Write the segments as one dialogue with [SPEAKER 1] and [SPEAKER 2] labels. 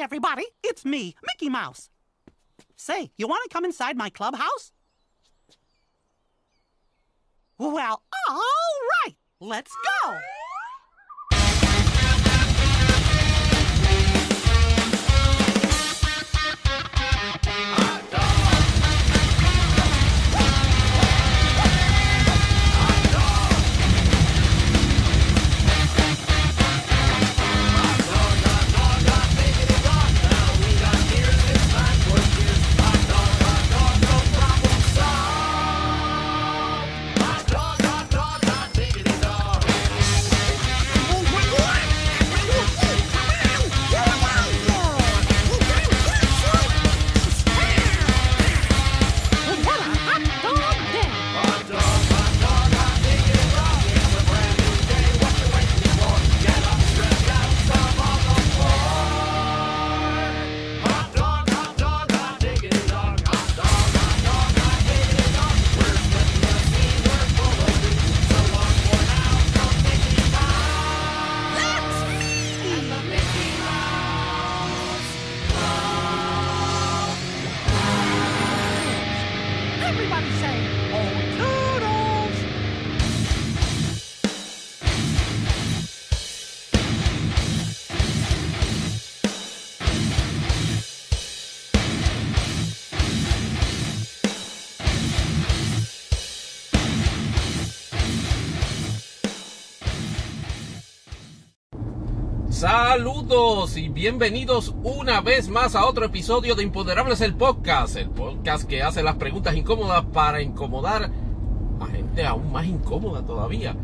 [SPEAKER 1] Everybody. It's me, Mickey Mouse. Say, you want to come inside my clubhouse? Well, all right. Let's go.
[SPEAKER 2] Saludos y bienvenidos una vez más a otro episodio de Imponderables el Podcast, el podcast que hace las preguntas incómodas para incomodar a gente aún más incómoda todavía.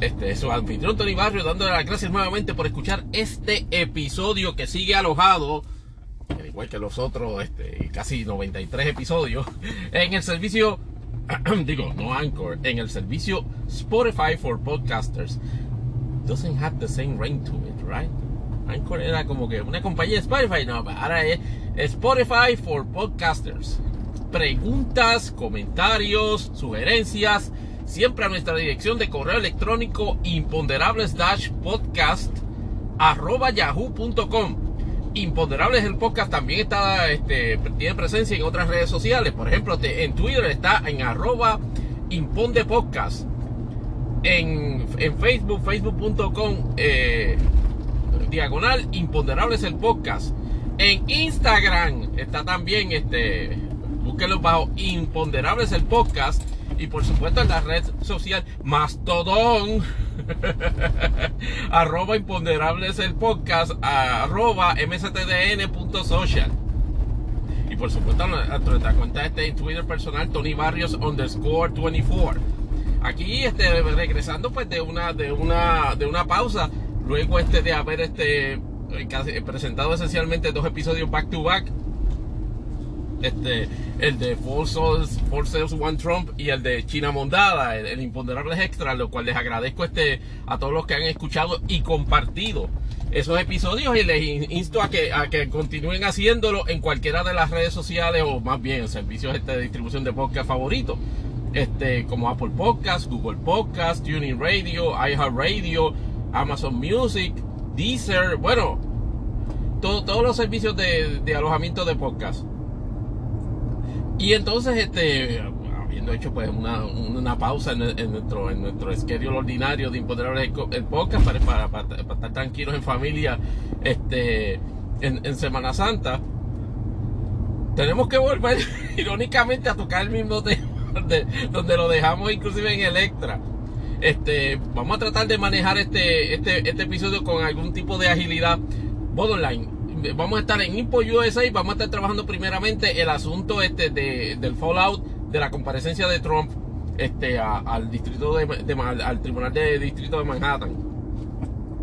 [SPEAKER 2] Este es su anfitrión Tony Barrio dándole las gracias nuevamente por escuchar este episodio que sigue alojado, al igual que los otros este, casi 93 episodios, en el servicio, digo, no Anchor, en el servicio Spotify for Podcasters doesn't have the same ring to it, right? Era como que una compañía de Spotify, no, ahora es Spotify for Podcasters. Preguntas, comentarios, sugerencias, siempre a nuestra dirección de correo electrónico imponderables podcast arroba yahoo.com. Imponderables el podcast también está, este, tiene presencia en otras redes sociales. Por ejemplo, te- en Twitter está en arroba imponde podcast en, en Facebook, facebook.com eh, diagonal imponderables el podcast. En Instagram está también, este, búsquenlo bajo imponderables el podcast. Y por supuesto en la red social Mastodon, arroba imponderables el podcast, arroba mstdn.social. Y por supuesto nuestra cuenta este en Twitter personal, Tony Barrios underscore 24 aquí este regresando pues de una de una de una pausa luego este de haber este eh, casi presentado esencialmente dos episodios back to back este el de Four Sales One Trump y el de China Mondada el, el imponderables extra lo cual les agradezco este a todos los que han escuchado y compartido esos episodios y les in- insto a que, a que continúen haciéndolo en cualquiera de las redes sociales o más bien servicios este, de distribución de podcast favoritos. Este, como Apple Podcast, Google Podcast, Tuning Radio, iHeartRadio, Amazon Music, Deezer, bueno, todo- todos los servicios de, alojamiento de podcast. Y entonces, este, habiendo hecho pues una, una pausa en, nuestro en nuestro schedule ordinario de Imponderables el, podcast para, para, estar tranquilos en familia, este, en, en Semana Santa, tenemos que volver irónicamente a tocar el mismo tema donde, donde lo dejamos inclusive en el extra. Este, vamos a tratar de manejar este, este, este episodio con algún tipo de agilidad. Borderline. Vamos a estar en Info USA y vamos a estar trabajando primeramente el asunto este de, del fallout de la comparecencia de Trump este, al distrito de, al tribunal de distrito de Manhattan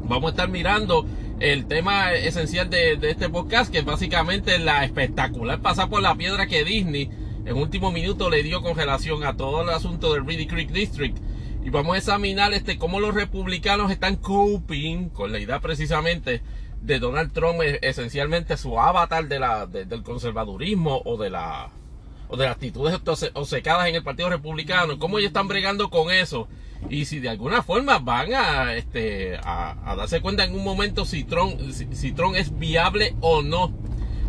[SPEAKER 2] vamos a estar mirando el tema esencial de, de este podcast, que es básicamente la espectacular pasar por la piedra que Disney en último minuto le dio con relación a todo el asunto del Reedy Creek District. Y vamos a examinar este cómo los republicanos están coping con la idea precisamente de Donald Trump, esencialmente su avatar de la, de- del conservadurismo o de la o de las actitudes obcecadas en el Partido Republicano, cómo ellos están bregando con eso y si de alguna forma van a, este, a, darse cuenta en un momento si Trump, si, Trump es viable o no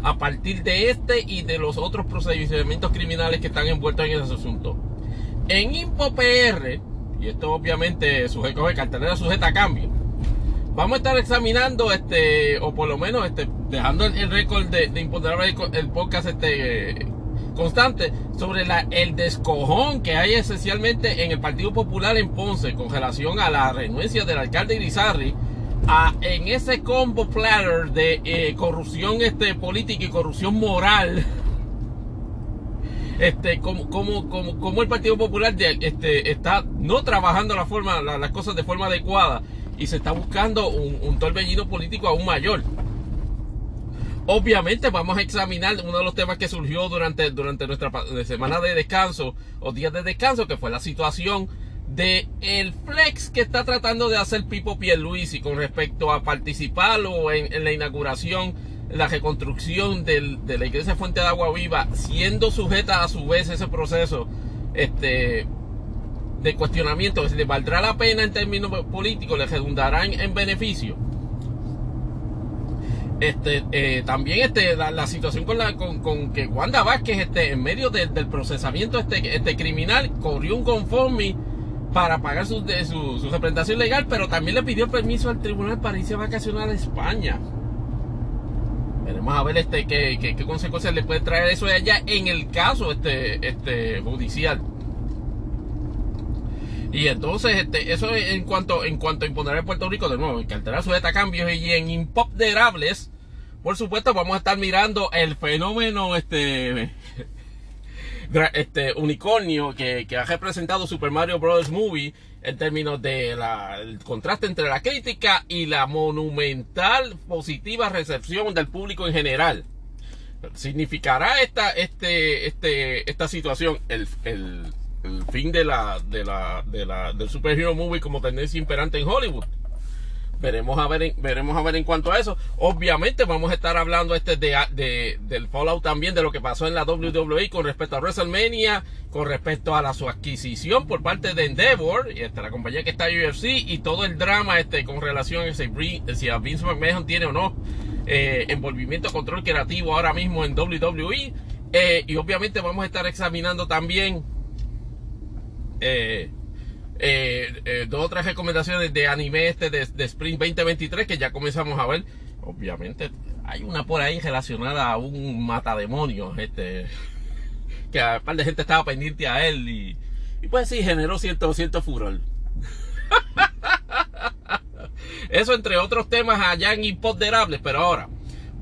[SPEAKER 2] a partir de este y de los otros procedimientos criminales que están envueltos en ese asunto. En InfoPR, y esto obviamente sujeto de cartelera sujeta a cambio, vamos a estar examinando este, o por lo menos este, dejando el, récord de, de el podcast este constante sobre la, el descojón que hay esencialmente en el Partido Popular en Ponce con relación a la renuncia del alcalde Irizarry a, en ese combo platter de eh, corrupción este, política y corrupción moral este, como, como, como, como el Partido Popular este, está no trabajando la forma, las cosas de forma adecuada y se está buscando un, torbellino político aún mayor. Obviamente vamos a examinar uno de los temas que surgió durante, durante nuestra semana de descanso o días de descanso, que fue la situación de el flex que está tratando de hacer Pipo Pierluisi con respecto a participar o en, la inauguración, la reconstrucción del, de la iglesia Fuente de Agua Viva, siendo sujeta a su vez ese proceso este, de cuestionamiento, ¿le valdrá la pena en términos políticos? ¿Le redundará en beneficio? Este, eh, también este, la, situación con, la, con, que Wanda Vázquez este, en medio del procesamiento este, este criminal corrió un conforme para pagar su, de, su, representación legal, pero también le pidió permiso al tribunal para irse a vacacionar a España. Veremos a ver este, qué, qué, consecuencias le puede traer eso de allá en el caso este, este, judicial. Y entonces, este, eso en cuanto, en cuanto a imponer en Puerto Rico, de nuevo, en cartera sujeta a cambios y en imponderables, por supuesto, vamos a estar mirando el fenómeno, este, este unicornio que, ha representado Super Mario Bros. Movie en términos de el contraste entre la crítica y la monumental positiva recepción del público en general. ¿Significará esta, este, este, esta situación el, el el fin de la, de la, de la, del superhero movie como tendencia imperante en Hollywood. Veremos a ver, veremos a ver en cuanto a eso. Obviamente vamos a estar hablando este de, de, del Fallout también, de lo que pasó en la WWE con respecto a WrestleMania, con respecto a la su adquisición por parte de Endeavor, y esta, la compañía que está en UFC, y todo el drama este con relación a si a Vince McMahon tiene o no eh, envolvimiento, control creativo ahora mismo en WWE. Eh, y obviamente vamos a estar examinando también eh, eh, eh, dos o tres recomendaciones de anime este de, de, Spring 2023 que ya comenzamos a ver. Obviamente hay una por ahí relacionada a un matademonios, este, que a un par de gente estaba pendiente a él y, pues sí, generó cierto, cierto furor. Eso entre otros temas allá en Imponderables, pero ahora,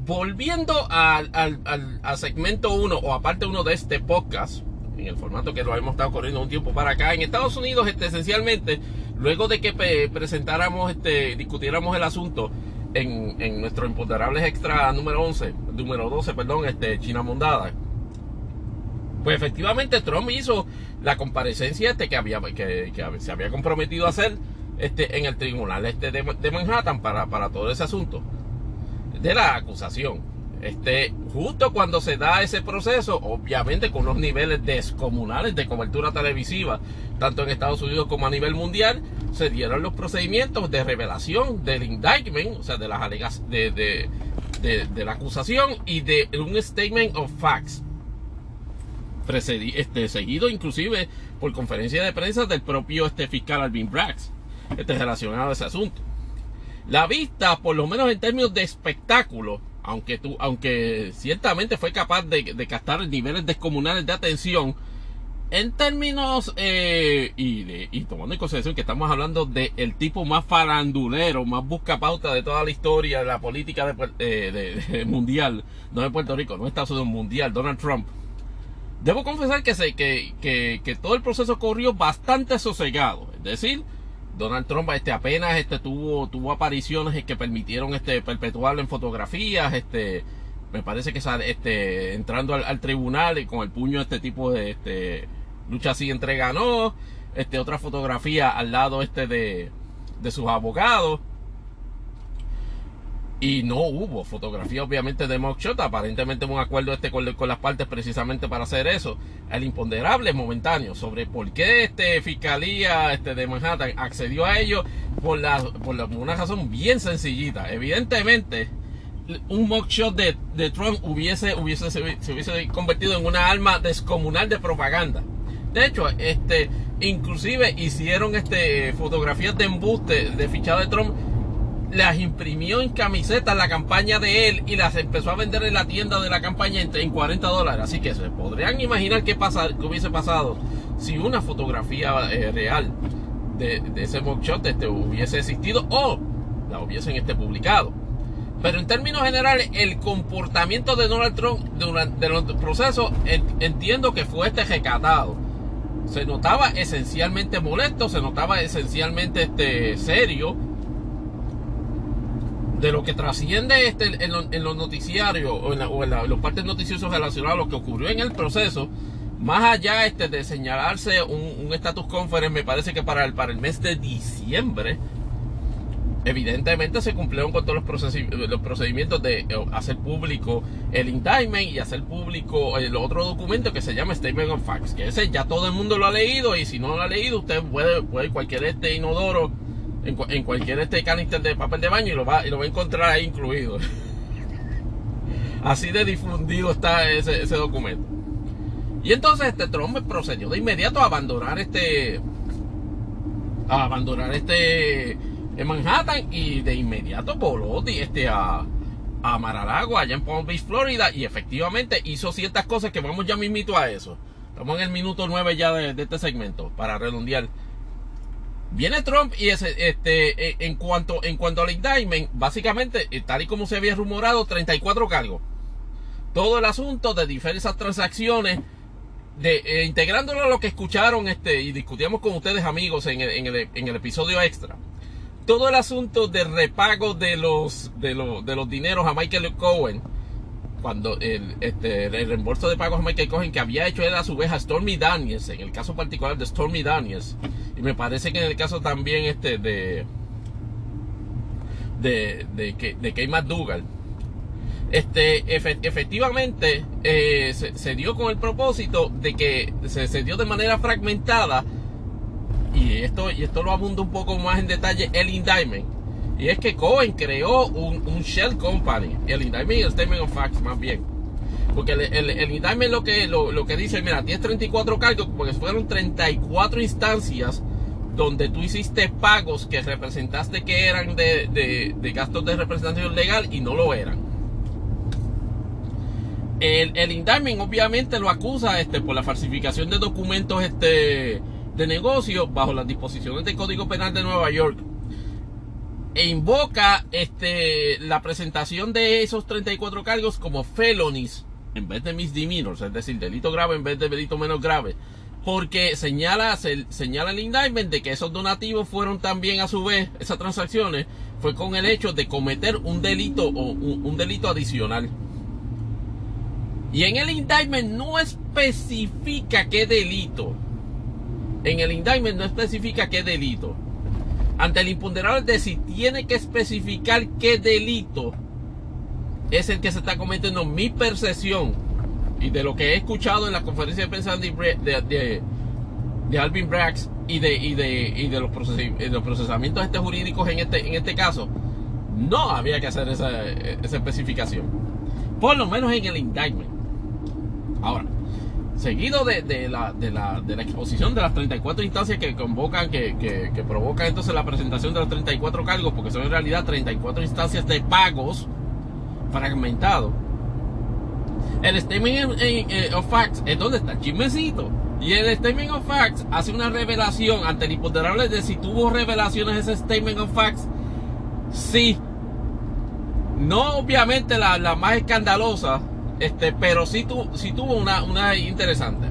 [SPEAKER 2] volviendo al, al, al segmento 1 o aparte uno de este podcast, en el formato que lo hemos estado corriendo un tiempo para acá. En Estados Unidos, este, esencialmente, luego de que presentáramos, este, discutiéramos el asunto en, nuestro Imponderables Extra número 11, número 12, perdón, este, China Mondada, pues efectivamente Trump hizo la comparecencia este que, había, que, se había comprometido a hacer en el tribunal de, Manhattan para todo ese asunto de la acusación. Justo cuando se da ese proceso, obviamente con los niveles descomunales de cobertura televisiva, tanto en Estados Unidos como a nivel mundial, se dieron los procedimientos de revelación del indictment, o sea, de las alegas de, de, la acusación y de un statement of facts. este, seguido inclusive por conferencia de prensa del propio este, fiscal Alvin Braggs, este, relacionado a ese asunto. La vista, por lo menos en términos de espectáculo, aunque, tú, aunque ciertamente fue capaz de, de captar niveles descomunales de atención, en términos eh, y, de, y, tomando en consideración que estamos hablando del el tipo más farandulero, más busca pauta de toda la historia de la política de, eh, mundial, no de Puerto Rico, no de Estados Unidos, mundial, Donald Trump. Debo confesar que, sé, que, que, que todo el proceso corrió bastante sosegado. Es decir, Donald Trump este, apenas este, tuvo, tuvo apariciones que permitieron este, perpetuarlo en fotografías, este, me parece que este, entrando al, tribunal y con el puño este tipo de este, lucha así este, fotografía... este, otra fotografía al lado este de, de sus abogados. Y no hubo fotografía obviamente de mugshot, aparentemente hubo un acuerdo este con, las partes precisamente para hacer eso. El imponderable momentáneo sobre por qué este fiscalía este de Manhattan accedió a ello por, la, por, una razón bien sencillita. Evidentemente un mugshot de, de Trump hubiese, hubiese, se, se hubiese convertido en una arma descomunal de propaganda. De hecho, este, inclusive hicieron este, fotografías de embuste de fichado de Trump las imprimió en camisetas la campaña de él y las empezó a vender en la tienda de la campaña en, 40 dólares. Así que se podrían imaginar qué, qué hubiese pasado si una fotografía eh, real de, de, ese mugshot este, hubiese existido o la hubiesen este, publicado. Pero en términos generales, el comportamiento de Donald Trump durante los procesos entiendo que fue este recatado. Se notaba esencialmente molesto, se notaba esencialmente este, serio de lo que trasciende este, en, los noticiarios o en, los partes noticiosos relacionados a lo que ocurrió en el proceso, más allá este, de señalarse un, status conference, me parece que para el, para el mes de diciembre, evidentemente se cumplieron con todos los, los procedimientos de eh, hacer público el indictment y hacer público el otro documento que se llama Statement of Facts, que ese ya todo el mundo lo ha leído y si no lo ha leído, usted puede, puede cualquier este inodoro en, cualquier este canister de papel de baño y lo va, y lo va a encontrar ahí incluido. Así de difundido está ese, documento. Y entonces este Trump procedió de inmediato a abandonar este. A abandonar este. En Manhattan y de inmediato voló este, a, a Mar-a-Lago, allá en Palm Beach, Florida, y efectivamente hizo ciertas cosas que vamos ya mismito a eso. Estamos en el minuto 9 ya de este segmento, para redondear. Viene Trump y ese, este, eh, en cuanto, en cuanto al indictment, básicamente, eh, tal y como se había rumorado, 34 cargos. Todo el asunto de diversas transacciones, de, eh, integrándolo a lo que escucharon este, y discutíamos con ustedes amigos en el, en el, en el episodio extra. Todo el asunto de repago de los, de los, de los dineros a Michael Cohen cuando el, este, el reembolso de pagos a Michael Cohen que había hecho él a su vez a Stormy Daniels, en el caso particular de Stormy Daniels, y me parece que en el caso también este de de, de, de, Kay McDougall, este, efectivamente eh, se, dio con el propósito de que se, se, dio de manera fragmentada y esto, y esto lo abundo un poco más en detalle el indictment y es que Cohen creó un, un shell company. El indictment y el statement of facts, más bien. Porque el, el, el lo que, lo, lo, que dice, mira, tienes 34 cargos, porque fueron 34 instancias donde tú hiciste pagos que representaste que eran de, de, de gastos de representación legal y no lo eran. El, el indictment obviamente lo acusa este, por la falsificación de documentos este, de negocio bajo las disposiciones del Código Penal de Nueva York e invoca este, la presentación de esos 34 cargos como felonies en vez de misdemeanors, es decir, delito grave en vez de delito menos grave. Porque señala, se, señala el indictment de que esos donativos fueron también a su vez, esas transacciones, fue con el hecho de cometer un delito o un, un delito adicional. Y en el indictment no especifica qué delito. En el indictment no especifica qué delito ante el imponderable de si tiene que especificar qué delito es el que se está cometiendo mi percepción y de lo que he escuchado en la conferencia de prensa de, de, Alvin Brax y de, y de, y de los, procesamientos este jurídicos en este, en este caso, no había que hacer esa, esa especificación. Por lo menos en el indictment. Ahora, seguido de, la, de, la, de, la, exposición de las 34 instancias que convocan, que, que, provocan entonces la presentación de los 34 cargos, porque son en realidad 34 instancias de pagos fragmentados. El Statement of Facts es donde está el chismecito. Y el Statement of Facts hace una revelación ante el imponderable de si tuvo revelaciones ese Statement of Facts. Sí. No obviamente la, la más escandalosa, este, pero sí, tu, sí tuvo una, una interesante.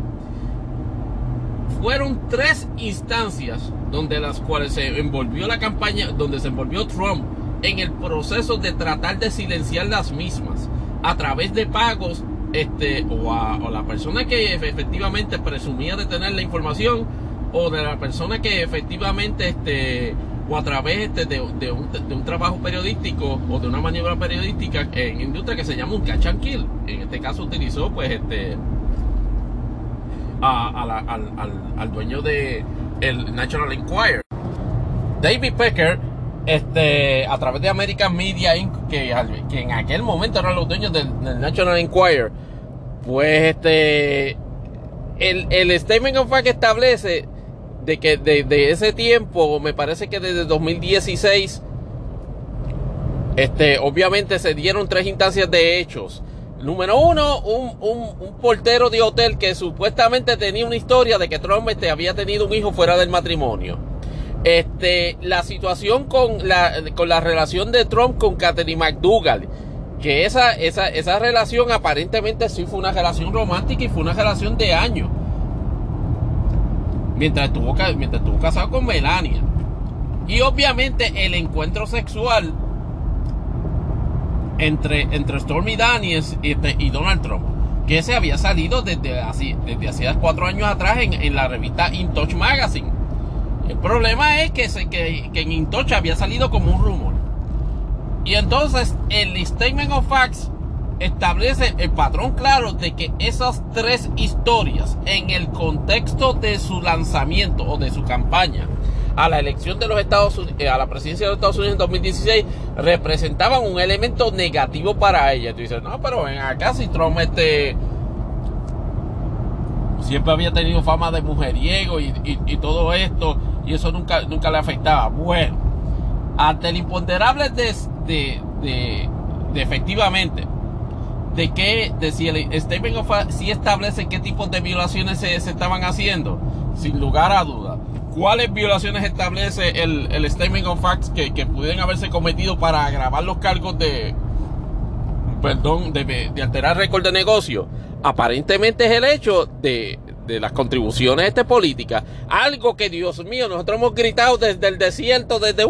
[SPEAKER 2] Fueron tres instancias donde las cuales se envolvió la campaña, donde se envolvió Trump en el proceso de tratar de silenciar las mismas a través de pagos este, o a o la persona que efectivamente presumía de tener la información o de la persona que efectivamente este, o a través de, de, un, trabajo periodístico o de una maniobra periodística en industria que se llama un catch and kill. En este caso utilizó pues este al, dueño de el National Enquirer. David Pecker, este, a través de American Media Inc., que, en aquel momento eran los dueños del, del National Enquirer, pues este el, el statement of fact establece de que desde ese tiempo, me parece que desde 2016, este, obviamente se dieron tres instancias de hechos. Número uno, un, un, un, portero de hotel que supuestamente tenía una historia de que Trump este, había tenido un hijo fuera del matrimonio. Este, la situación con la, con la relación de Trump con Catherine McDougall, que esa, esa, esa relación aparentemente sí fue una relación romántica y fue una relación de años mientras estuvo, casado con Melania. Y obviamente el encuentro sexual entre, entre Stormy Daniels y, este, y Donald Trump, que se había salido desde, así, desde hacía cuatro años atrás en, en, la revista In Touch Magazine. El problema es que, que, que en In Touch había salido como un rumor. Y entonces el Statement of Facts establece el patrón claro de que esas tres historias en el contexto de su lanzamiento o de su campaña a la elección de los Estados Unidos, eh, a la presidencia de los Estados Unidos en 2016 representaban un elemento negativo para ella. Tú dices, no, pero en acá si Trump este siempre había tenido fama de mujeriego y, todo esto y eso nunca, nunca le afectaba. Bueno, ante el imponderable de, de, de, de efectivamente de que, de si el statement of si establece qué tipos de violaciones se, estaban haciendo, sin lugar a duda. ¿Cuáles violaciones establece el, el statement of facts que, que pudieran haberse cometido para agravar los cargos de, perdón, de, de alterar récord de negocio? Aparentemente es el hecho de, de las contribuciones este políticas. Algo que, Dios mío, nosotros hemos gritado desde el desierto, desde, uh,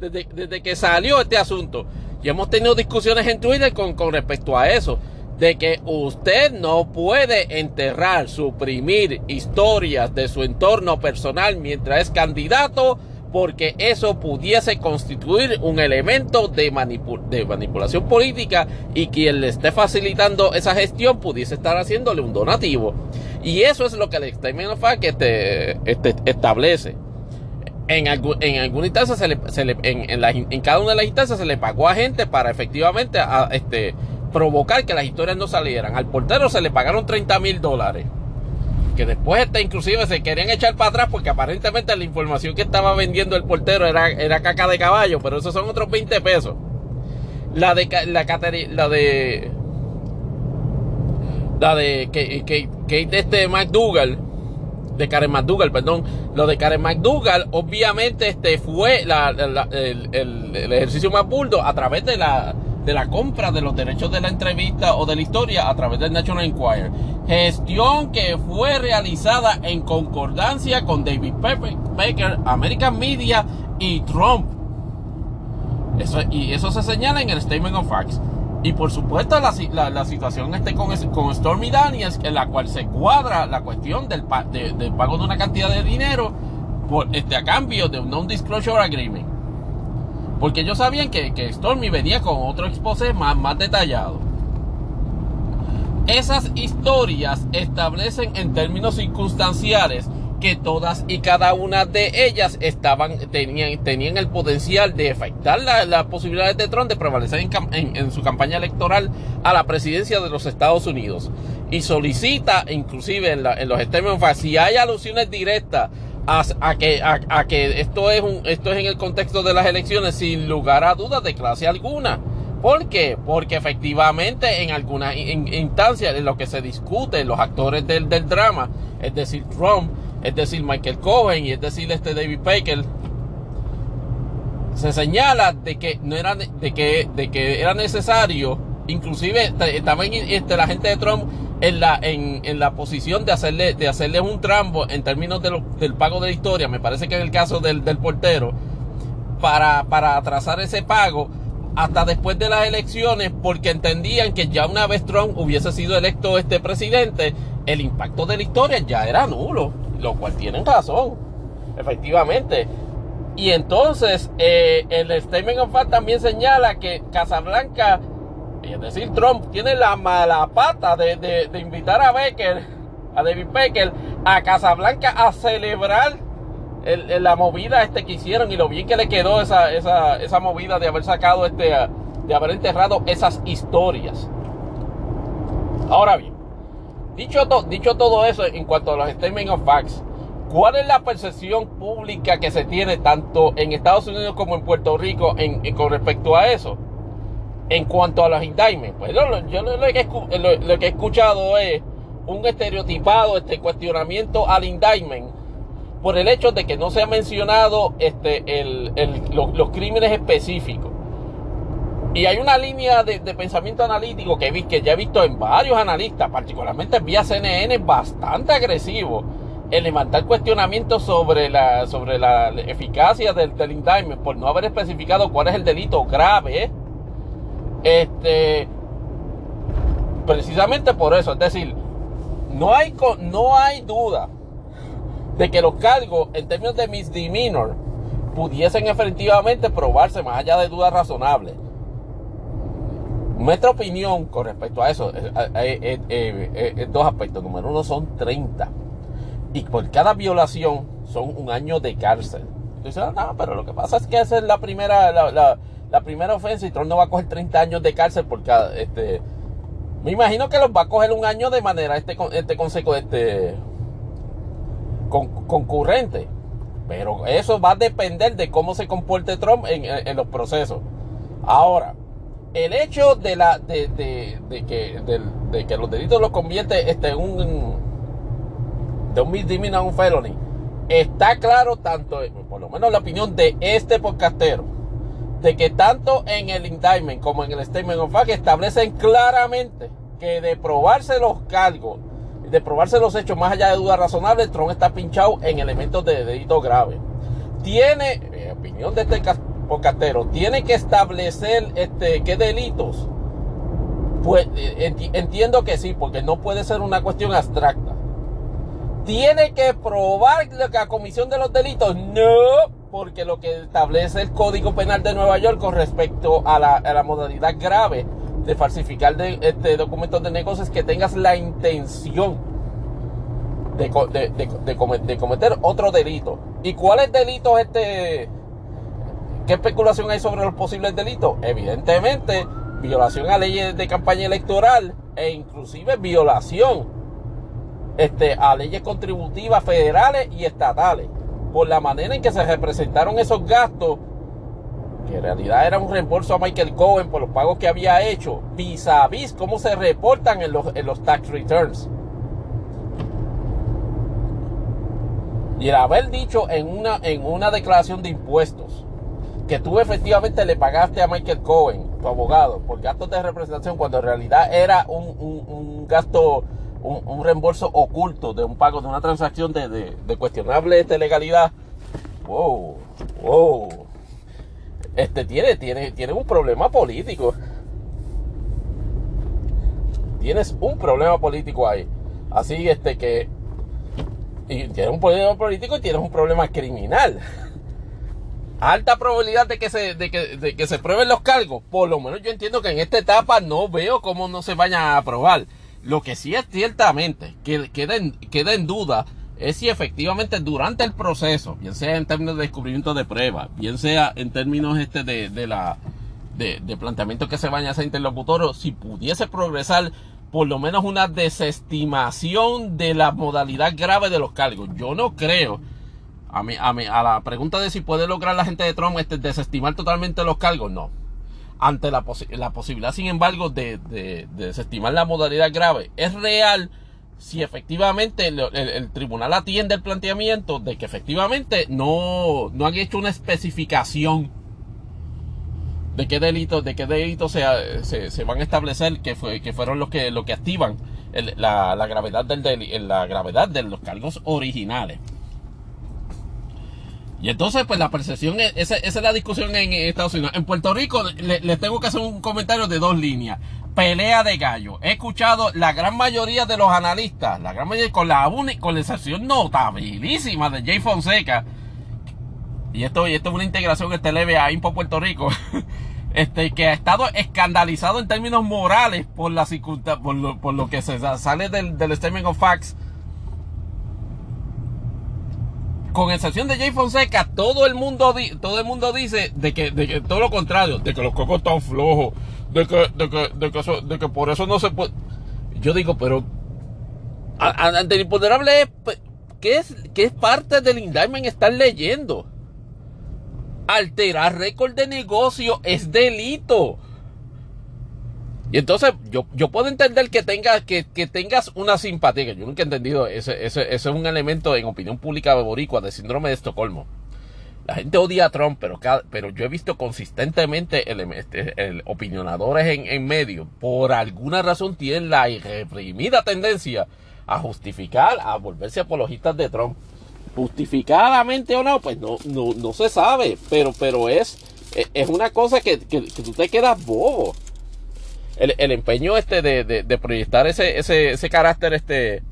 [SPEAKER 2] desde, desde que salió este asunto. Y hemos tenido discusiones en Twitter con, con respecto a eso. De que usted no puede enterrar, suprimir historias de su entorno personal mientras es candidato porque eso pudiese constituir un elemento de, manipul de, manipulación política y quien le esté facilitando esa gestión pudiese estar haciéndole un donativo. Y eso es lo que el Statement of este, establece en, en alguna instancia, se le, se le, en, en, la, en, cada una de las instancias se le pagó a gente para efectivamente a, este, provocar que las historias no salieran. Al portero se le pagaron 30 mil dólares. Que después este, inclusive se querían echar para atrás porque aparentemente la información que estaba vendiendo el portero era, era caca de caballo, pero esos son otros 20 pesos. La de la, la de la de que, que, que este McDougall de Karen McDougall, perdón, lo de Karen McDougall, obviamente este fue el, ejercicio más burdo a través de la, de la compra de los derechos de la entrevista o de la historia a través del National Enquirer. Gestión que fue realizada en concordancia con David Baker, American Media y Trump. Eso, y eso se señala en el Statement of Facts. Y por supuesto la, la, situación este con, con, Stormy Daniels, en la cual se cuadra la cuestión del, de, del pago de una cantidad de dinero por, este, a cambio de un non-disclosure agreement. Porque ellos sabían que, que Stormy venía con otro exposé más, más detallado. Esas historias establecen en términos circunstanciales que todas y cada una de ellas estaban, tenían, tenían el potencial de afectar las la posibilidades de Trump de prevalecer en, en, en, su campaña electoral a la presidencia de los Estados Unidos. Y solicita, inclusive en, la, en los términos, si hay alusiones directas a, a que, a, a, que esto, es un, esto es en el contexto de las elecciones, sin lugar a dudas de clase alguna. ¿Por qué? Porque efectivamente en algunas instancias en lo que se discute los actores del, del drama, es decir, Trump, es decir, Michael Cohen y es decir, este David Baker, se señala de que no era de que, de que era necesario, inclusive también este, la gente de Trump en la, en, en la posición de hacerle, de hacerle un trambo en términos del pago de la historia, me parece que en el caso del, del portero, para, para atrasar ese pago hasta después de las elecciones, porque entendían que ya una vez Trump hubiese sido electo este presidente, el impacto de la historia ya era nulo lo cual tienen razón, efectivamente. Y entonces eh, el Statement of Fact también señala que Casablanca, es decir, Trump, tiene la mala pata de, invitar a Becker, a David Becker, a Casablanca a celebrar la movida este que hicieron y lo bien que le quedó esa, esa, esa movida de haber sacado este, de haber enterrado esas historias. Ahora bien, dicho, dicho todo eso en cuanto a los Statement of Facts, ¿Cuál es la percepción pública que se tiene tanto en Estados Unidos como en Puerto Rico con respecto a eso? En cuanto a los indictments, pues yo, lo, que, he escuchado es un estereotipado este cuestionamiento al indictment por el hecho de que no se ha mencionado este, los, crímenes específicos. Y hay una línea de, pensamiento analítico que, vi, que ya he visto en varios analistas, particularmente vía CNN, bastante agresivo el levantar cuestionamientos sobre la, sobre la eficacia del, del por no haber especificado cuál es el delito grave, este, precisamente por eso, es decir, no hay, no hay duda de que los cargos en términos de misdemeanor pudiesen efectivamente probarse más allá de dudas razonables. Nuestra opinión con respecto a eso es, dos aspectos. Número uno son 30 y por cada violación son un año de cárcel. Entonces, no, ah, pero lo que pasa es que esa es la primera, la, primera ofensa y Trump no va a coger 30 años de cárcel por cada, este, me imagino que los va a coger un año de manera este, este consejo, este, concurrente. Pero eso va a depender de cómo se comporte Trump en, los procesos. Ahora, el hecho de la de, que, de, que los delitos los convierte este, un de un misdemeanor a un felony, está claro tanto, por lo menos la opinión de este podcastero, de que tanto en el indictment como en el statement of fact establecen claramente que de probarse los cargos, de probarse los hechos más allá de duda razonable, Trump está pinchado en elementos de delito grave. Tiene, en opinión de este podcastero, tiene que establecer este, qué delitos. Pues eh, entiendo que sí, porque no puede ser una cuestión abstracta tiene que probar la comisión de los delitos. No, porque lo que establece el Código Penal de Nueva York con respecto a la, modalidad grave de falsificar de, este, documentos de negocios es que tengas la intención de, de, cometer otro delito. ¿Y cuáles delitos este? ¿Qué especulación hay sobre los posibles delitos? Evidentemente, violación a leyes de campaña electoral e inclusive violación este, a leyes contributivas federales y estatales por la manera en que se representaron esos gastos, que en realidad era un reembolso a Michael Cohen por los pagos que había hecho, vis a vis cómo se reportan en los, en los tax returns. Y el haber dicho en una, en una declaración de impuestos que tú efectivamente le pagaste a Michael Cohen, tu abogado, por gastos de representación, cuando en realidad era un, un gasto un, reembolso oculto de un pago de una transacción de, cuestionable legalidad, wow, wow, este tiene, tiene, tiene un problema político. Tienes un problema político ahí. Así este que y tienes un problema político y tienes un problema criminal. Alta probabilidad de que se, de que, de que se prueben los cargos. Por lo menos yo entiendo que en esta etapa no veo cómo no se vayan a aprobar. Lo que sí es ciertamente que queda en, queda en duda es si efectivamente durante el proceso, bien sea en términos de descubrimiento de pruebas, bien sea en términos este de, la de, planteamiento que se vaya a hacer interlocutor, si pudiese progresar por lo menos una desestimación de la modalidad grave de los cargos. Yo no creo, a, mí, a, mí, a la pregunta de si puede lograr la gente de Trump este, desestimar totalmente los cargos, no ante la, la posibilidad, sin embargo, de, desestimar la modalidad grave, es real si efectivamente el, tribunal atiende el planteamiento de que efectivamente no, no han hecho una especificación de qué delitos, de qué delitos se, se, van a establecer que, fue, que fueron los que, que activan la, la, gravedad del, la gravedad de los cargos originales. Y entonces, pues la percepción, es, esa, es la discusión en Estados Unidos. En Puerto Rico les tengo que hacer un comentario de dos líneas. Pelea de gallo. He escuchado la gran mayoría de los analistas, la gran mayoría, con la, con la excepción notabilísima de Jay Fonseca. y esto, y esto es una integración que este leve a Impo Puerto Rico, este, que ha estado escandalizado en términos morales por, la por, lo, por lo que se sale del, del Statement of Facts con excepción de Jay Fonseca, todo el mundo todo el mundo dice de que, de que todo lo contrario, de que los cocos están flojos, de que, de que, de que, que por eso no se puede. Yo digo, pero ante el imponderable es ¿qué es, qué es parte del indictment estar leyendo? Alterar récord de negocio es delito. Y entonces yo, yo puedo entender que, tengas que, que, tengas una simpatía, que yo nunca he entendido, ese, ese, es un elemento en opinión pública de boricua, de síndrome de Estocolmo. La gente odia a Trump, pero, pero yo he visto consistentemente el, este, el, opinionadores en, en medio, por alguna razón tienen la irreprimida tendencia a justificar, a volverse apologistas de Trump. Justificadamente o no, pues no, no, no se sabe, pero, pero es, es una cosa que, que, que tú te quedas bobo el, empeño este de, proyectar ese, ese, ese, carácter, este,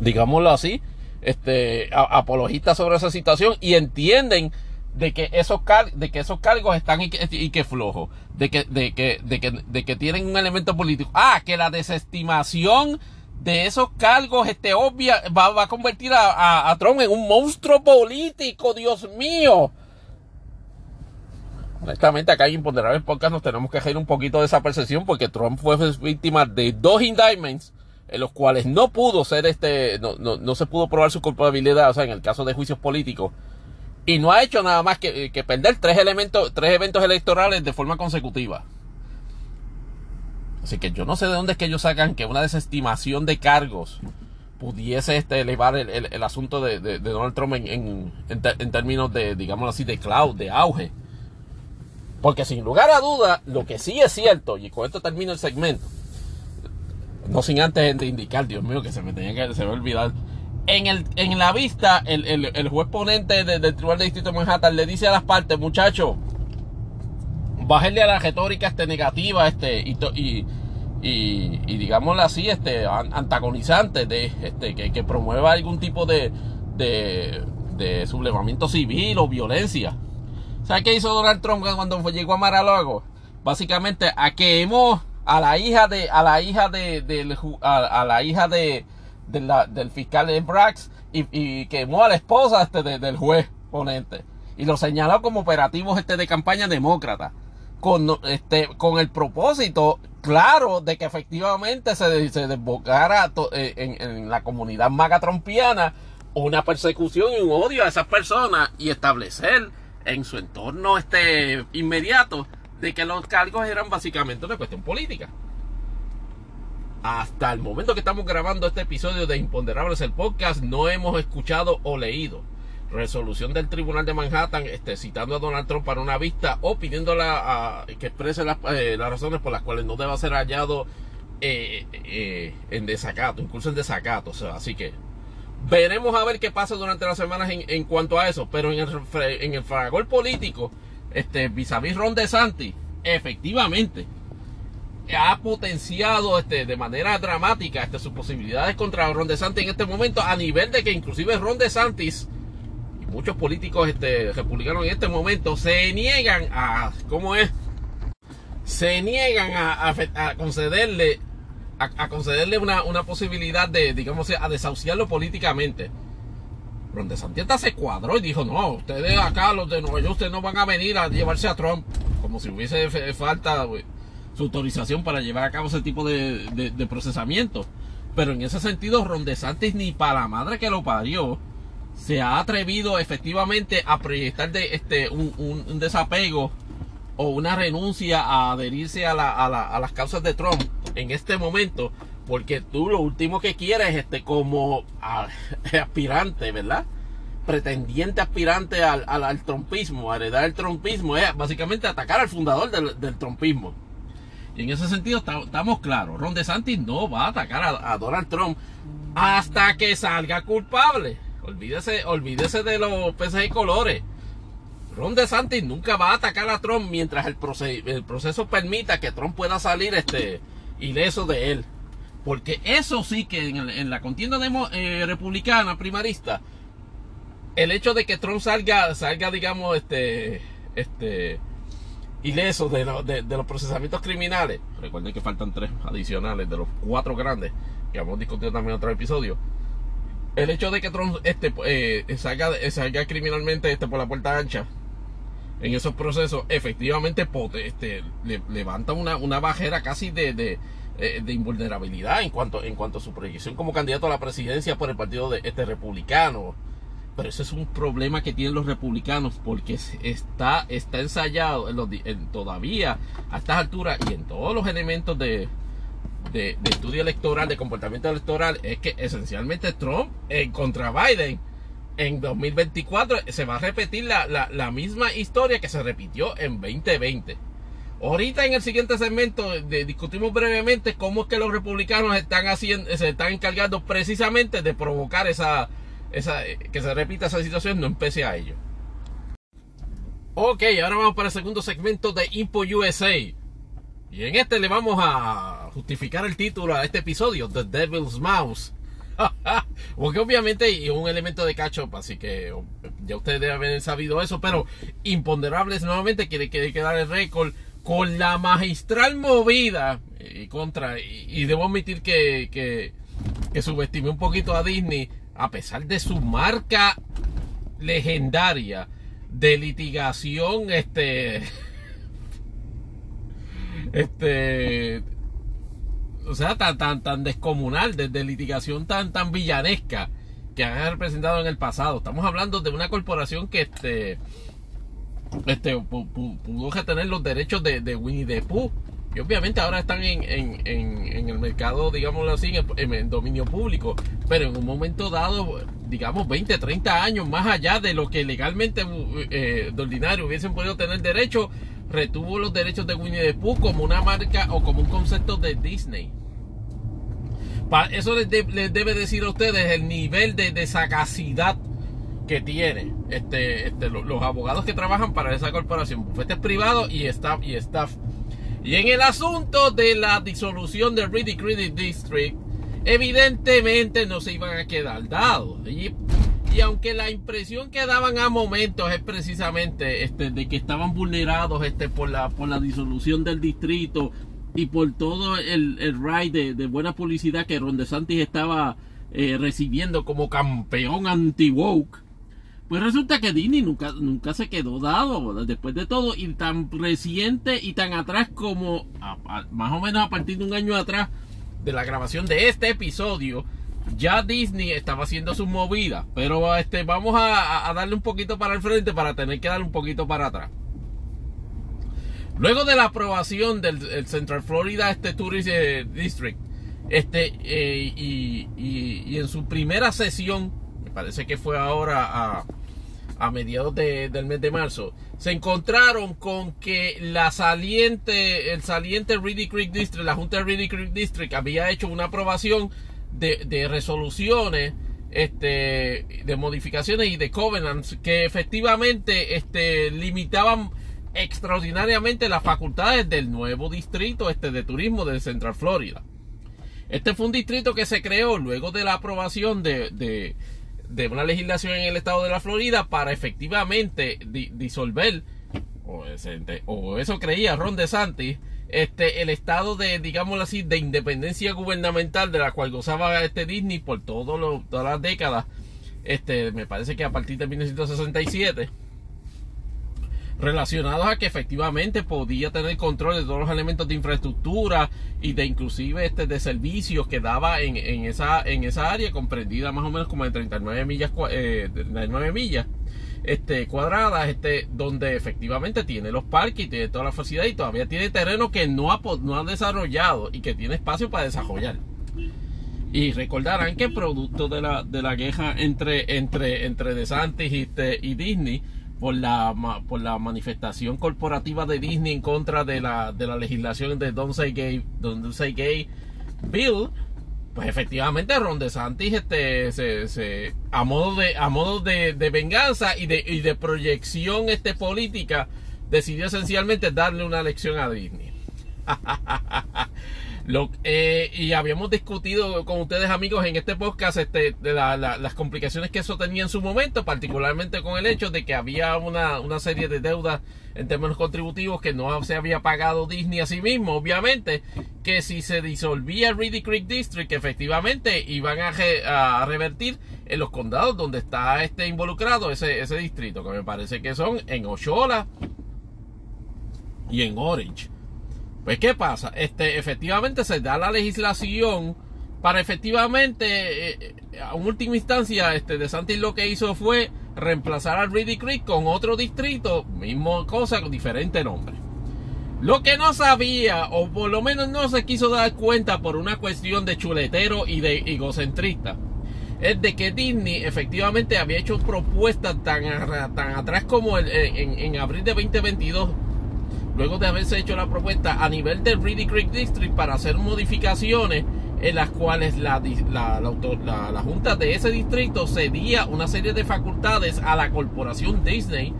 [SPEAKER 2] digámoslo así, este, apologista sobre esa situación y entienden de que esos de que esos cargos están y que, y que flojo, de que, de que, de que, de que tienen un elemento político. Ah, que la desestimación de esos cargos, este, obvia, va, va a convertir a, a Trump en un monstruo político, Dios mío. Honestamente, acá en Imponderables Podcast nos tenemos que hacer un poquito de esa percepción porque Trump fue víctima de dos indictments en los cuales no pudo ser este, no, no, no, se pudo probar su culpabilidad, o sea, en el caso de juicios políticos. Y no ha hecho nada más que, que perder tres elementos, tres eventos electorales de forma consecutiva. Así que yo no sé de dónde es que ellos sacan que una desestimación de cargos pudiese este, elevar el, el, asunto de, de, Donald Trump en, en, en, términos de, digamos así, de cloud, de auge. Porque sin lugar a duda, lo que sí es cierto, y con esto termino el segmento, no sin antes indicar, Dios mío, que se me tenía que se me olvidar. En, el, en la vista, el, el, juez ponente del Tribunal de Distrito de Manhattan le dice a las partes, muchachos, bájenle a la retórica este, negativa este, y, y digámoslo así, este, antagonizante, de, este, que, que promueva algún tipo de, de, de sublevamiento civil o violencia. ¿Sabes qué hizo Donald Trump cuando llegó a Mar-a-Lago? Básicamente a quemó a la hija de a la hija de, a, la hija de, del fiscal de Brax y, quemó a la esposa este del juez ponente y lo señaló como operativos este de campaña demócrata con este con el propósito claro de que efectivamente se, se desbocara eh, en, en, la comunidad maga trompiana una persecución y un odio a esas personas y establecer en su entorno este inmediato de que los cargos eran básicamente una cuestión política. Hasta el momento que estamos grabando este episodio de Imponderables el podcast, no hemos escuchado o leído resolución del Tribunal de Manhattan este, citando a Donald Trump para una vista o pidiéndola a, que exprese las, eh, las razones por las cuales no deba ser hallado eh, eh, en desacato, incluso en desacato. O sea, así que Veremos a ver qué pasa durante las semanas en, cuanto a eso. Pero en el, en el fragor político, este, vis a vis Ron DeSantis, efectivamente, ha potenciado este, de manera dramática este, sus posibilidades contra Ron DeSantis en este momento, a nivel de que inclusive Ron DeSantis y muchos políticos este, republicanos en este momento se niegan a, ¿cómo es? Se niegan a concederle a, concederle una, una, posibilidad de, digamos, a desahuciarlo políticamente. Ron Santieta se cuadró y dijo, no, ustedes acá, los de Nueva York, ustedes no van a venir a llevarse a Trump, como si hubiese falta su autorización para llevar a cabo ese tipo de, de, procesamiento. Pero en ese sentido, Ron DeSantis ni para la madre que lo parió, se ha atrevido efectivamente a proyectar de este un, un, desapego o una renuncia a adherirse a, la, a, la, a las causas de Trump en este momento, porque tú lo último que quieres, este, como aspirante, ¿verdad? Pretendiente aspirante al, al, trompismo, a heredar el trompismo, es básicamente atacar al fundador del, trompismo. Y en ese sentido estamos claros, Ron DeSantis no va a atacar a, Donald Trump hasta que salga culpable. Olvídese, olvídese de los peces de colores. Ron DeSantis nunca va a atacar a Trump mientras el, el proceso permita que Trump pueda salir este, ileso de él. Porque eso sí que en, la contienda eh, republicana primarista, el hecho de que Trump salga, salga digamos, este, este, ileso de, de, los procesamientos criminales, recuerden que faltan tres adicionales de los cuatro grandes que hemos discutido también en otro episodio. El hecho de que Trump este, eh, salga, salga criminalmente este, por la puerta ancha en esos procesos, efectivamente este, le, levanta una, una bajera casi eh, de, invulnerabilidad en cuanto, en cuanto a su proyección como candidato a la presidencia por el partido de este republicano. Pero ese es un problema que tienen los republicanos porque está, ensayado en todavía a estas alturas y en todos los elementos de, de, estudio electoral, de comportamiento electoral, es que esencialmente Trump en contra Biden en 2024 se va a repetir la, la, misma historia que se repitió en 2020. Ahorita en el siguiente segmento discutimos brevemente cómo es que los republicanos están haciendo, se están encargando precisamente de provocar esa, esa, que se repita esa situación, no empecé a ello. Ok, ahora vamos para el segundo segmento de Impo USA. Y en este le vamos a justificar el título a este episodio, The Devil's Mouse. Porque obviamente es un elemento de cacho, así que ya ustedes deben haber sabido eso, pero Imponderables nuevamente quiere, quiere quedar el récord con la magistral movida y contra, y, debo admitir que, que, que subestimé un poquito a Disney a pesar de su marca legendaria de litigación, este, este, o sea, tan, tan, tan descomunal, de, litigación tan, tan villanesca que han representado en el pasado. Estamos hablando de una corporación que, este, este, pudo tener los derechos de, Winnie the Pooh y obviamente ahora están en, el mercado, digámoslo así, en, dominio público, pero en un momento dado, digamos 20, 30 años más allá de lo que legalmente eh, de ordinario hubiesen podido tener derecho, retuvo los derechos de Winnie the Pooh como una marca o como un concepto de Disney. eso les, debe decir a ustedes el nivel de, sagacidad que tiene este, este los, abogados que trabajan para esa corporación, bufetes privados y staff y staff y en el asunto de la disolución del Riddick Riddick District, evidentemente no se iban a quedar dados. Aunque la impresión que daban a momentos es precisamente este, de que estaban vulnerados este, por, la, por la disolución del distrito y por todo el, el ride de, buena publicidad que Ron DeSantis estaba eh, recibiendo como campeón anti-woke, pues resulta que Disney nunca, nunca se quedó dado después de todo. Y tan reciente y tan atrás como más o menos a partir de un año atrás de la grabación de este episodio ya Disney estaba haciendo sus movidas pero este vamos a, darle un poquito para el frente para tener que darle un poquito para atrás. Luego de la aprobación del Central Florida este Tourist eh, District este eh, y, en su primera sesión parece que fue ahora a, a mediados del mes de marzo, se encontraron con que la saliente, el saliente Reedy Creek District, la Junta de Reedy Creek District había hecho una aprobación de, resoluciones, este, de modificaciones y de covenants que efectivamente este, limitaban extraordinariamente las facultades del nuevo distrito este, de turismo de Central Florida. Este fue un distrito que se creó luego de la aprobación de, de una legislación en el estado de la Florida para efectivamente disolver, o, eso creía Ron DeSantis, este, el estado de, digámoslo así, de independencia gubernamental de la cual gozaba este Disney por todo todas las décadas, este, me parece que a partir de 1967 relacionados a que efectivamente podía tener control de todos los elementos de infraestructura y de inclusive este de servicios que daba en, en esa en esa área comprendida más o menos como de 39 millas eh, 39 millas este cuadradas este donde efectivamente tiene los parques y tiene toda la facilidad y todavía tiene terreno que no ha, no ha desarrollado y que tiene espacio para desarrollar. Y recordarán que producto de la, de la queja entre, entre, entre DeSantis y, este, y Disney, por la, por la manifestación corporativa de Disney en contra de la, de la legislación de Don't Say Gay, Don't Say Gay Bill, pues efectivamente Ron DeSantis este, se, se, a modo de, a modo de, de venganza y de, y de proyección este, política, decidió esencialmente darle una lección a Disney. Lo, eh, y habíamos discutido con ustedes amigos en este podcast este, de la, la, las complicaciones que eso tenía en su momento, particularmente con el hecho de que había una, una serie de deudas en términos contributivos que no se había pagado Disney a sí mismo, obviamente, que si se disolvía Reedy Creek District, efectivamente iban a, revertir en los condados donde está este involucrado ese, ese distrito, que me parece que son en Oshola y en Orange. Pues, ¿qué pasa? Este, efectivamente se da la legislación para efectivamente, eh, a última instancia, este, De Santis lo que hizo fue reemplazar al Reedy Creek con otro distrito, mismo cosa, con diferente nombre. Lo que no sabía, o por lo menos no se quiso dar cuenta por una cuestión de chuletero y de egocentrista, es de que Disney efectivamente había hecho propuestas tan, atrás como el, en, en abril de 2022 luego de haberse hecho la propuesta a nivel del Reedy Creek District para hacer modificaciones en las cuales la, la, la, Junta de ese distrito cedía una serie de facultades a la corporación Disney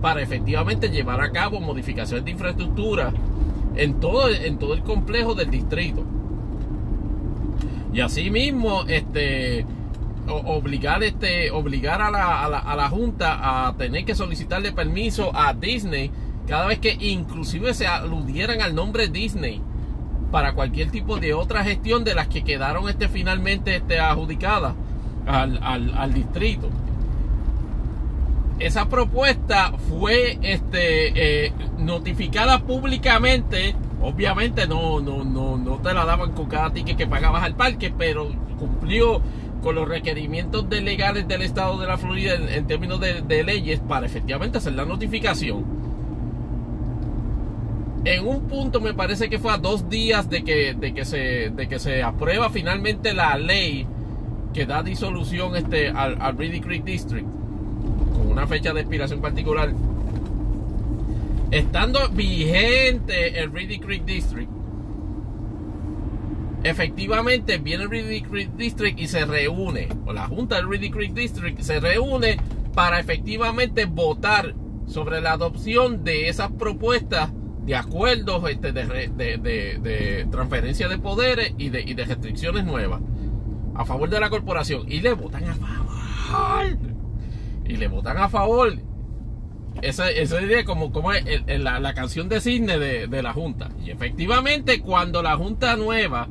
[SPEAKER 2] para efectivamente llevar a cabo modificaciones de infraestructura en todo, en todo el complejo del distrito. Y asimismo, este obligar este obligar a a a la Junta a tener que solicitarle permiso a Disney cada vez que inclusive se aludieran al nombre Disney para cualquier tipo de otra gestión de las que quedaron este, finalmente este, adjudicadas al, distrito. Esa propuesta fue este, eh, notificada públicamente. Obviamente no, no, no, no te la daban con cada ticket que pagabas al parque, pero cumplió con los requerimientos de legales del estado de la Florida en, términos de leyes para efectivamente hacer la notificación en un punto me parece que fue a dos días de que, de que, se, de que se aprueba finalmente la ley que da disolución este, al, al Creek District con una fecha de expiración particular. Estando vigente el Reedy Creek District, efectivamente viene el Reedy Creek District y se reúne, o la Junta del Reedy Creek District se reúne para efectivamente votar sobre la adopción de esas propuestas acuerdos este, de, de, de, de, transferencia de poderes y de, y de restricciones nuevas a favor de la corporación. Y le votan a favor. Y le votan a favor. Esa, esa idea como, como la, canción de cisne de, la junta. Y efectivamente cuando la junta nueva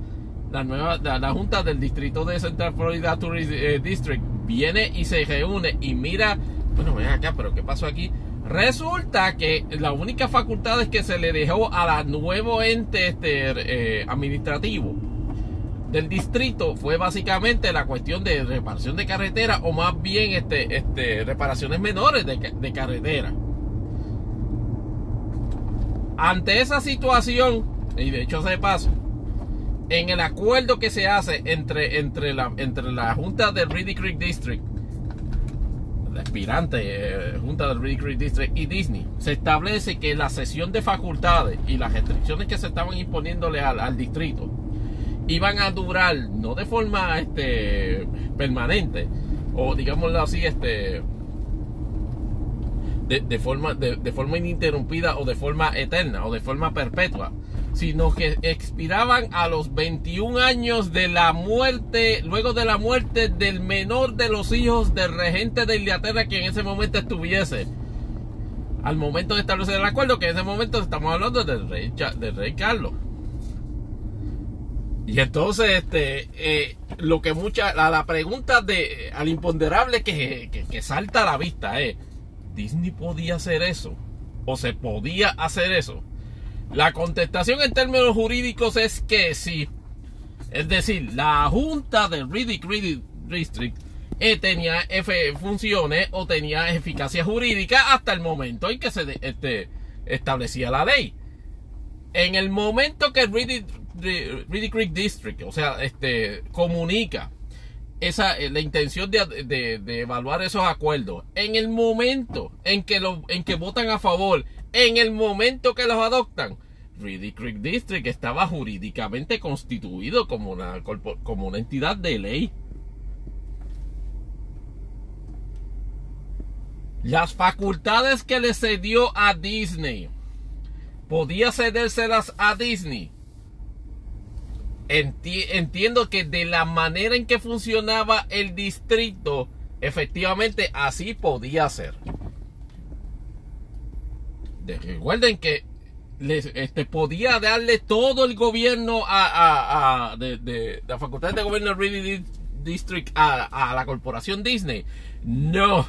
[SPEAKER 2] la nueva la, la junta del distrito de Central Florida Tourist eh, District viene y se reúne y mira bueno ven acá pero qué pasó aquí Resulta que la única facultad que se le dejó a la nuevo ente este, eh, administrativo del distrito fue básicamente la cuestión de reparación de carretera o más bien este, este, reparaciones menores de, carretera. Ante esa situación, y de hecho se paso, en el acuerdo que se hace entre, entre, la, entre la Junta del Reedy Creek District aspirante eh, Junta del Reedy Creek District y Disney, se establece que la sesión de facultades y las restricciones que se estaban imponiéndole al, al distrito iban a durar no de forma este, permanente o digámoslo así este de, de forma de, de, forma ininterrumpida o de forma eterna o de forma perpetua sino que expiraban a los 21 años de la muerte, luego de la muerte del menor de los hijos del regente de Inglaterra que en ese momento estuviese. Al momento de establecer el acuerdo, que en ese momento estamos hablando del rey, del rey Carlos. Y entonces, este, eh, lo que mucha, la, la, pregunta de, al imponderable que, que, que salta a la vista es, ¿Disney podía hacer eso? ¿O se podía hacer eso? La contestación en términos jurídicos es que sí. Es decir, la Junta del Riddick District eh, tenía funciones o tenía eficacia jurídica hasta el momento en que se este, establecía la ley. En el momento que el Riddick Creek District, o sea, este, comunica esa, eh, la intención de, de, de, evaluar esos acuerdos, en el momento en que, lo, en que votan a favor en el momento que los adoptan, Reedy Creek District estaba jurídicamente constituido como una, entidad de ley. Las facultades que le cedió a Disney, podía cedérselas a Disney. entiendo que de la manera en que funcionaba el distrito, efectivamente así podía ser. Recuerden que les, este, podía darle todo el gobierno a, la facultad de gobierno Reading District a, la corporación Disney. No.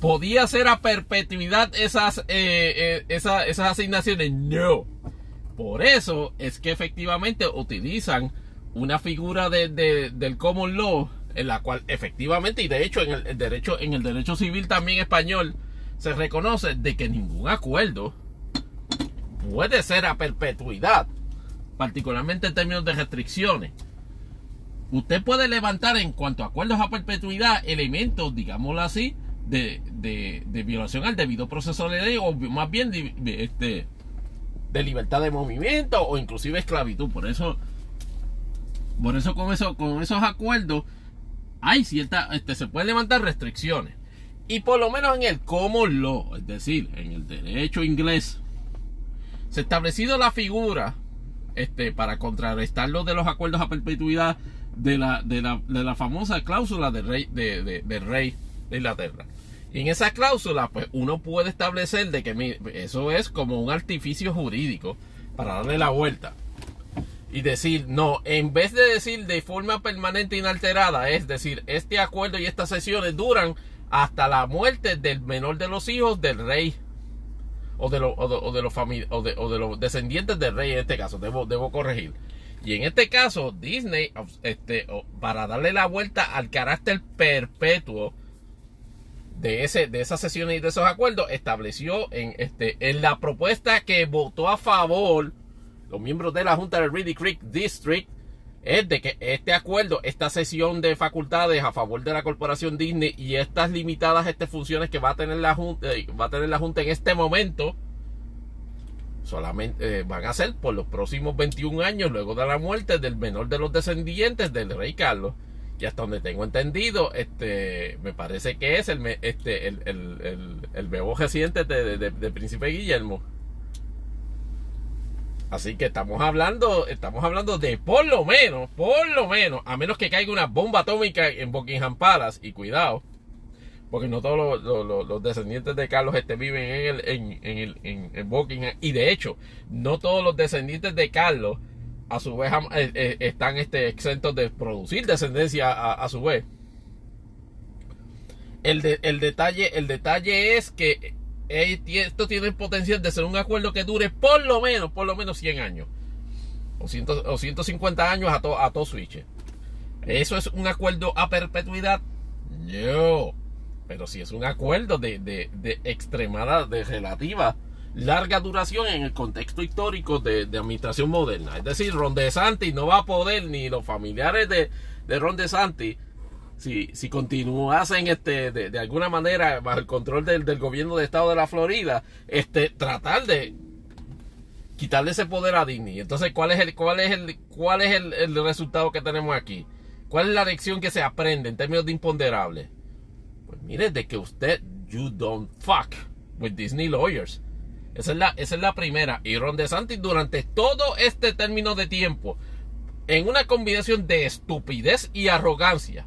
[SPEAKER 2] ¿Podía ser a perpetuidad esas, eh, eh, esas asignaciones? No. Por eso es que efectivamente utilizan una figura de, del common law en la cual efectivamente y de hecho en el, derecho en el derecho civil también español se reconoce de que ningún acuerdo puede ser a perpetuidad, particularmente en términos de restricciones. Usted puede levantar en cuanto a acuerdos a perpetuidad elementos, digámoslo así, de, de, violación al debido proceso de ley o más bien de, este, de libertad de movimiento o inclusive esclavitud. Por eso, por eso con, eso, con esos acuerdos hay cierta, este, se pueden levantar restricciones. Y por lo menos en el common law, es decir, en el derecho inglés, se ha establecido la figura este, para contrarrestar lo de los acuerdos a perpetuidad de la, de la, de la famosa cláusula del rey de, de, rey de Inglaterra. Y en esa cláusula, pues uno puede establecer de que eso es como un artificio jurídico para darle la vuelta. Y decir, no, en vez de decir de forma permanente inalterada, es decir, este acuerdo y estas sesiones duran hasta la muerte del menor de los hijos del rey o de, los, o de, los o de, o de los descendientes del rey en este caso, debo, debo corregir. Y en este caso, Disney, este, para darle la vuelta al carácter perpetuo de, ese, de esas sesiones y de esos acuerdos, estableció en, este, en la propuesta que votó a favor los miembros de la Junta del Reedy Creek District, es de que este acuerdo, esta sesión de facultades a favor de la corporación Disney y estas limitadas este, funciones que va a tener la Junta, eh, va a tener la Junta en este momento, solamente eh, van a ser por los próximos 21 años luego de la muerte del menor de los descendientes del rey Carlos y hasta donde tengo entendido este me parece que es el este el, el, el, bebo reciente de, de, príncipe Guillermo así que estamos hablando estamos hablando de por lo menos por lo menos a menos que caiga una bomba atómica en Buckingham Palace y cuidado porque no todos los, descendientes de Carlos este, viven en, el, en, en, en, Buckingham. Y de hecho, no todos los descendientes de Carlos a su vez eh, eh, están este, exentos de producir descendencia a, su vez. El, el, detalle, el detalle es que esto tiene el potencial de ser un acuerdo que dure por lo menos, por lo menos 100 años. O, 150 años a, a todo switch. ¿Eso es un acuerdo a perpetuidad? No. Pero si es un acuerdo de, de, de extremada, de relativa larga duración en el contexto histórico de, administración moderna. Es decir, Ron DeSantis no va a poder, ni los familiares de, de Ron DeSantis, si, si continuasen este, de, alguna manera bajo el control del, gobierno de Estado de la Florida, este, tratar de quitarle ese poder a Disney. Entonces, ¿cuál es el, cuál es el, cuál es el, el resultado que tenemos aquí? ¿Cuál es la lección que se aprende en términos de imponderables? Pues mire, de que usted, you don't fuck with Disney lawyers. Esa es la, esa es la primera. Y Ron DeSantis durante todo este término de tiempo, en una combinación de estupidez y arrogancia,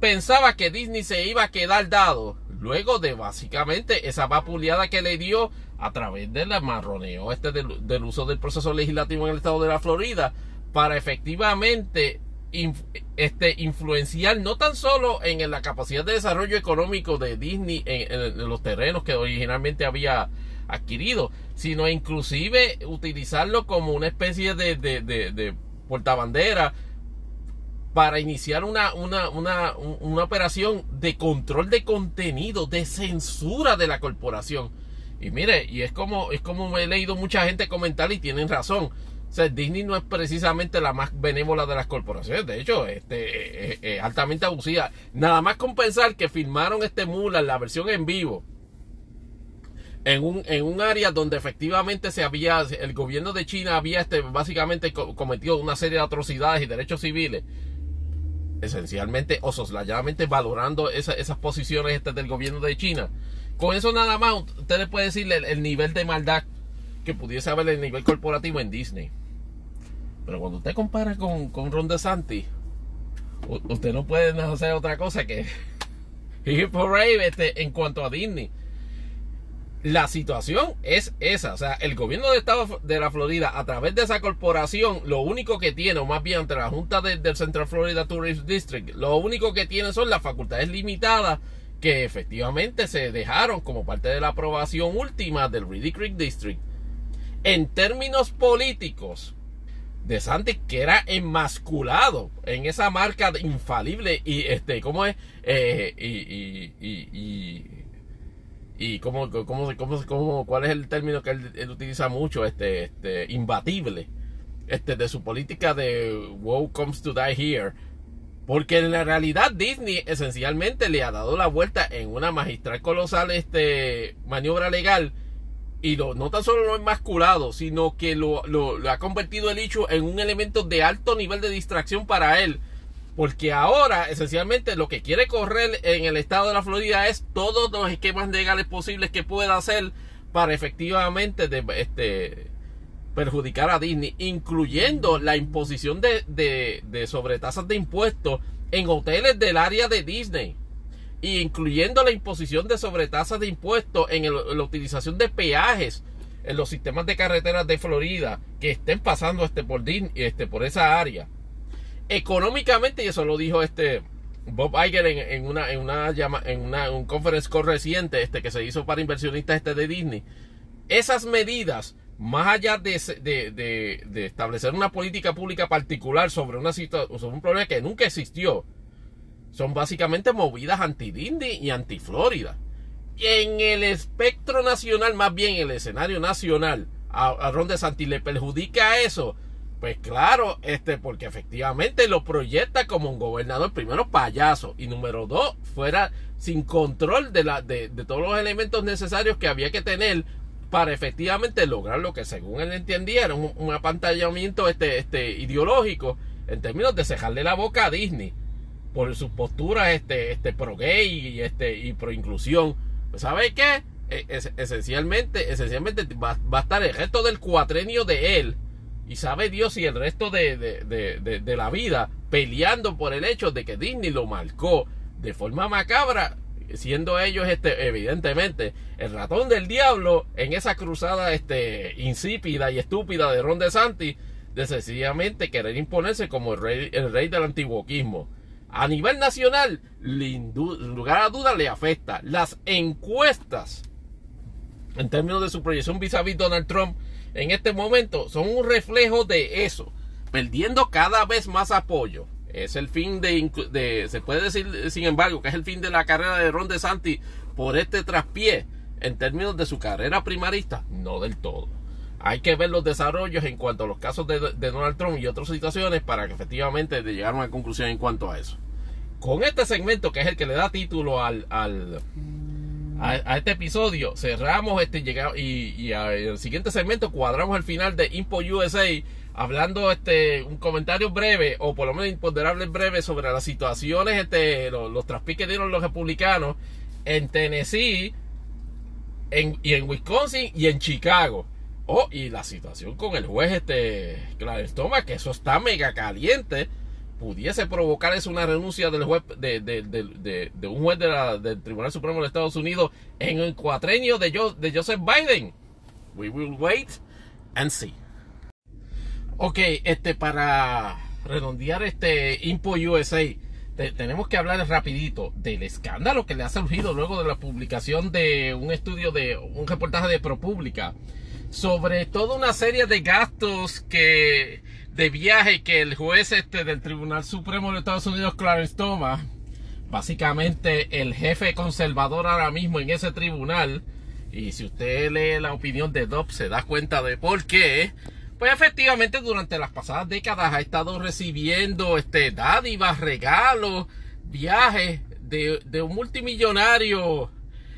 [SPEAKER 2] pensaba que Disney se iba a quedar dado. Luego de básicamente esa vapuleada que le dio a través del marroneo este del, del uso del proceso legislativo en el estado de la Florida para efectivamente este, influenciar no tan solo en la capacidad de desarrollo económico de Disney en, los terrenos que originalmente había adquirido, sino inclusive utilizarlo como una especie de, de, de, portabandera para iniciar una, una, una, una operación de control de contenido, de censura de la corporación. Y mire, y es como, es como he leído mucha gente comentar y tienen razón. Disney no es precisamente la más benévola de las corporaciones. De hecho, este, es, es altamente abusiva. Nada más compensar que filmaron este Mulan, la versión en vivo, en un, en un área donde efectivamente se había, el gobierno de China había este, básicamente cometido una serie de atrocidades y derechos civiles. Esencialmente o soslayadamente valorando esas posiciones este del gobierno de China. Con eso nada más, usted le puede decirle el nivel de maldad que pudiese haber el nivel corporativo en Disney. Pero cuando usted compara con, con Ron DeSantis, usted no puede hacer otra cosa que ir por ahí este, en cuanto a Disney. La situación es esa, o sea, el gobierno de Estado de la Florida, a través de esa corporación, lo único que tiene, o más bien entre la Junta del Central Florida Tourist District, lo único que tiene son las facultades limitadas que efectivamente se dejaron como parte de la aprobación última del Reedy Creek District. En términos políticos, de Santi que era enmasculado en esa marca infalible y este cómo es eh, cómo, cómo, cómo, cuál es el término que él, utiliza mucho este este imbatible este de su política de wow comes to die here porque en la realidad Disney esencialmente le ha dado la vuelta en una magistral colosal este maniobra legal y lo, no tan solo lo ha enmasculado, sino que lo, ha convertido el hecho en un elemento de alto nivel de distracción para él. Porque ahora, esencialmente, lo que quiere correr en el estado de la Florida es todos los esquemas legales posibles que pueda hacer para efectivamente este, perjudicar a Disney, incluyendo la imposición de, de, de sobretasas de impuestos en hoteles del área de Disney incluyendo la imposición de sobretasas de impuestos en, la utilización de peajes en los sistemas de carreteras de Florida que estén pasando este por, este, por esa área. Económicamente, y eso lo dijo este Bob Iger en, una, en, una, en una un conference reciente este, que se hizo para inversionistas este de Disney, esas medidas, más allá de, de, de establecer una política pública particular sobre, una sobre un problema que nunca existió, son básicamente movidas anti-Dindy y anti-Florida. En el espectro nacional, más bien en el escenario nacional, a, Ron DeSantis le perjudica eso. Pues claro, este, porque efectivamente lo proyecta como un gobernador, primero payaso, y número dos, fuera sin control de, la, de, todos los elementos necesarios que había que tener para efectivamente lograr lo que según él entendía era un, apantallamiento este, este, ideológico en términos de cejarle la boca a Disney por su postura este, este pro gay y, este, y pro inclusión. Pues, ¿Sabe qué? E, esencialmente, esencialmente va, a estar el resto del cuatrenio de él. Y sabe Dios si el resto de, de, la vida peleando por el hecho de que Disney lo marcó de forma macabra, siendo ellos este, evidentemente el ratón del diablo en esa cruzada este, insípida y estúpida de Ron DeSantis de sencillamente querer imponerse como el rey, el rey del antiguoquismo. A nivel nacional, lugar a duda le afecta. Las encuestas, en términos de su proyección vis a vis Donald Trump, en este momento son un reflejo de eso, perdiendo cada vez más apoyo. Es el fin de, se puede decir, sin embargo, que es el fin de la carrera de Ron DeSantis por este traspié en términos de su carrera primarista, no del todo. Hay que ver los desarrollos en cuanto a los casos de, Donald Trump y otras situaciones para que efectivamente llegar a una conclusión en cuanto a eso. Con este segmento, que es el que le da título al, al a, este episodio, cerramos este llegado y, y siguiente segmento cuadramos el final de Impo USA hablando este un comentario breve o por lo menos imponderable breve sobre las situaciones este los, los traspiés que dieron los republicanos en Tennessee en, y en Wisconsin y en Chicago. Oh, y la situación con el juez este Clarence Thomas, que eso está mega caliente, pudiese provocar eso una renuncia del juez de, de, un juez del Tribunal Supremo de Estados Unidos en el cuatrenio de, de Joseph Biden. We will wait and see. Ok, este para redondear este Impo USA, tenemos que hablar rapidito del escándalo que le ha surgido luego de la publicación de un estudio de un reportaje de ProPublica sobre toda una serie de gastos que de viaje que el juez este del Tribunal Supremo de Estados Unidos, Clarence Thomas, básicamente el jefe conservador ahora mismo en ese tribunal, y si usted lee la opinión de Dobbs se da cuenta de por qué, pues efectivamente durante las pasadas décadas ha estado recibiendo este dádivas, regalos, viajes de, de un multimillonario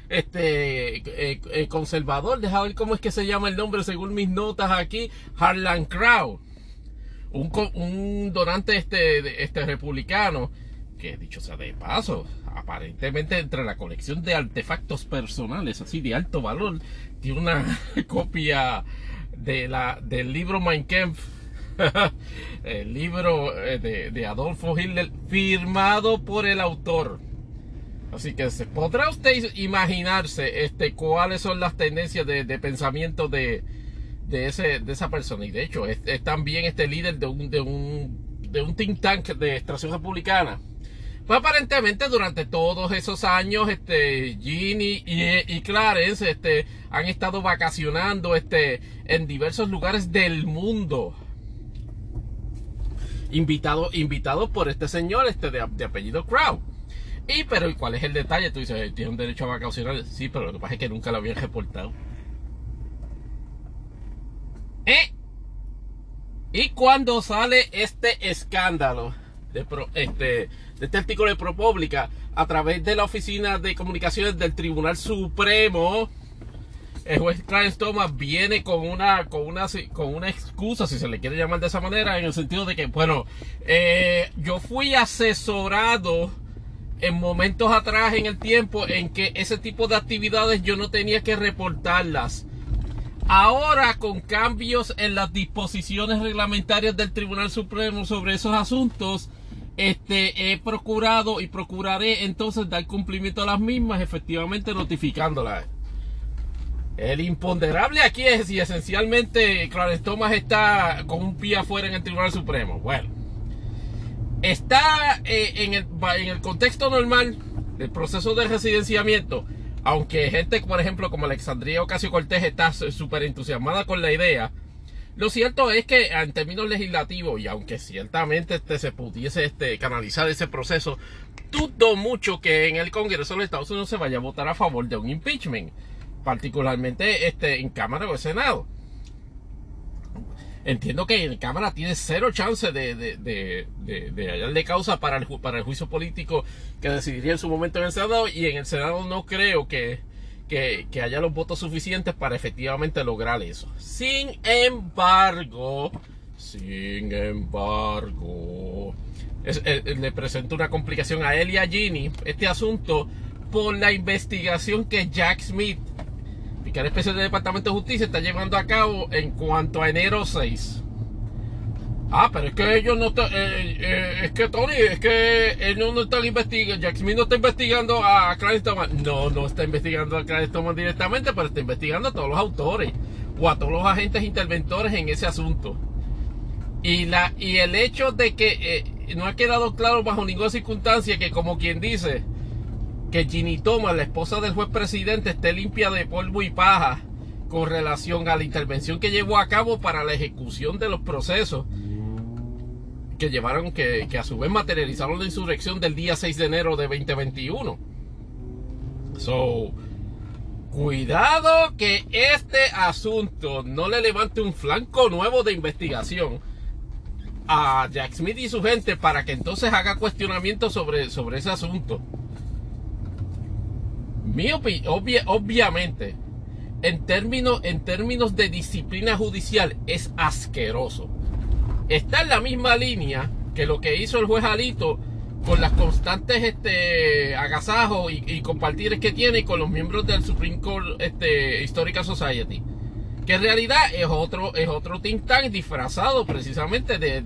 [SPEAKER 2] este eh, eh, conservador, deja ver cómo es que se llama el nombre según mis notas aquí, Harlan Crow, un, donante este, este republicano, que dicho sea de paso, aparentemente entre la colección de artefactos personales así de alto valor, tiene una copia de la, del libro Mein Kampf el libro eh, de, Adolfo Hitler firmado por el autor. Así que podrá usted imaginarse este, cuáles son las tendencias de, de pensamiento de, de, ese, de esa persona. Y de hecho, es, también este líder de un, de, un, de un think tank de extracción republicana. Pues aparentemente durante todos esos años, este, Ginny y, y, Clarence este, han estado vacacionando este, en diversos lugares del mundo. Invitados invitado por este señor este, de, de apellido Crow. Y pero ¿y cuál es el detalle? Tú dices, tiene un derecho a vacacionar. Sí, pero lo que pasa es que nunca lo habían reportado. Y cuando sale este escándalo de, este, de este artículo de ProPublica a través de la Oficina de Comunicaciones del Tribunal Supremo, el juez Clarence Thomas viene con una, con una, con una excusa, si se le quiere llamar de esa manera, en el sentido de que, bueno, eh, yo fui asesorado en momentos atrás en el tiempo en que ese tipo de actividades yo no tenía que reportarlas. Ahora, con cambios en las disposiciones reglamentarias del Tribunal Supremo sobre esos asuntos, este, he procurado y procuraré entonces dar cumplimiento a las mismas, efectivamente notificándolas. El imponderable aquí es si esencialmente Clarence Thomas está con un pie afuera en el Tribunal Supremo. Bueno, está eh, en, el, en el contexto normal del proceso de residenciamiento aunque gente, por ejemplo, como Alexandria Ocasio Cortés está súper entusiasmada con la idea, lo cierto es que en términos legislativos, y aunque ciertamente este, se pudiese este, canalizar ese proceso, dudo mucho que en el Congreso de los Estados Unidos se vaya a votar a favor de un impeachment, particularmente este, en Cámara o Senado entiendo que en Cámara tiene cero chance de, de, de, de, hallarle causa para el, para el juicio político que decidiría en su momento en el Senado y en el Senado no creo que, que, que haya los votos suficientes para efectivamente lograr eso. Sin embargo, sin embargo, eh, eh, le presento una complicación a él y a Ginny este asunto por la investigación que Jack Smith fiscal especial del Departamento de Justicia está llevando a cabo en cuanto a enero 6. Ah, pero es que ellos no están, eh, eh, es que Tony, es que ellos no están investigando, Jack Smith no está investigando a Clarence Thomas. No, no está investigando a Clarence Thomas directamente, pero está investigando a todos los autores o a todos los agentes interventores en ese asunto. Y, la, y el hecho de que eh, no ha quedado claro bajo ninguna circunstancia que como quien dice, que Ginny Thomas, la esposa del juez presidente, esté limpia de polvo y paja con relación a la intervención que llevó a cabo para la ejecución de los procesos que llevaron, que, a su vez materializaron la insurrección del día 6 de enero de 2021. So, cuidado que este asunto no le levante un flanco nuevo de investigación a Jack Smith y su gente para que entonces haga cuestionamientos sobre, sobre ese asunto mi obviamente, en términos, en términos de disciplina judicial, es asqueroso. Está en la misma línea que lo que hizo el juez Alito con las constantes este, agasajos y, compartires que tiene con los miembros del Supreme Court este, Historical Society. Que en realidad es otro, es otro think tank disfrazado precisamente de,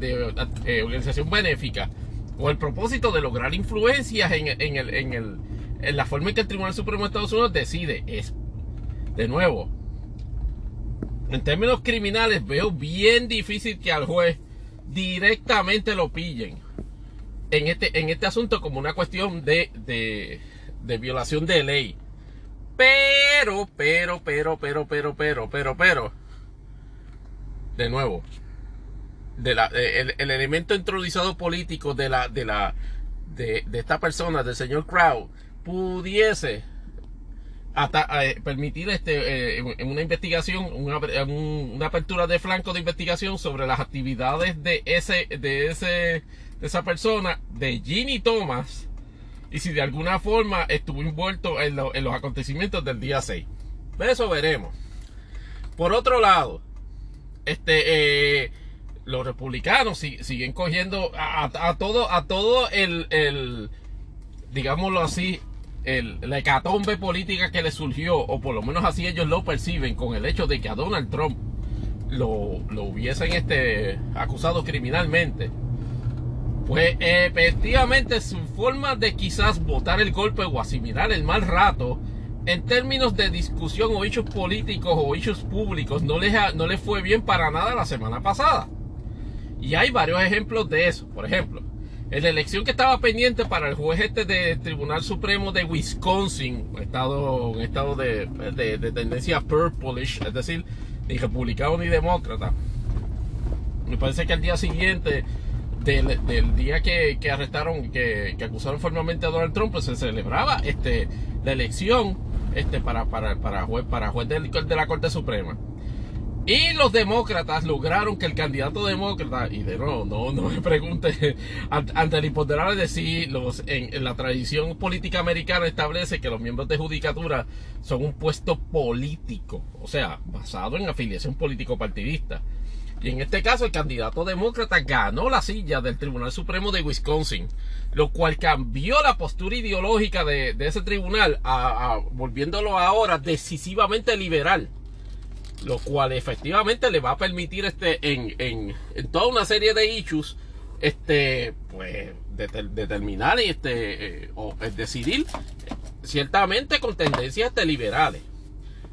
[SPEAKER 2] eh, organización benéfica. Con el propósito de lograr influencias en, en el, en el la forma en que el Tribunal Supremo de Estados Unidos decide es, de nuevo, en términos criminales veo bien difícil que al juez directamente lo pillen en este, en este asunto como una cuestión de, de, violación de ley. Pero, pero, pero, pero, pero, pero, pero, pero, de nuevo, de la, el, el, elemento introducido político de la, de la, de, de esta persona, del señor Crow, pudiese eh, permitir este, eh, una investigación, una, apertura de flanco de investigación sobre las actividades de ese, de ese, de esa persona, de Ginny Thomas, y si de alguna forma estuvo envuelto en, los acontecimientos del día 6. Eso veremos. Por otro lado, este, eh, los republicanos siguen cogiendo a, todo, a todo el digámoslo así, el, la hecatombe política que le surgió, o por lo menos así ellos lo perciben, con el hecho de que a Donald Trump lo, lo hubiesen este, acusado criminalmente, pues efectivamente su forma de quizás votar el golpe o asimilar el mal rato, en términos de discusión o hechos políticos o hechos públicos, no les, no les fue bien para nada la semana pasada. Y hay varios ejemplos de eso. Por ejemplo, la elección que estaba pendiente para el juez este del Tribunal Supremo de Wisconsin, un estado, estado de, de, tendencia purplish, es decir, ni republicano ni demócrata. Me parece que al día siguiente del, del día que, que arrestaron, que, que, acusaron formalmente a Donald Trump, pues se celebraba este, la elección este, para, para, para juez, para juez de, de la Corte Suprema. Y los demócratas lograron que el candidato demócrata, y de nuevo, no, no me pregunte, ante el imponderable de sí, los, en, la tradición política americana establece que los miembros de judicatura son un puesto político, o sea, basado en afiliación político-partidista. Y en este caso el candidato demócrata ganó la silla del Tribunal Supremo de Wisconsin, lo cual cambió la postura ideológica de, ese tribunal, a, volviéndolo ahora decisivamente liberal lo cual efectivamente le va a permitir este en, en, toda una serie de issues este pues determinar este eh, o decidir ciertamente con tendencias de liberales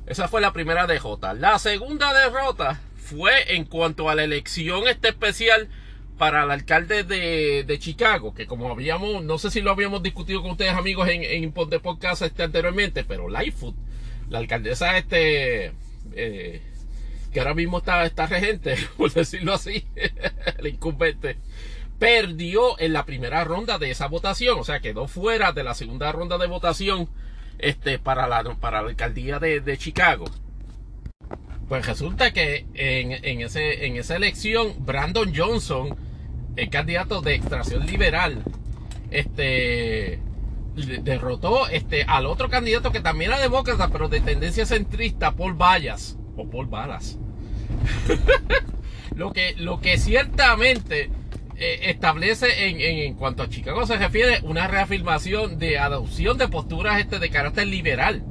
[SPEAKER 2] esa fue la primera derrota. La segunda derrota fue en cuanto a la elección este especial para el alcalde de, de, Chicago, que como habíamos, no sé si lo habíamos discutido con ustedes amigos en, en Podcast este anteriormente, pero Lightfoot, la alcaldesa este eh, que ahora mismo está, regente, por decirlo así, el incumbente, perdió en la primera ronda de esa votación, o sea, quedó fuera de la segunda ronda de votación este, para, la, para la alcaldía de, Chicago. Pues resulta que en, ese, en esa elección, Brandon Johnson, el candidato de extracción liberal, este, derrotó este, al otro candidato que también era demócrata, pero de tendencia centrista, Paul Vallas, o Paul Balas. lo, que, lo que ciertamente eh, establece en, en, cuanto a Chicago se refiere una reafirmación de adopción de posturas este, de carácter liberal.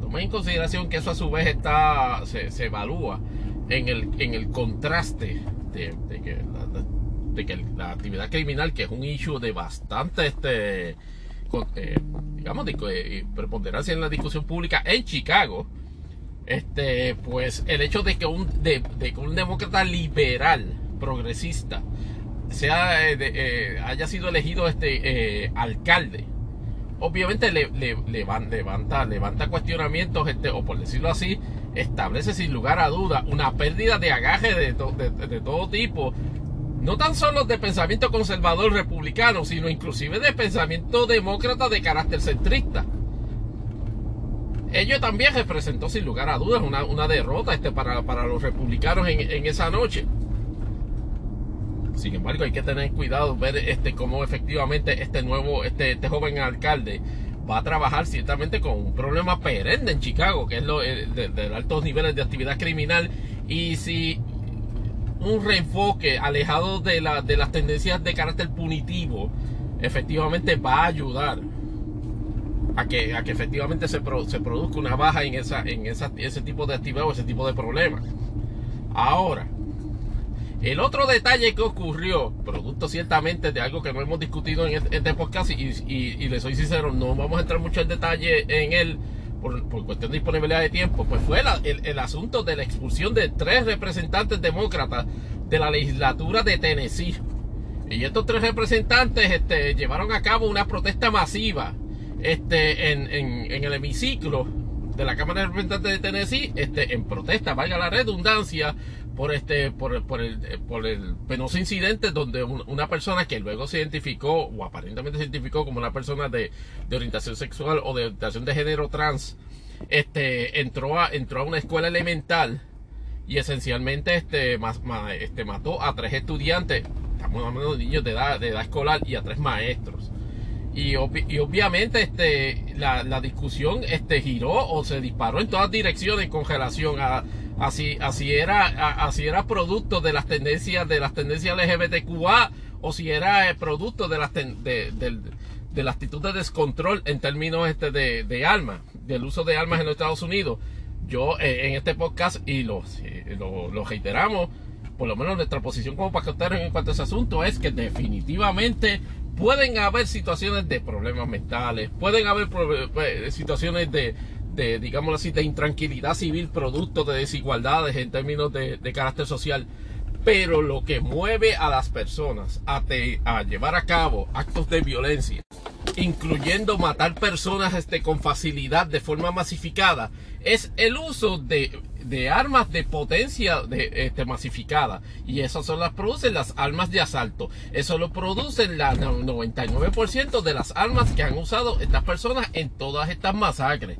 [SPEAKER 2] Toma en consideración que eso a su vez está, se, se evalúa en el, en el contraste de, de que, la, de que la actividad criminal, que es un issue de bastante este, eh, digamos, de, eh, preponderancia en la discusión pública en Chicago, este, pues el hecho de que un, de, que un demócrata liberal, progresista, sea, eh, haya sido elegido este alcalde, obviamente le, levanta, levanta cuestionamientos, este, o por decirlo así, establece sin lugar a duda una pérdida de agaje de, de todo tipo no tan solo de pensamiento conservador republicano, sino inclusive de pensamiento demócrata de carácter centrista. Ello también representó sin lugar a dudas una, derrota este, para, los republicanos en, esa noche. Sin embargo, hay que tener cuidado, ver este, cómo efectivamente este nuevo, este, este joven alcalde va a trabajar ciertamente con un problema perenne en Chicago, que es lo eh, de, de altos niveles de actividad criminal. Y si un reenfoque alejado de, la, de las tendencias de carácter punitivo, efectivamente va a ayudar a que, a que efectivamente se, se produzca una baja en, esa, en esa, ese tipo de actividad o ese tipo de problemas. Ahora, el otro detalle que ocurrió, producto ciertamente de algo que no hemos discutido en este, este podcast, y, y, y, soy sincero, no vamos a entrar mucho en detalle en él por, cuestión de disponibilidad de tiempo, pues fue el, asunto de la expulsión de tres representantes demócratas de la legislatura de Tennessee. Y estos tres representantes este, llevaron a cabo una protesta masiva este, en, el hemiciclo de la Cámara de Representantes de Tennessee, este, en protesta, valga la redundancia, por este por, por, el, por el penoso incidente donde una persona que luego se identificó o aparentemente se identificó como una persona de, orientación sexual o de orientación de género trans este entró a entró a una escuela elemental y esencialmente este, este mató a tres estudiantes estamos hablando de niños de edad, de edad escolar y a tres maestros. Y, y obviamente este la, la, discusión este giró o se disparó en todas direcciones con relación a así, así era, así era producto de las tendencias, de las tendencias LGBTQA, o si era producto de las de, de, la actitud de descontrol en términos este de, de armas, del uso de armas en los Estados Unidos. Yo eh, en este podcast y eh, lo, lo reiteramos, por lo menos nuestra posición como paqueteros en cuanto a ese asunto es que definitivamente pueden haber situaciones de problemas mentales, pueden haber eh, situaciones de, de, digámoslo así, de intranquilidad civil producto de desigualdades en términos de, de carácter social. Pero lo que mueve a las personas a, a llevar a cabo actos de violencia, incluyendo matar personas este, con facilidad de forma masificada, es el uso de, de armas de potencia de, este, masificada. Y esas son las producen las armas de asalto. Eso lo producen la 99% de las armas que han usado estas personas en todas estas masacres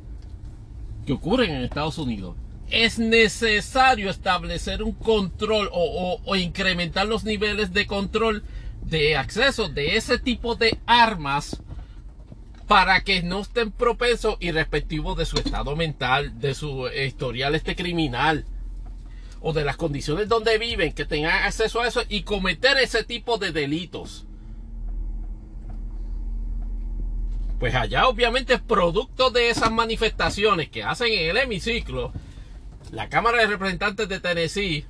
[SPEAKER 2] que ocurren en Estados Unidos. Es necesario establecer un control o, incrementar los niveles de control de acceso de ese tipo de armas para que no estén propensos y respectivos de su estado mental, de su historial este criminal o de las condiciones donde viven, que tengan acceso a eso y cometer ese tipo de delitos. Pues allá obviamente producto de esas manifestaciones que hacen en el hemiciclo, la Cámara de Representantes de Tennessee,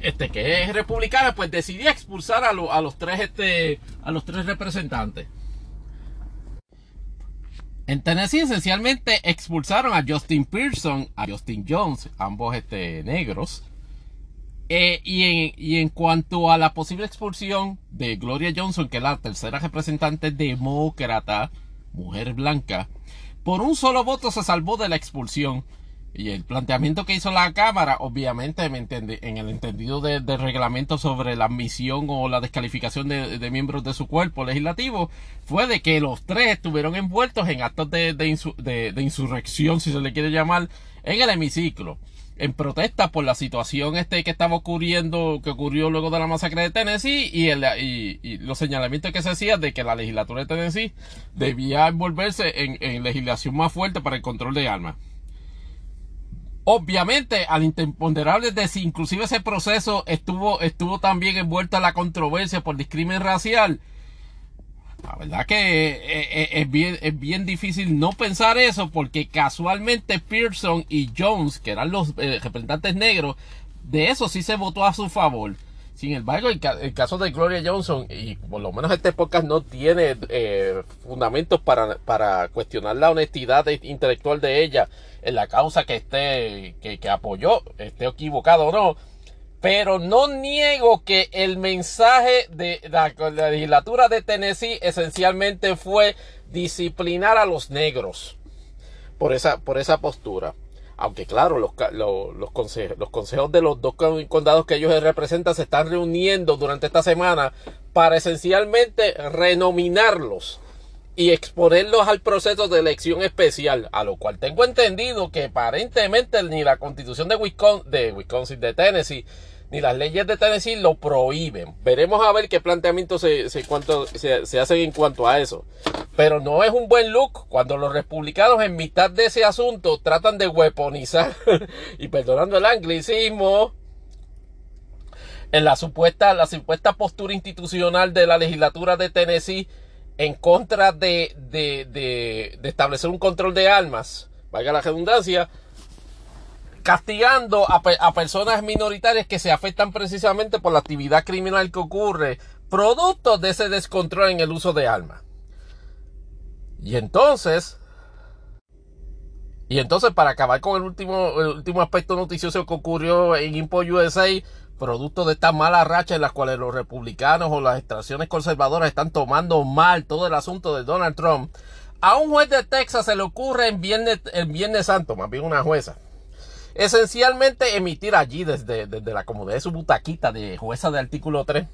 [SPEAKER 2] este que es republicana, pues decidió expulsar a, a los tres este, a los tres representantes. En Tennessee esencialmente expulsaron a Justin Pearson, a Justin Jones, ambos este, negros, eh, y, en, cuanto a la posible expulsión de Gloria Johnson, que es la tercera representante demócrata, mujer blanca, por un solo voto se salvó de la expulsión. Y el planteamiento que hizo la Cámara, obviamente, me en el entendido del de reglamento sobre la admisión o la descalificación de, miembros de su cuerpo legislativo, fue de que los tres estuvieron envueltos en actos de, de insurrección, si se le quiere llamar, en el hemiciclo en protesta por la situación este que estaba ocurriendo, que ocurrió luego de la masacre de Tennessee y, el, y, los señalamientos que se hacían de que la legislatura de Tennessee debía envolverse en, en legislación más fuerte para el control de armas. Obviamente, al imponderable de si inclusive ese proceso estuvo, estuvo también envuelto a la controversia por discrimen racial, la verdad que eh, eh, es, bien, es bien difícil no pensar eso porque casualmente Pearson y Jones, que eran los eh, representantes negros, de eso sí se votó a su favor. Sin embargo, el, caso de Gloria Johnson, y por lo menos esta época no tiene fundamentos para, para, cuestionar la honestidad intelectual de ella en la causa que esté, que, que apoyó, esté equivocado o no pero no niego que el mensaje de la, legislatura de Tennessee esencialmente fue disciplinar a los negros por esa, por esa postura. Aunque claro, los, los, consejos, los consejos de los dos condados que ellos representan se están reuniendo durante esta semana para esencialmente renominarlos y exponerlos al proceso de elección especial, a lo cual tengo entendido que aparentemente ni la constitución de Wisconsin, de, Wisconsin, de Tennessee, ni las leyes de Tennessee lo prohíben. Veremos a ver qué planteamientos se, se, se, hacen en cuanto a eso. Pero no es un buen look cuando los republicanos en mitad de ese asunto tratan de weaponizar, y perdonando el anglicismo, en la supuesta, la supuesta postura institucional de la legislatura de Tennessee en contra de, de, de, establecer un control de armas, valga la redundancia, castigando a, personas minoritarias que se afectan precisamente por la actividad criminal que ocurre, producto de ese descontrol en el uso de armas. Y entonces, y entonces para acabar con el último, el último aspecto noticioso que ocurrió en Impo USA, producto de esta mala racha en las cuales los republicanos o las extracciones conservadoras están tomando mal todo el asunto de Donald Trump, a un juez de Texas se le ocurre en Viernes, Santo, más bien una jueza, esencialmente emitir allí desde, desde la comodidad de su butaquita de jueza de artículo 3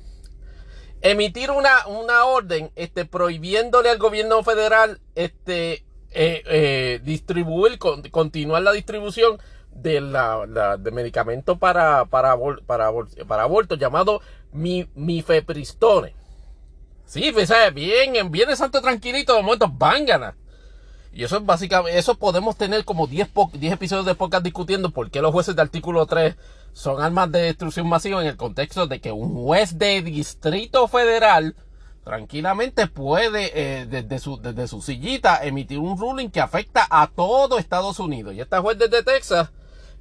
[SPEAKER 2] emitir una, una orden este, prohibiéndole al gobierno federal este, eh, eh, distribuir, continuar la distribución de, la, la de medicamento para, para, para, para aborto llamado mi, mifepristone. Sí, pues, bien, en Viernes Santo tranquilito, de momento, van ganar. Y eso es básicamente, eso podemos tener como 10, 10 episodios de podcast discutiendo por qué los jueces de artículo 3 son armas de destrucción masiva en el contexto de que un juez de distrito federal tranquilamente puede eh, desde, su, desde su sillita emitir un ruling que afecta a todo Estados Unidos. Y esta juez desde Texas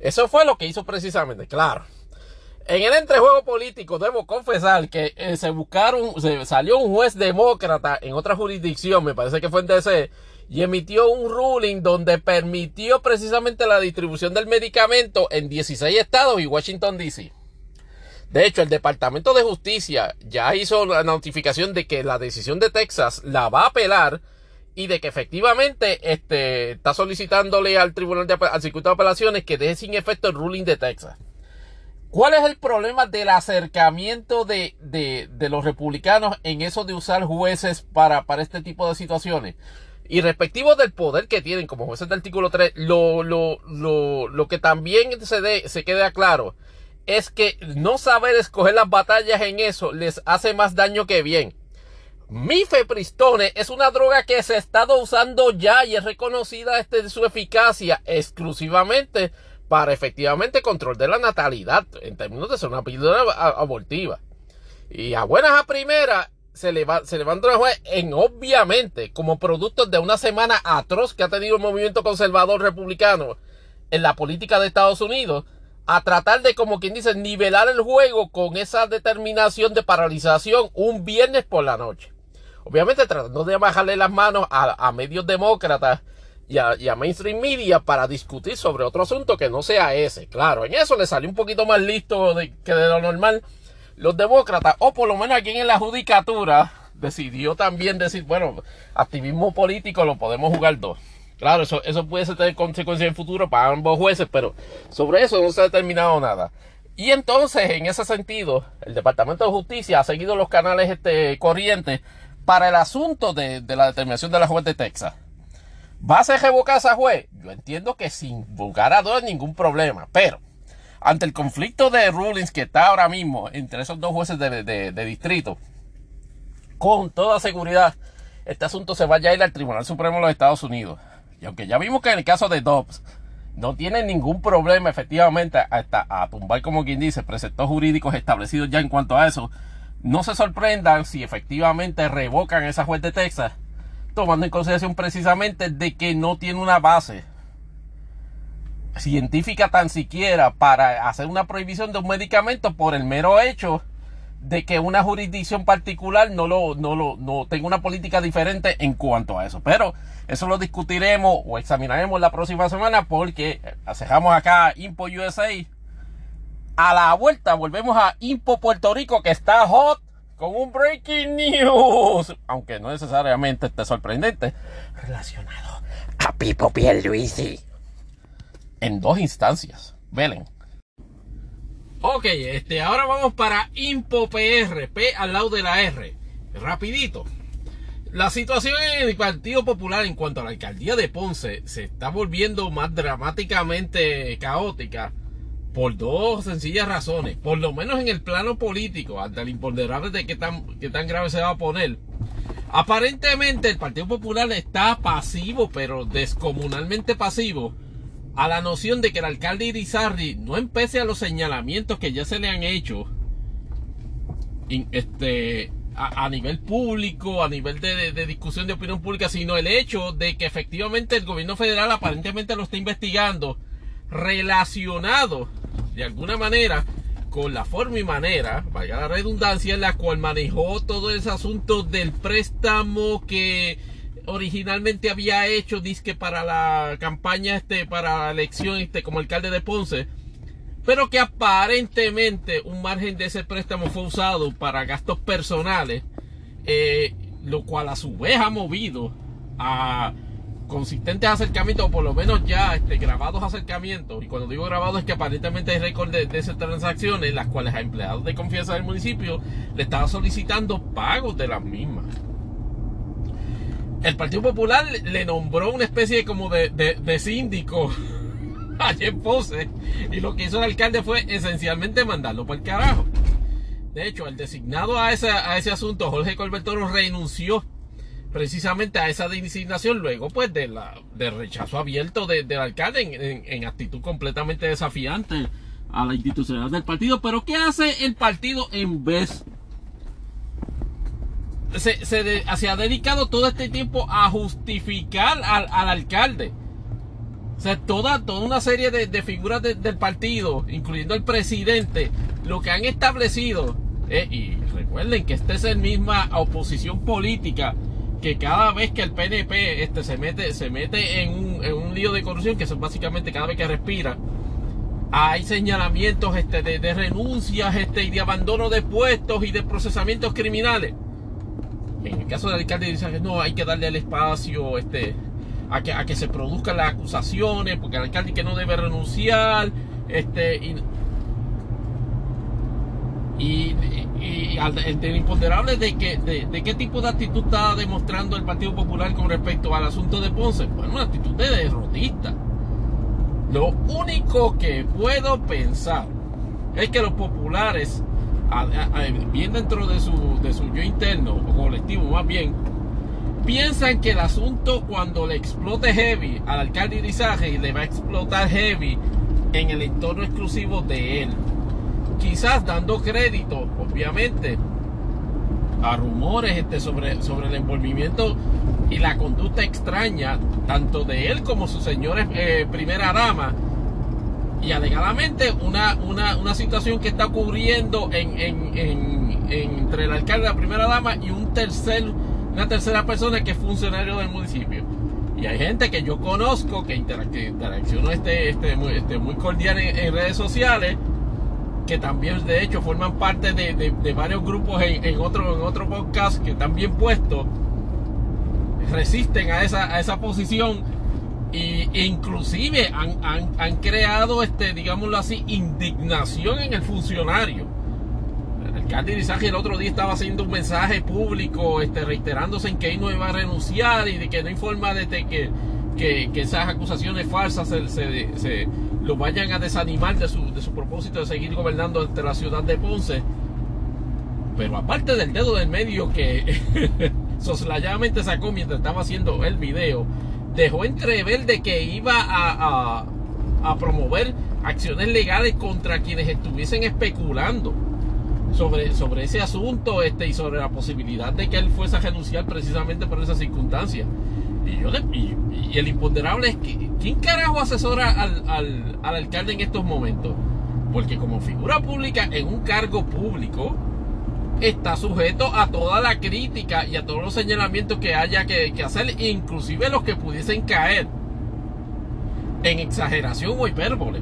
[SPEAKER 2] Eso fue lo que hizo precisamente, claro. En el entrejuego político debo confesar que eh, se buscaron, se salió un juez demócrata en otra jurisdicción, me parece que fue en DC, y emitió un ruling donde permitió precisamente la distribución del medicamento en 16 estados y Washington DC. De hecho, el Departamento de Justicia ya hizo la notificación de que la decisión de Texas la va a apelar y de que efectivamente este, está solicitándole al Tribunal de al Circuito de Apelaciones que deje sin efecto el ruling de Texas. ¿Cuál es el problema del acercamiento de, de, los republicanos en eso de usar jueces para, para este tipo de situaciones? Y respectivo del poder que tienen como jueces del artículo 3, lo, lo, lo, lo que también se, de, se queda claro es que no saber escoger las batallas en eso les hace más daño que bien. Mifepristone es una droga que se ha estado usando ya y es reconocida este, su eficacia exclusivamente para efectivamente control de la natalidad en términos de ser una píldora abortiva. Y a buenas a primeras se, le va, se levanta una juez en obviamente como producto de una semana atroz que ha tenido el movimiento conservador republicano en la política de Estados Unidos a tratar de como quien dice nivelar el juego con esa determinación de paralización un viernes por la noche. Obviamente tratando de bajarle las manos a medios demócratas y a, mainstream media para discutir sobre otro asunto que no sea ese. Claro, en eso le salió un poquito más listo que de lo normal los demócratas, o por lo menos aquí en la judicatura, decidió también decir, bueno, activismo político lo podemos jugar dos. Claro, eso, eso puede tener consecuencias en futuro para ambos jueces, pero sobre eso no se ha determinado nada. Y entonces, en ese sentido, el Departamento de Justicia ha seguido los canales este, corrientes para el asunto de, la determinación de la juez de Texas. ¿Va a ser revocada esa juez? Yo entiendo que sin lugar a dudas ningún problema, pero ante el conflicto de rulings que está ahora mismo entre esos dos jueces de, distrito, con toda seguridad, este asunto se va a ir al Tribunal Supremo de los Estados Unidos. Y aunque ya vimos que en el caso de Dobbs no tiene ningún problema efectivamente hasta a tumbar, como quien dice, preceptos jurídicos establecidos ya en cuanto a eso, no se sorprendan si efectivamente revocan esa juez de Texas tomando en consideración precisamente de que no tiene una base científica tan siquiera para hacer una prohibición de un medicamento por el mero hecho de que una jurisdicción particular no lo, no lo, no tenga una política diferente en cuanto a eso. Pero eso lo discutiremos o examinaremos la próxima semana porque acejamos acá Impo USA. A la vuelta volvemos a Impo Puerto Rico que está hot con un breaking news, aunque no necesariamente esté sorprendente, relacionado a Pipo Pierluisi. En dos instancias. Velen. Ok, este, ahora vamos para Impo PR, al lado de la R. Rapidito. La situación en el Partido Popular en cuanto a la alcaldía de Ponce se está volviendo más dramáticamente caótica por dos sencillas razones. Por lo menos en el plano político, ante el imponderable de qué tan, qué tan grave se va a poner. Aparentemente el Partido Popular está pasivo, pero descomunalmente pasivo, a la noción de que el alcalde Irizarry no empece a los señalamientos que ya se le han hecho este, a, nivel público, a nivel de, de, discusión de opinión pública, sino el hecho de que efectivamente el gobierno federal aparentemente lo está investigando relacionado de alguna manera con la forma y manera, vaya la redundancia, en la cual manejó todo ese asunto del préstamo que originalmente había hecho disque para la campaña este para la elección este como alcalde de Ponce pero que aparentemente un margen de ese préstamo fue usado para gastos personales eh, lo cual a su vez ha movido a consistentes acercamientos, o por lo menos ya este, grabados acercamientos, y cuando digo grabados es que aparentemente hay récord de, esas transacciones, las cuales a empleados de confianza del municipio le estaba solicitando pagos de las mismas. El Partido Popular le nombró una especie como de, de, síndico a Jeff Pose, y lo que hizo el alcalde fue esencialmente mandarlo por el carajo. De hecho, el designado a ese, a ese asunto, Jorge Colbertoro, renunció precisamente a esa designación luego pues de del rechazo abierto del alcalde en, actitud completamente desafiante a la institucionalidad del partido. Pero qué hace el partido en vez se, ha dedicado todo este tiempo a justificar al, al alcalde. O sea, toda, una serie de, figuras de- del partido, incluyendo el presidente, lo que han establecido, eh, y recuerden que esta es la misma oposición política que cada vez que el PNP este, se mete, se mete en, un, en un lío de corrupción, que es básicamente cada vez que respira, hay señalamientos este, de, de renuncias este, y de abandono de puestos y de procesamientos criminales. En el caso del alcalde dice que no, hay que darle el espacio este, a, que, a que se produzcan las acusaciones, porque el alcalde que no debe renunciar, este, y, y- y el, imponderable de, que, de, qué tipo de actitud está demostrando el Partido Popular con respecto al asunto de Ponce. Bueno, una actitud de derrotista. Lo único que puedo pensar es que los populares, a- bien dentro de su, de su yo interno, o colectivo más bien, piensan que el asunto cuando le explote heavy al alcalde Irizaje le va a explotar heavy en el entorno exclusivo de él. Quizás dando crédito, obviamente, a rumores este, sobre, sobre el envolvimiento y la conducta extraña, tanto de él como su señora eh, primera dama, y alegadamente una, una, una situación que está ocurriendo en, en- en- en- entre el alcalde y la primera dama y un tercer, una tercera persona que es funcionario del municipio. Y hay gente que yo conozco que, interac- que este, este, muy, este, muy cordial en redes sociales, que también de hecho forman parte de, de- de varios grupos en, en otro, en otro podcast que están bien puestos, resisten a esa, a esa posición y, e inclusive han, han- han creado, este, digámoslo así, indignación en el funcionario. El alcalde el otro día estaba haciendo un mensaje público este, reiterándose en que él no iba a renunciar y de que no hay forma de que, que, esas acusaciones falsas se, lo vayan a desanimar de su, de su propósito de seguir gobernando ante la ciudad de Ponce. Pero aparte del dedo del medio que soslayadamente sacó mientras estaba haciendo el video, dejó entrever de que iba a, a- promover acciones legales contra quienes estuviesen especulando sobre, sobre ese asunto este, y sobre la posibilidad de que él fuese a renunciar precisamente por esas circunstancias. Y, yo y, y el imponderable es que, ¿quién carajo asesora al, al, al alcalde en estos momentos? Porque como figura pública en un cargo público, está sujeto a toda la crítica y a todos los señalamientos que haya que, que hacer, inclusive los que pudiesen caer en exageración o hipérbole.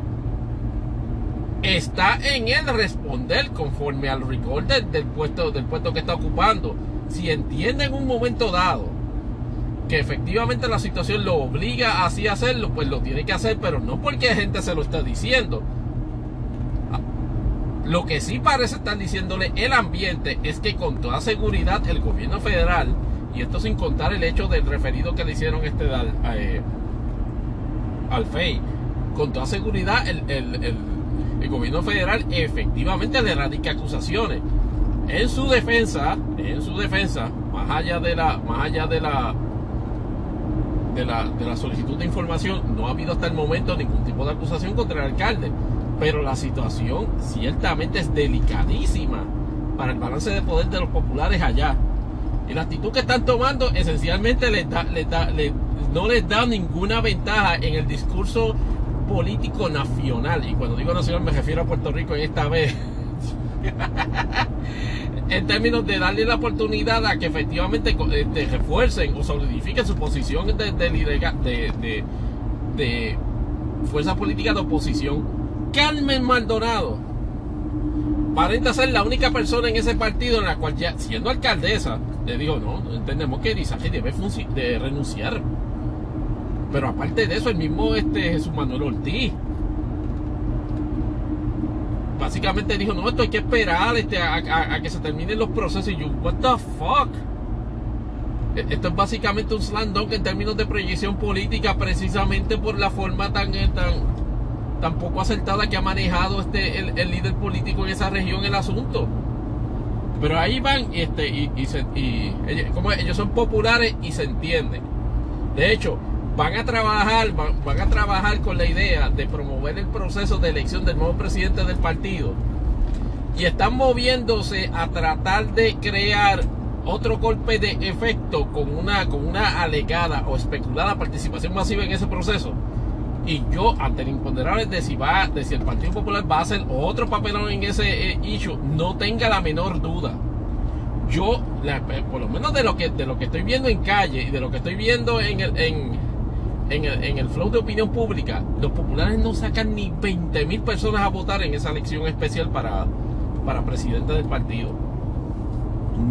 [SPEAKER 2] Está en él responder conforme al rigor del, del puesto, del puesto que está ocupando. Si entiende en un momento dado que efectivamente la situación lo obliga así a hacerlo, pues lo tiene que hacer, pero no porque gente se lo está diciendo. Lo que sí parece estar diciéndole el ambiente es que con toda seguridad el gobierno federal, y esto sin contar el hecho del referido que le hicieron este al, eh, al FEI, con toda seguridad el, el- el- el gobierno federal efectivamente le radica acusaciones. En su defensa, en su defensa, más allá de la, más allá de la de la, de la solicitud de información, no ha habido hasta el momento ningún tipo de acusación contra el alcalde. Pero la situación ciertamente es delicadísima para el balance de poder de los populares allá. Y la actitud que están tomando esencialmente les da, les da- les- no les da ninguna ventaja en el discurso político nacional. Y cuando digo nacional me refiero a Puerto Rico en esta vez. en términos de darle la oportunidad a que efectivamente este, refuercen o solidifiquen su posición de, de, de, de- fuerza política de oposición. Carmen Maldonado aparenta ser la única persona en ese partido en la cual ya siendo alcaldesa le digo no, entendemos que Irizaje debe renunciar pero aparte de eso el mismo este Jesús Manuel Ortiz básicamente dijo no esto hay que esperar este, a, que se terminen los procesos y yo what the fuck E- esto es básicamente un slam dunk en términos de proyección política precisamente por la forma tan eh, tan tan poco acertada que ha manejado este el, el líder político en esa región el asunto. Pero ahí van este y, y, y ellos, como ellos son populares y se entienden. De hecho van a trabajar van, van a trabajar con la idea de promover el proceso de elección del nuevo presidente del partido y están moviéndose a tratar de crear otro golpe de efecto con una con una alegada o especulada participación masiva en ese proceso Y yo, ante el imponderable de si, va, de si el Partido Popular va a hacer otro papelón en ese eh, issue, no tenga la menor duda. Yo, eh, por lo menos de lo, que, de lo que estoy viendo en calle y de lo que estoy viendo en el, en, en el, flow de opinión pública, los populares no sacan ni 20 mil personas a votar en esa elección especial para, para presidente del partido.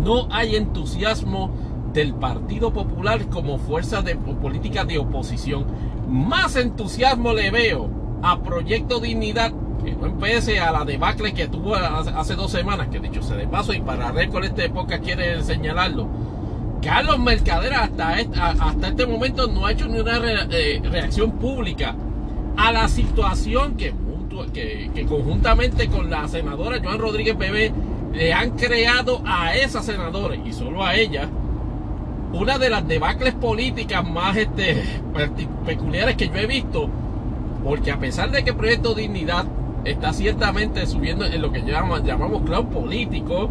[SPEAKER 2] No hay entusiasmo del Partido Popular como fuerza de política de oposición. Más entusiasmo le veo a Proyecto Dignidad, que no empece a la debacle que tuvo hace dos semanas, que dicho se de paso y para récord esta época quiere señalarlo. Carlos Mercader hasta este, momento no ha hecho ni una eh, reacción pública a la situación que, que, que conjuntamente con la senadora Joan Rodríguez Bebé le han creado a esa senadora y solo a ella una de las debacles políticas más este, peculiares que yo he visto, porque a pesar de que el Proyecto Dignidad está ciertamente subiendo en lo que llamamos, llamamos político,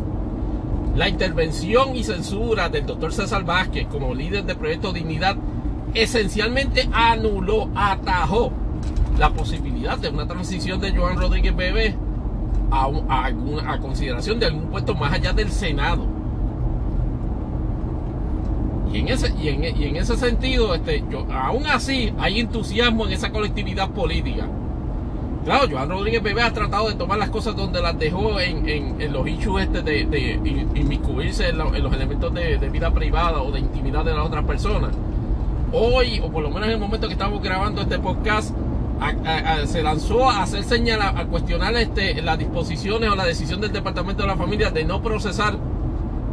[SPEAKER 2] la intervención y censura del doctor César Vázquez como líder del Proyecto Dignidad esencialmente anuló, atajó la posibilidad de una transición de Joan Rodríguez Bebé a, a consideración de algún puesto más allá del Senado. Y en ese, y en, ese sentido, este, aún así hay entusiasmo en esa colectividad política. Claro, Joan Rodríguez Bebé ha tratado de tomar las cosas donde las dejó en, en, los issues este de, de, inmiscuirse en, los elementos de, vida privada o de intimidad de las otras personas. Hoy, o por lo menos en el momento que estamos grabando este podcast, se lanzó a hacer señal, a, cuestionar este, las disposiciones o la decisión del Departamento de la Familia de no procesar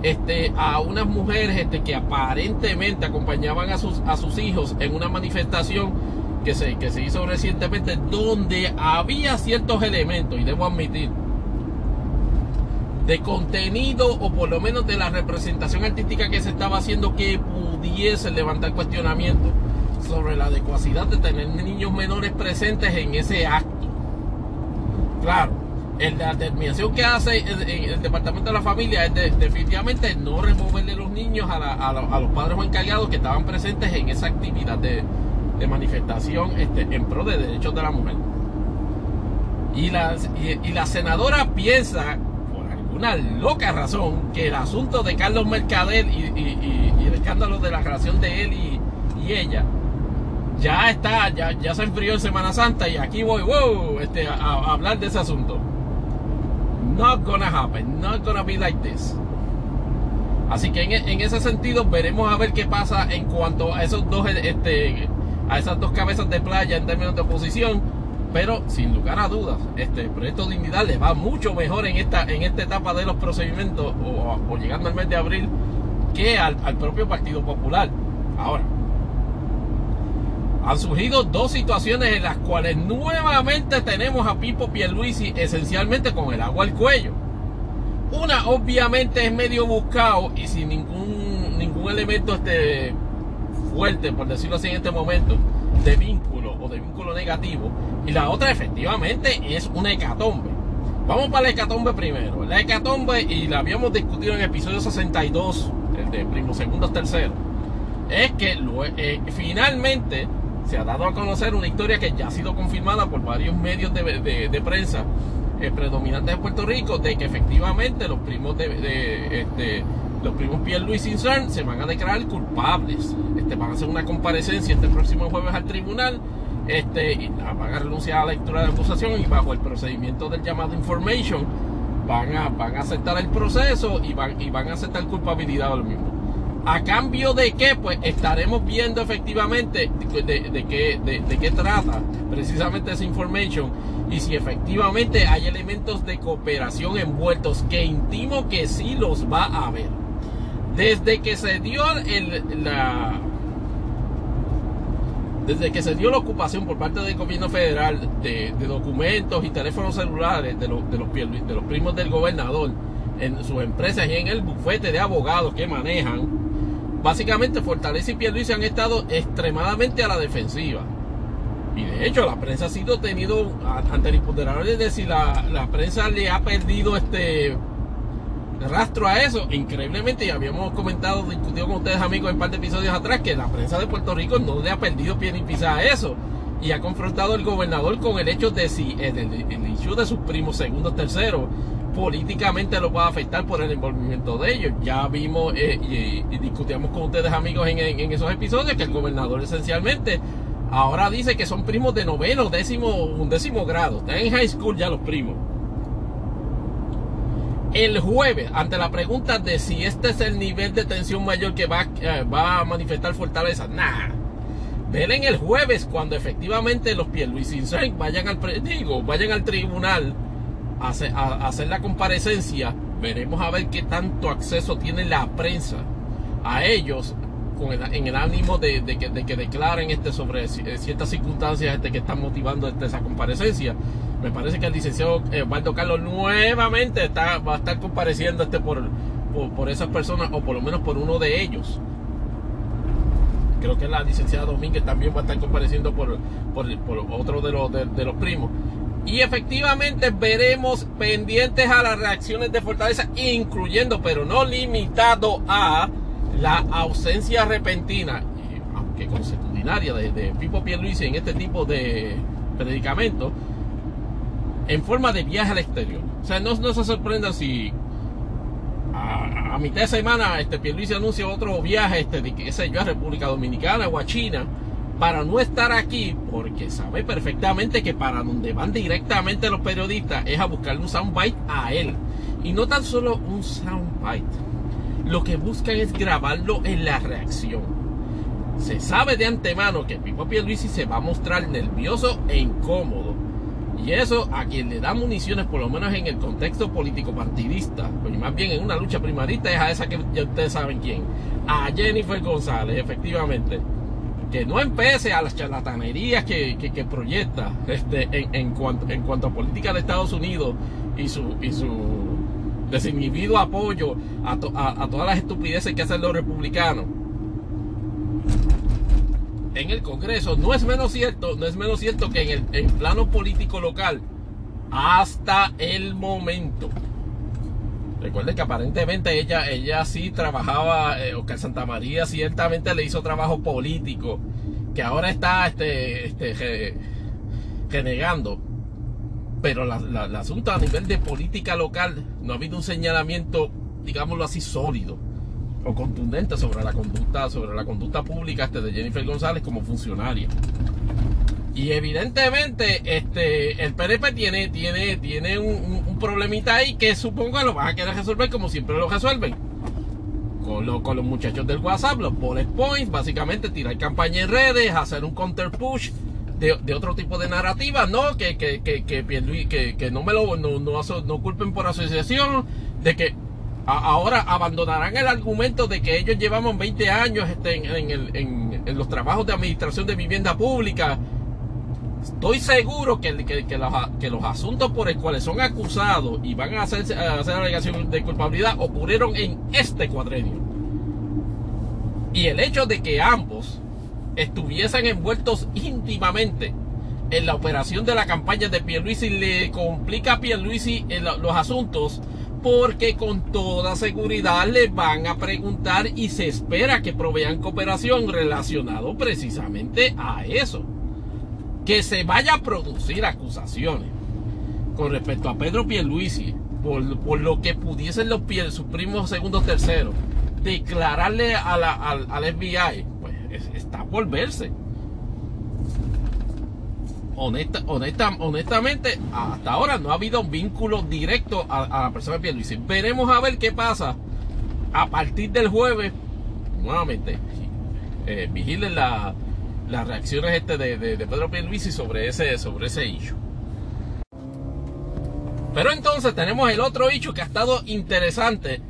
[SPEAKER 2] este, a unas mujeres este, que aparentemente acompañaban a sus, a sus hijos en una manifestación que se, que se hizo recientemente donde había ciertos elementos, y debo admitir, de contenido o por lo menos de la representación artística que se estaba haciendo que pudiese levantar cuestionamiento sobre la adecuacidad de tener niños menores presentes en ese acto. Claro, la determinación que hace el, Departamento de la Familia es definitivamente no removerle los niños a, los padres o encargados que estaban presentes en esa actividad de, manifestación este, en pro de derechos de la mujer. Y la, y, la senadora piensa, por alguna loca razón, que el asunto de Carlos Mercader y, el escándalo de la relación de él y, ella ya está, ya, ya se enfrió en Semana Santa y aquí voy, wow, este, a hablar de ese asunto. Not gonna happen, not gonna be like this. Así que en, ese sentido veremos a ver qué pasa en cuanto a esos dos este, a esas dos cabezas de playa en términos de oposición. Pero sin lugar a dudas, este proyecto Dignidad le va mucho mejor en esta, en esta etapa de los procedimientos o, llegando al mes de abril que al, al propio Partido Popular. Ahora, han surgido dos situaciones en las cuales nuevamente tenemos a Pipo Pierluisi esencialmente con el agua al cuello. Una obviamente es medio buscado y sin ningún, ningún elemento este, fuerte, por decirlo así en este momento, de vínculo o de vínculo negativo. Y la otra efectivamente es una hecatombe. Vamos para la hecatombe primero. La hecatombe, y la habíamos discutido en el episodio 62, el de primo, segundo, tercero, es que eh, finalmente se ha dado a conocer una historia que ya ha sido confirmada por varios medios de, prensa eh, predominantes de Puerto Rico de que efectivamente los primos de, este, los primos Pierre Luis Insern se van a declarar culpables. Este, van a hacer una comparecencia este próximo jueves al tribunal este, y van a renunciar a la lectura de acusación y bajo el procedimiento del llamado information van a, van a aceptar el proceso y van, y van a aceptar culpabilidad al mismo. ¿A cambio de qué? Pues estaremos viendo efectivamente de, qué, de, qué trata precisamente esa information y si efectivamente hay elementos de cooperación envueltos, que intimo que sí los va a haber. Desde que se dio el, la... Desde que se dio la ocupación por parte del gobierno federal de, documentos y teléfonos celulares de, los, de, los, primos del gobernador en sus empresas y en el bufete de abogados que manejan, básicamente Fortaleza y Pierluisi han estado extremadamente a la defensiva. Y de hecho la prensa ha sido tenido ante el imponderable de si la, la, prensa le ha perdido este rastro a eso. Increíblemente, y habíamos comentado, discutido con ustedes amigos en un par de episodios atrás, que la prensa de Puerto Rico no le ha perdido pie ni pisa a eso. y ha confrontado al gobernador con el hecho de si el, el, issue de sus primos segundos, terceros, políticamente lo puede afectar por el envolvimiento de ellos. Ya vimos eh, y, discutíamos con ustedes amigos en, esos episodios que el gobernador esencialmente ahora dice que son primos de noveno, décimo, un décimo grado. Están en high school ya los primos. El jueves, ante la pregunta de si este es el nivel de tensión mayor que va, eh, va a manifestar fortaleza, nada. Velen el jueves cuando efectivamente los Pierluisinsens vayan al digo, vayan al tribunal a hacer la comparecencia. Veremos a ver qué tanto acceso tiene la prensa a ellos en el ánimo de, que, de, que, declaren este sobre ciertas circunstancias este, que están motivando este, esa comparecencia. Me parece que el licenciado Eduardo Carlos nuevamente está, va a estar compareciendo este por, por, esas personas o por lo menos por uno de ellos. Creo que la licenciada Domínguez también va a estar compareciendo por, por, otro de los, de los primos. Y efectivamente veremos pendientes a las reacciones de Fortaleza, incluyendo, pero no limitado a la ausencia repentina, aunque consuetudinaria, de, de Pipo Pierluisi en este tipo de predicamentos, en forma de viaje al exterior. O sea, no, se sorprendan si a, a, mitad de semana este Pierluisi anuncia otro viaje, este, de, qué sé yo, a República Dominicana o a China, para no estar aquí, porque sabe perfectamente que para donde van directamente los periodistas es a buscarle un soundbite a él. Y no tan solo un soundbite lo que buscan es grabarlo en la reacción. Se sabe de antemano que Pipo Pierluisi se va a mostrar nervioso e incómodo. Y eso a quien le da municiones, por lo menos en el contexto político partidista, y más bien en una lucha primarista, es a esa que ya ustedes saben quién. A Jennifer González, efectivamente. Que no empece a las charlatanerías que, proyecta este, en, en, cuanto, en cuanto a política de Estados Unidos y su, y su desinhibido apoyo a, a, todas las estupideces que hacen los republicanos en el Congreso no es menos cierto, no es menos cierto que en el en plano político local hasta el momento. Recuerden que aparentemente ella, ella sí trabajaba, eh, Oscar Santa María ciertamente le hizo trabajo político, que ahora está este, este, renegando pero la, el asunto a nivel de política local no ha habido un señalamiento, digámoslo así, sólido o contundente sobre la conducta, sobre la conducta pública este de Jennifer González como funcionaria. Y evidentemente, este, el PNP tiene, tiene, tiene un problemita ahí que supongo que lo van a querer resolver como siempre lo resuelven. Con, lo, con los muchachos del WhatsApp, los bullet points, básicamente tirar campaña en redes, hacer un counter push de, otro tipo de narrativa, ¿no? Que, que, que, que, que, no me lo no, no, no, culpen por asociación, de que ahora abandonarán el argumento de que ellos llevamos 20 años este, en, el, en, los trabajos de administración de vivienda pública. Estoy seguro que, que, que, los, que los asuntos por los cuales son acusados y van a hacer, a hacer alegación de culpabilidad ocurrieron en este cuadrenio. Y el hecho de que ambos estuviesen envueltos íntimamente en la operación de la campaña de Pierluisi le complica a Pierluisi los asuntos porque con toda seguridad le van a preguntar y se espera que provean cooperación relacionado precisamente a eso. Que se vaya a producir acusaciones con respecto a Pedro Pierluisi por, por lo que pudiesen los sus primos segundos terceros declararle a la, al, al FBI está por verse. Honesta, honesta, honestamente, hasta ahora no ha habido un vínculo directo a, la persona de Pierluisi. Veremos a ver qué pasa a partir del jueves. Nuevamente, eh, vigilen la, las reacciones este de, de, de, Pedro Pierluisi sobre ese, sobre ese issue. Pero entonces tenemos el otro issue que ha estado interesante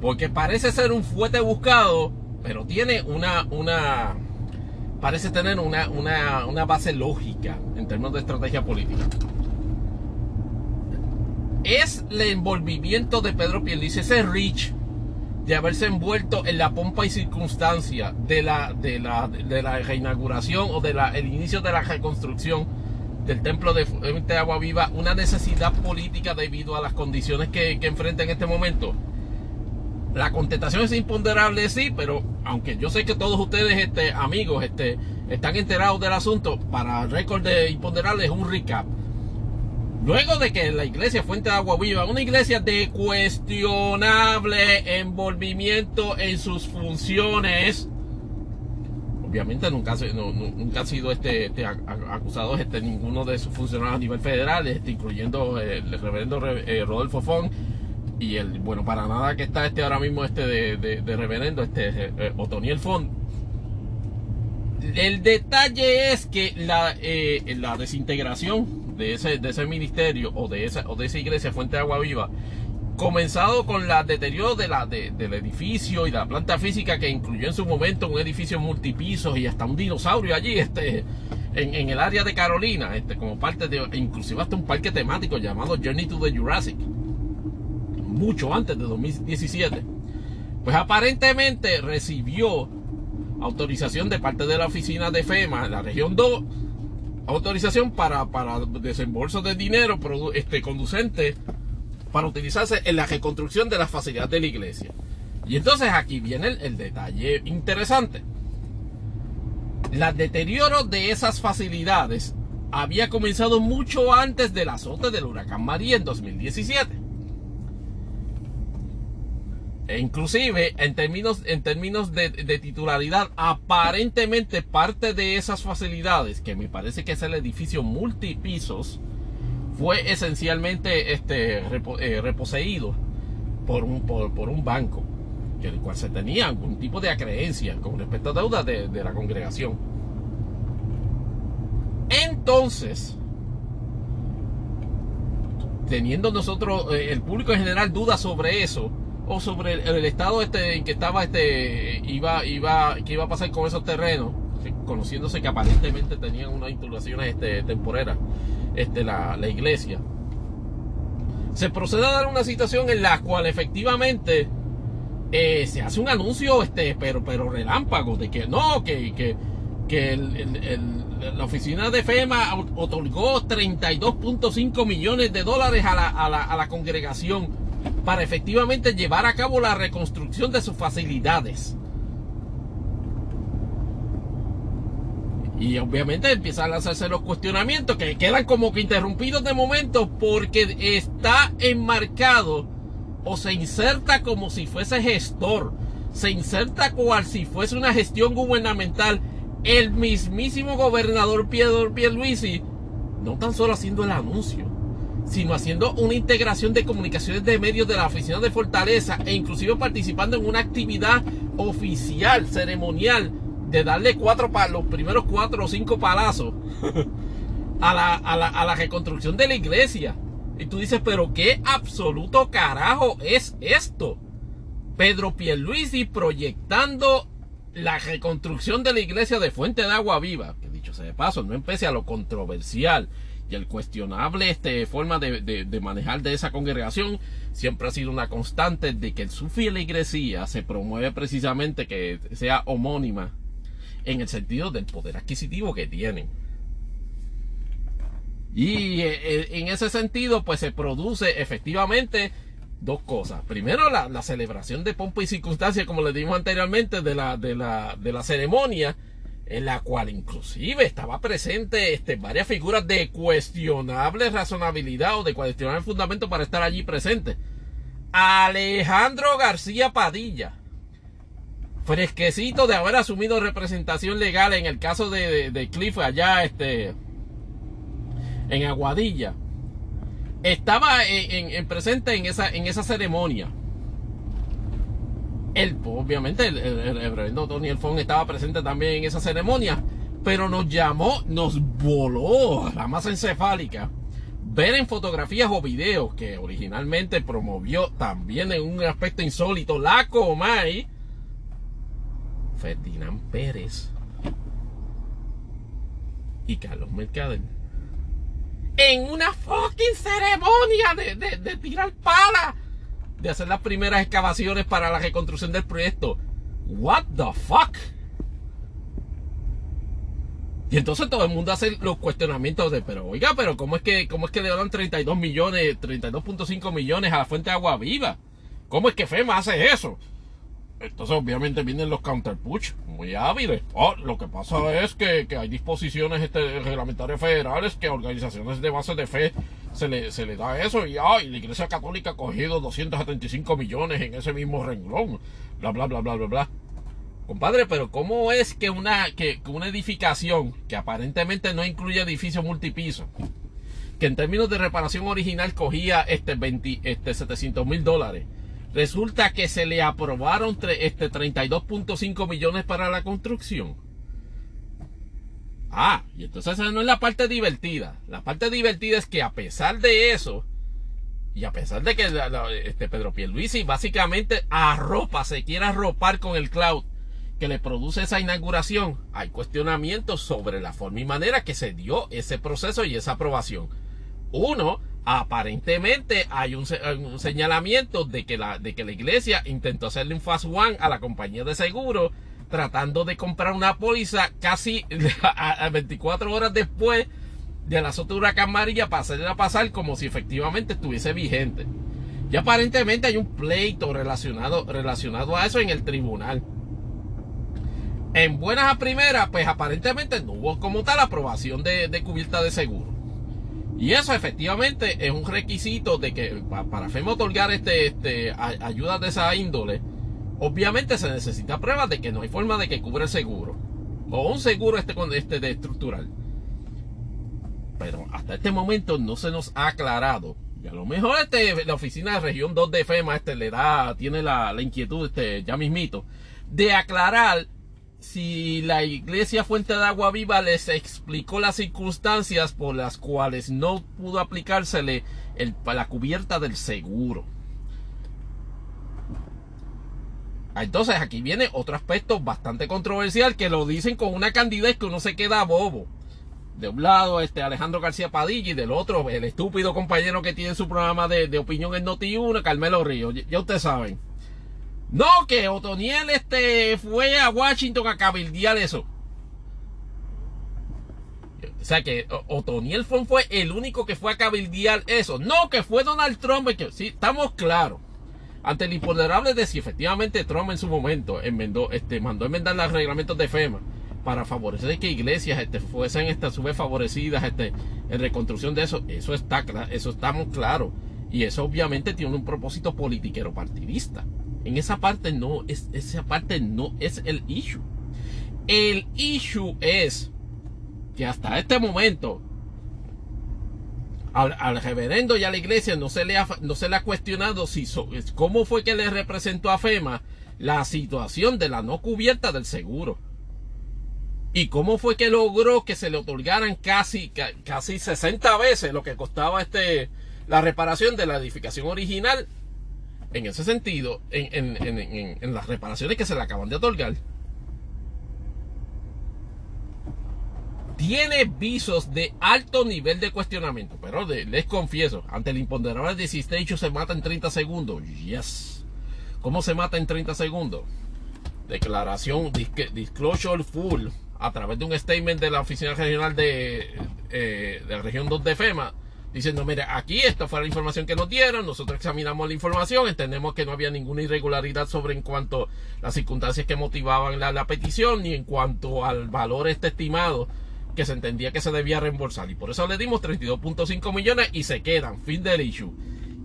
[SPEAKER 2] porque parece ser un fuerte buscado, pero tiene una, una, parece tener una, una, una base lógica en términos de estrategia política. Es el envolvimiento de Pedro Pierluisi, ese reach de haberse envuelto en la pompa y circunstancia de la, de la, de la reinauguración o del el inicio de la reconstrucción del templo de, de, Agua Viva, una necesidad política debido a las condiciones que enfrenta en este momento. La contestación es imponderable, sí, pero aunque yo sé que todos ustedes, este, amigos, este, están enterados del asunto, para récord de imponderarles un recap. Luego de que la iglesia Fuente de Agua Viva, una iglesia de cuestionable envolvimiento en sus funciones, obviamente nunca, nunca ha sido este, este acusado este, ninguno de sus funcionarios a nivel federal, este, incluyendo el reverendo eh, Rodolfo Fong y el, bueno, para nada que está este ahora mismo este de, reverendo, este eh, Otoniel Font. El detalle es que la, eh, la desintegración de ese, de ese ministerio o de, esa, o de esa iglesia Fuente de Agua Viva, comenzado con la deterioro de la, del edificio y la planta física que incluyó en su momento un edificio multipisos y hasta un dinosaurio allí este, en, en el área de Carolina, este, como parte de, inclusive hasta un parque temático llamado Journey to the Jurassic mucho antes de 2017, pues aparentemente recibió autorización de parte de la oficina de FEMA, la región 2, autorización para, para desembolso de dinero este, conducente para utilizarse en la reconstrucción de las facilidades de la iglesia. Y entonces aquí viene el, el detalle interesante. La deterioro de esas facilidades había comenzado mucho antes del azote del huracán María en 2017. E inclusive en términos, en términos de, titularidad, aparentemente parte de esas facilidades, que me parece que es el edificio multipisos, fue esencialmente este, eh, reposeído por un, por, un banco, el cual se tenía algún tipo de acreencia con respecto a deuda de, la congregación. Entonces, teniendo nosotros, eh, el público en general, dudas sobre eso, o sobre el, estado este en que estaba este iba iba que iba a pasar con esos terrenos conociéndose que aparentemente tenían unas instalaciones este, temporeras este la, iglesia se procede a dar una situación en la cual efectivamente eh, se hace un anuncio este pero pero relámpago de que no que, que, que la oficina de FEMA otorgó 32.5 millones de dólares a la, a la, a la congregación para efectivamente llevar a cabo la reconstrucción de sus facilidades. Y obviamente empiezan a hacerse los cuestionamientos que quedan como que interrumpidos de momento porque está enmarcado o se inserta como si fuese gestor, se inserta cual si fuese una gestión gubernamental el mismísimo gobernador Pedro Pierluisi, no tan solo haciendo el anuncio, sino haciendo una integración de comunicaciones de medios de la oficina de Fortaleza e inclusive participando en una actividad oficial, ceremonial, de darle cuatro los primeros cuatro o cinco palazos a la, a, la, a la reconstrucción de la iglesia. Y tú dices, pero qué absoluto carajo es esto. Pedro Pierluisi proyectando la reconstrucción de la iglesia de Fuente de Agua Viva. Que dicho sea de paso, no empecé a lo controversial y el cuestionable este, forma de, manejar de esa congregación siempre ha sido una constante de que su iglesia se promueve precisamente que sea homónima en el sentido del poder adquisitivo que tienen. Y eh, eh, en ese sentido, pues se produce efectivamente dos cosas. Primero, la, celebración de pompa y circunstancia, como le dimos anteriormente, de la, de la, de la ceremonia en la cual inclusive estaba presente este, varias figuras de cuestionable razonabilidad o de cuestionable fundamento para estar allí presente. Alejandro García Padilla, fresquecito de haber asumido representación legal en el caso de, Cliff allá este, en Aguadilla, estaba en, presente en esa, en esa ceremonia obviamente, el, reverendo Tony Elfón estaba presente también en esa ceremonia, pero nos llamó, nos voló la masa encefálica ver en fotografías o videos que originalmente promovió también en un aspecto insólito la Comay, Ferdinand Pérez y Carlos Mercader. En una fucking ceremonia de, de tirar pala de hacer las primeras excavaciones para la reconstrucción del proyecto. What the fuck? Y entonces todo el mundo hace los cuestionamientos de, pero oiga, pero ¿cómo es que, cómo es que le dan 32 millones, 32.5 millones a la fuente de agua viva? ¿Cómo es que FEMA hace eso? Entonces obviamente vienen los counterpush muy hábiles. Oh, lo que pasa es que, que hay disposiciones este, reglamentarias federales que organizaciones de base de fe se le, se le da eso y, ay, la Iglesia Católica ha cogido 275 millones en ese mismo renglón. Bla, bla, bla, bla, bla, bla. Compadre, pero ¿cómo es que una, que, que una edificación que aparentemente no incluye edificio multipiso, que en términos de reparación original cogía este, 20, este 700 mil dólares, resulta que se le aprobaron este 32.5 millones para la construcción? Ah, y entonces esa no es la parte divertida. La parte divertida es que a pesar de eso, y a pesar de que este Pedro Pierluisi básicamente arropa, se quiere arropar con el cloud que le produce esa inauguración, hay cuestionamientos sobre la forma y manera que se dio ese proceso y esa aprobación. Uno, aparentemente hay un, señalamiento de que, la, de que la iglesia intentó hacerle un fast one a la compañía de seguro tratando de comprar una póliza casi a, 24 horas después de la de huracán para hacerla pasar como si efectivamente estuviese vigente. Y aparentemente hay un pleito relacionado, relacionado a eso en el tribunal. En buenas a primeras, pues aparentemente no hubo como tal aprobación de cubierta de seguro. Y eso efectivamente es un requisito de que para FEMA otorgar este, este, ayudas de esa índole, obviamente se necesita pruebas de que no hay forma de que cubra el seguro. O un seguro este, este de estructural. Pero hasta este momento no se nos ha aclarado. Y a lo mejor este, la oficina de región 2 de FEMA este, le da, tiene la, la inquietud este, ya mismito, de aclarar si la iglesia Fuente de Agua Viva les explicó las circunstancias por las cuales no pudo aplicársele el, la cubierta del seguro. Entonces aquí viene otro aspecto bastante controversial que lo dicen con una candidez que uno se queda bobo. De un lado, este Alejandro García Padilla y del otro, el estúpido compañero que tiene su programa de, de opinión en Noti1, Carmelo Río. Ya ustedes saben. No, que Otoniel este, fue a Washington a cabildear eso. O sea que Otoniel fue, el único que fue a cabildear eso. No, que fue Donald Trump. Sí, estamos claros. Ante el imponderable de si efectivamente Trump en su momento enmendó, este, mandó enmendar los reglamentos de FEMA para favorecer que iglesias este, fuesen a su vez favorecidas este, en reconstrucción de eso. Eso está eso estamos claros. Y eso obviamente tiene un propósito politiquero partidista. En esa parte no es, esa parte no es el issue. El issue es que hasta este momento al, reverendo y a la iglesia no se le ha, no se le ha cuestionado si cómo fue que le representó a FEMA la situación de la no cubierta del seguro. Y cómo fue que logró que se le otorgaran casi, casi 60 veces lo que costaba este, la reparación de la edificación original en ese sentido, en, las reparaciones que se le acaban de otorgar, tiene visos de alto nivel de cuestionamiento. Pero les confieso, ante el imponderable de si se mata en 30 segundos. Yes. ¿Cómo se mata en 30 segundos? Declaración, disclosure full, a través de un statement de la Oficina Regional de, eh, de la Región 2 de FEMA diciendo, mira, aquí esta fue la información que nos dieron, nosotros examinamos la información, entendemos que no había ninguna irregularidad sobre en cuanto a las circunstancias que motivaban la, petición, ni en cuanto al valor este estimado que se entendía que se debía reembolsar. Y por eso le dimos 32.5 millones y se quedan, fin del issue.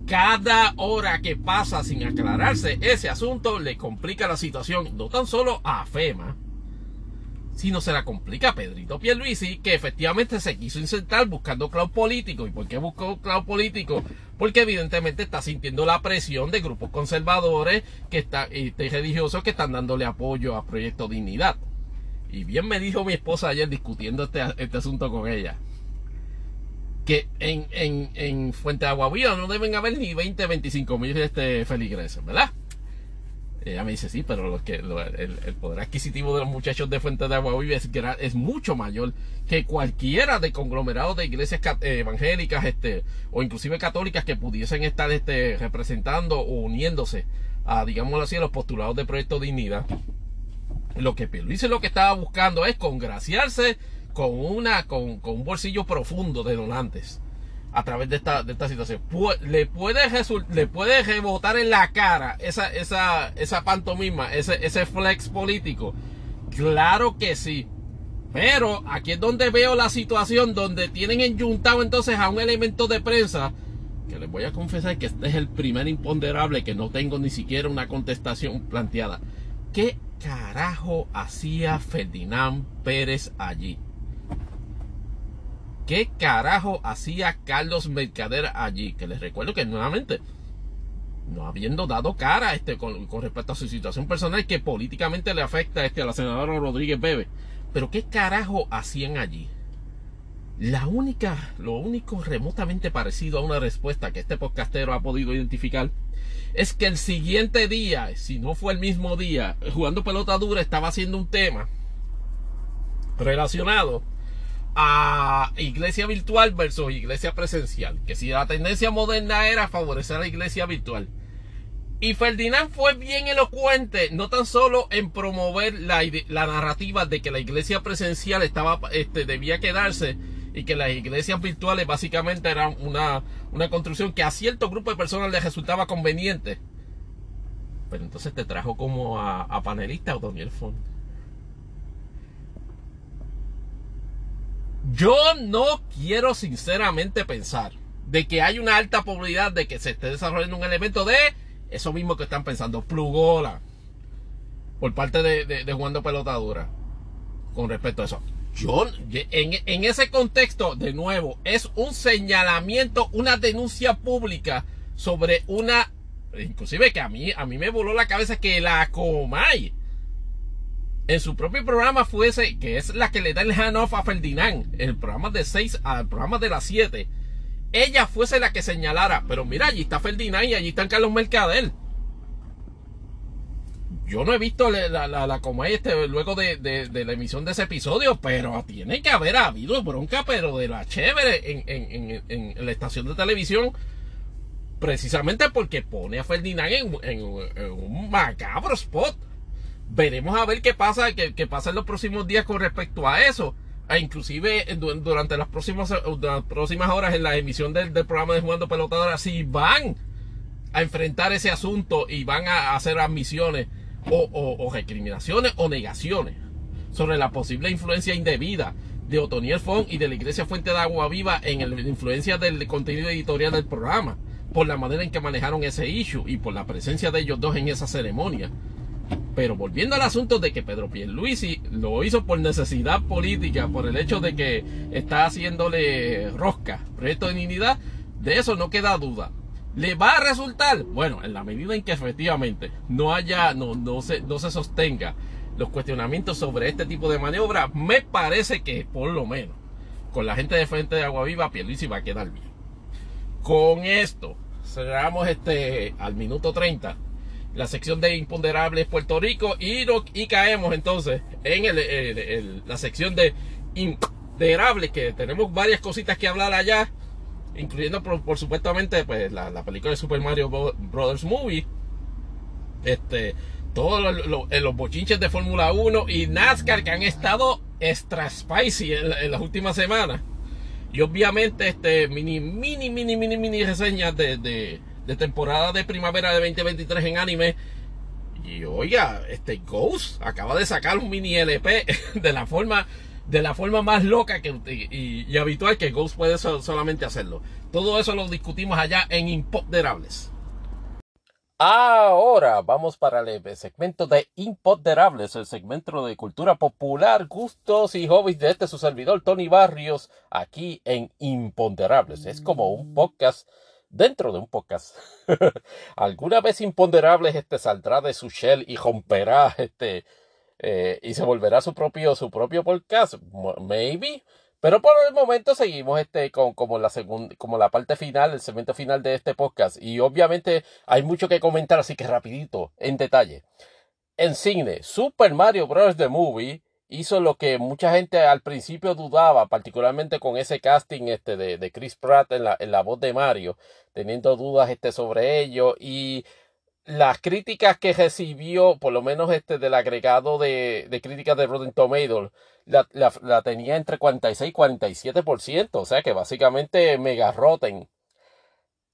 [SPEAKER 2] Cada hora que pasa sin aclararse ese asunto le complica la situación, no tan solo a FEMA, si no se la complica Pedrito Pierluisi, que efectivamente se quiso insertar buscando cloud político. ¿Y por qué buscó cloud político? Porque evidentemente está sintiendo la presión de grupos conservadores que y religiosos que están dándole apoyo a Proyecto Dignidad. Y bien me dijo mi esposa ayer discutiendo este, este asunto con ella. Que en, en, en Fuente de Agua Viva no deben haber ni 20, 25 mil este feligreses, ¿verdad? Ella me dice, sí, pero lo que, el, poder adquisitivo de los muchachos de Fuente de Agua Viva es, mucho mayor que cualquiera de conglomerados de iglesias eh, evangélicas este, o inclusive católicas que pudiesen estar este, representando o uniéndose a, digámoslo así, a los postulados de Proyecto Dignidad. Lo que Luis lo que estaba buscando es congraciarse con, una, con, con un bolsillo profundo de donantes a través de esta, de esta situación. le, puede le puede rebotar en la cara esa, esa, esa pantomima, ese, ese flex político. Claro que sí. Pero aquí es donde veo la situación donde tienen enyuntado entonces a un elemento de prensa que les voy a confesar que este es el primer imponderable que no tengo ni siquiera una contestación planteada. ¿Qué carajo hacía Ferdinand Pérez allí? ¿Qué carajo hacía Carlos Mercader allí? Que les recuerdo que nuevamente, no habiendo dado cara este, con, respecto a su situación personal que políticamente le afecta este, a la senadora Rodríguez Bebe. Pero ¿qué carajo hacían allí? La única, lo único remotamente parecido a una respuesta que este podcastero ha podido identificar es que el siguiente día, si no fue el mismo día, jugando pelota dura estaba haciendo un tema relacionado a iglesia virtual versus iglesia presencial. Que si la tendencia moderna era favorecer la iglesia virtual. Y Ferdinand fue bien elocuente, no tan solo en promover la, narrativa de que la iglesia presencial estaba, este, debía quedarse y que las iglesias virtuales básicamente eran una, una construcción que a cierto grupo de personas les resultaba conveniente. Pero entonces te trajo como a, a panelista o Daniel Font. Yo no quiero sinceramente pensar de que hay una alta probabilidad de que se esté desarrollando un elemento de eso mismo que están pensando, plugola, por parte de, de, jugando pelotadura con respecto a eso. Yo, en, en, ese contexto, de nuevo, es un señalamiento, una denuncia pública sobre una, inclusive que a mí, a mí me voló la cabeza que la Comay en su propio programa fuese, que es la que le da el hand-off a Ferdinand, el programa de 6 al programa de las 7, ella fuese la que señalara, pero mira, allí está Ferdinand y allí está Carlos Mercader. Yo no he visto la, la, la, este, luego de, la emisión de ese episodio, pero tiene que haber habido bronca, pero de la chévere en, en, en, la estación de televisión, precisamente porque pone a Ferdinand en un macabro spot veremos a ver qué pasa, qué, pasa en los próximos días con respecto a eso. E inclusive durante las próximas, las próximas horas en la emisión del, programa de Jugando Pelotadora, si van a enfrentar ese asunto y van a hacer admisiones o, o, recriminaciones o negaciones sobre la posible influencia indebida de Otoniel Font y de la Iglesia Fuente de Agua Viva en la influencia del contenido editorial del programa, por la manera en que manejaron ese issue y por la presencia de ellos dos en esa ceremonia. Pero volviendo al asunto de que Pedro Pierluisi lo hizo por necesidad política, por el hecho de que está haciéndole rosca, proyecto de dignidad, de eso no queda duda. ¿Le va a resultar? Bueno, en la medida en que efectivamente no haya, no, no, se, no se sostenga los cuestionamientos sobre este tipo de maniobra, me parece que por lo menos con la gente de frente de Agua Viva, Pierluisi va a quedar bien. Con esto cerramos este al minuto 30 la sección de imponderables Puerto Rico y, y caemos entonces en la sección de imponderables que tenemos varias cositas que hablar allá incluyendo por, supuestamente pues la, película de Super Mario Brothers Movie. Este todos los, bochinches de Fórmula 1 y NASCAR que han estado extra spicy en, las últimas semanas. Y obviamente este mini mini mini mini mini reseñas de temporada de primavera de 2023 en anime. Y oiga, este Ghost acaba de sacar un mini LP de la forma de la forma más loca que, y, habitual que Ghost puede solamente hacerlo. Todo eso lo discutimos allá en Impoderables. Ahora vamos para el segmento de Impoderables, el segmento de cultura popular, gustos y hobbies de este su servidor Tony Barrios, aquí en Imponderables. Es como un podcast dentro de un podcast. Alguna vez imponderables este saldrá de su shell y romperá este eh, y se volverá su propio su propio podcast, maybe. Pero por el momento seguimos este con como la segunda como la parte final, el segmento final de este podcast y obviamente hay mucho que comentar, así que rapidito, en detalle. En cine, Super Mario Bros. The Movie hizo lo que mucha gente al principio dudaba, particularmente con ese casting este de, de Chris Pratt en la, en la voz de Mario, teniendo dudas este sobre ello y las críticas que recibió, por lo menos este del agregado de, de críticas de Rotten Tomatoes, la, la, la, tenía entre 46 y 47%, o sea que básicamente mega rotten.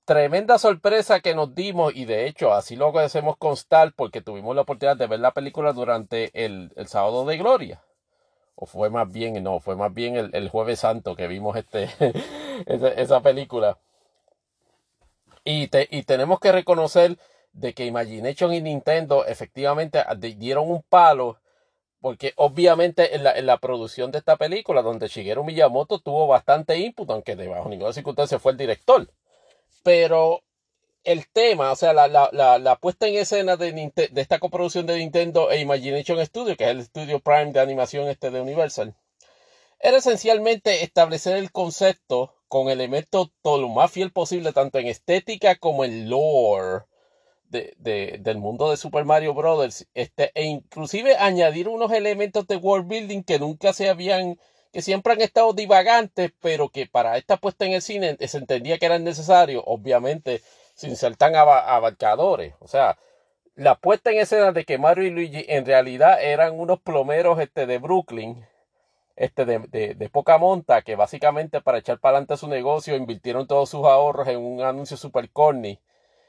[SPEAKER 2] Tremenda sorpresa que nos dimos y de hecho así lo hacemos constar porque tuvimos la oportunidad de ver la película durante el, el sábado de gloria. O fue más bien, no, fue más bien el, el jueves santo que vimos este, esa, película. Y, te, y tenemos que reconocer de que Imagination y Nintendo efectivamente dieron un palo, porque obviamente en la, en la producción de esta película, donde Shigeru Miyamoto tuvo bastante input, aunque de bajo ninguna circunstancia fue el director. Pero el tema, o sea, la, la, la, la puesta en escena de, de, esta coproducción de Nintendo e Imagination Studio, que es el estudio Prime de animación este de Universal, era esencialmente establecer el concepto con elementos todo lo más fiel posible, tanto en estética como en lore de, de, del mundo de Super Mario Brothers, este, e inclusive añadir unos elementos de world building que nunca se habían, que siempre han estado divagantes, pero que para esta puesta en el cine se entendía que eran necesarios, obviamente sin ser tan abarcadores. O sea, la puesta en escena de que Mario y Luigi en realidad eran unos plomeros este, de Brooklyn, este, de, de, de, poca monta, que básicamente para echar para adelante su negocio invirtieron todos sus ahorros en un anuncio super corny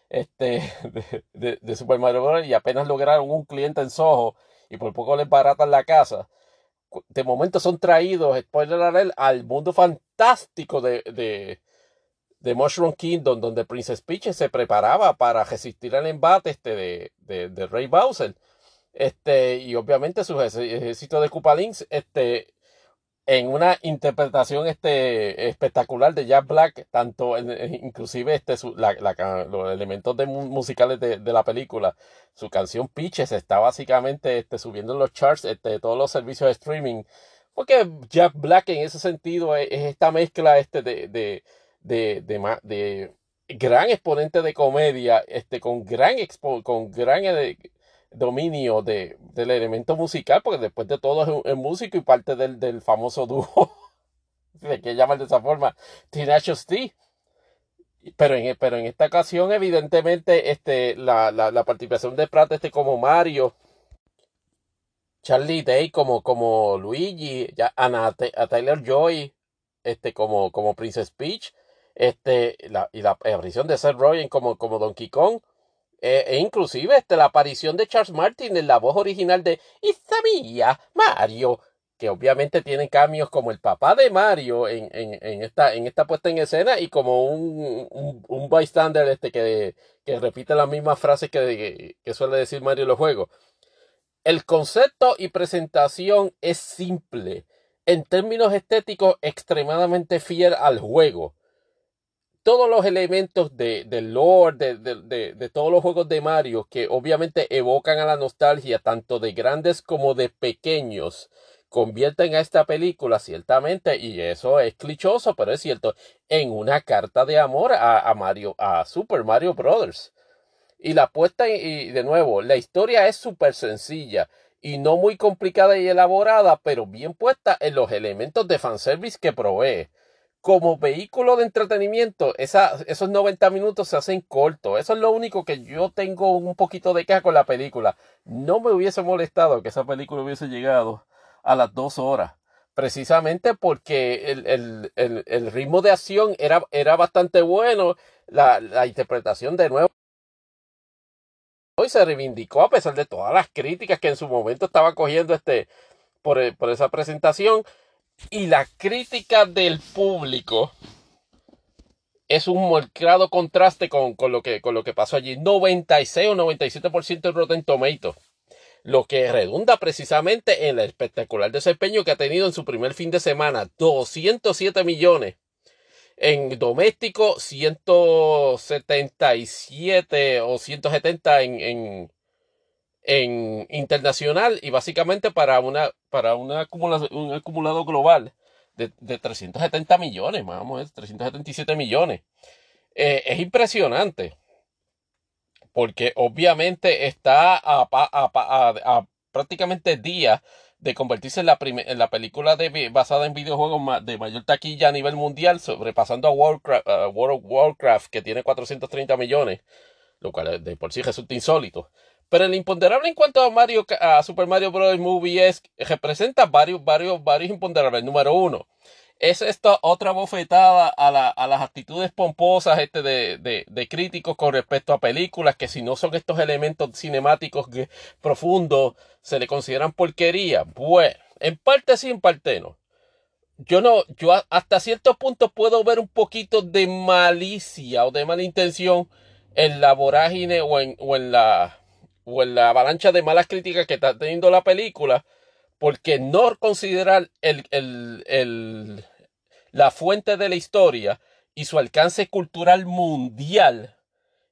[SPEAKER 2] este, de, de, Super Mario Bros. y apenas lograron un cliente en Soho y por poco les baratan la casa. De momento son traídos, spoiler alert, al mundo fantástico de, de, de Mushroom Kingdom, donde Princess Peach se preparaba para resistir al embate este de, de, de Ray Bowser. Este, y obviamente su ejército de Koopalings este, en una interpretación este, espectacular de Jack Black, tanto inclusive este, su, la, la, los elementos musicales de, de, la película. Su canción Pitches está básicamente este, subiendo en los charts este, de todos los servicios de streaming. Porque Jack Black en ese sentido es, es esta mezcla este, de, de, de, de, de gran exponente de comedia, este, con gran, expo, con gran dominio de, del elemento musical, porque después de todo es, músico y parte del, del famoso dúo, de que llaman de esa forma, Tenacious T. Pero en, pero en esta ocasión, evidentemente, este, la, la, participación de Pratt este, como Mario, Charlie Day como, como Luigi, ya, a Tyler Joy este, como, como Princess Peach, este, la, y la aparición de Seth Rogen como, como Donkey Kong, eh, e inclusive este, la aparición de Charles Martin en la voz original de Isabella Mario, que obviamente tiene cambios como el papá de Mario en, en, en, esta, en esta puesta en escena y como un, un, bystander este que, que repite las mismas frases que, que suele decir Mario en los juegos. El concepto y presentación es simple, en términos estéticos extremadamente fiel al juego todos los elementos de, de lore, de, todos los juegos de Mario que obviamente evocan a la nostalgia tanto de grandes como de pequeños, convierten a esta película ciertamente, y eso es clichoso, pero es cierto, en una carta de amor a, Mario, a Super Mario Brothers. Y la puesta, y de nuevo, la historia es súper sencilla y no muy complicada y elaborada, pero bien puesta en los elementos de fanservice que provee como vehículo de entretenimiento, esos 90 minutos se hacen cortos. Eso es lo único que yo tengo un poquito de queja con la película. No me hubiese molestado que esa película hubiese llegado a las dos horas. Precisamente porque el, el, el, el ritmo de acción era, era bastante bueno. La, la interpretación de nuevo hoy se reivindicó a pesar de todas las críticas que en su momento estaba cogiendo este por, por esa presentación y la crítica del público es un marcado contraste con, con, lo que, con lo que pasó allí. 96 o 97% de Rotten Tomatoes. Lo que redunda precisamente en el espectacular desempeño que ha tenido en su primer fin de semana. 207 millones. En doméstico, 177 o 170 en, en, en internacional y básicamente para una para una acumula, un acumulado global de, de 370 millones, vamos, 377 millones. Eh, es impresionante porque obviamente está a, prácticamente días de convertirse en la, en la película de, basada en videojuegos de mayor taquilla a nivel mundial, sobrepasando a Warcraft, World of Warcraft, que tiene 430 millones lo cual de por sí resulta insólito. Pero el imponderable en cuanto a Mario a Super Mario Bros. Movie es representa varios, varios, varios imponderables. Número uno, es esta otra bofetada a, la, a las actitudes pomposas este de, de, de, críticos con respecto a películas que si no son estos elementos cinemáticos profundos se le consideran porquería. Bueno, en parte sí, en parte no. Yo no, yo hasta cierto punto puedo ver un poquito de malicia o de mala intención en la vorágine o en, o en la o en la avalancha de malas críticas que está teniendo la película, porque no considerar el, el, el, la fuente de la historia y su alcance cultural mundial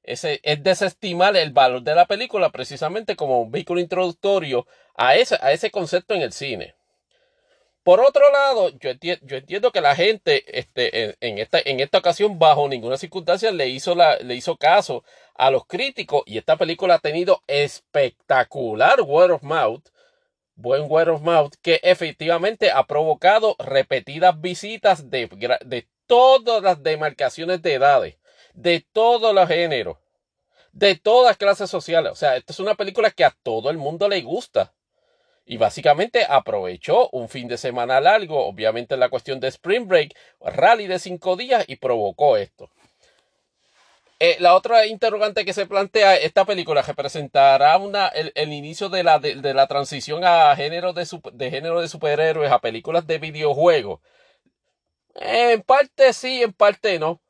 [SPEAKER 2] ese, es desestimar el valor de la película precisamente como un vehículo introductorio a ese, a ese concepto en el cine. Por otro lado, yo, entiendo, yo entiendo que la gente este, en, en, esta, en esta ocasión, bajo ninguna circunstancia, le hizo, la, le hizo caso a los críticos y esta película ha tenido espectacular word of mouth, buen word of mouth, que efectivamente ha provocado repetidas visitas de, de todas las demarcaciones de edades, de todos los géneros, de todas clases sociales. O sea, esta es una película que a todo el mundo le gusta. Y básicamente aprovechó un fin de semana largo, obviamente en la cuestión de Spring Break, rally de cinco días y provocó esto. Eh, la otra interrogante que se plantea, esta película representará una, el, inicio de la, de, la transición a género de, de género de superhéroes a películas de videojuegos. En parte sí, en parte no.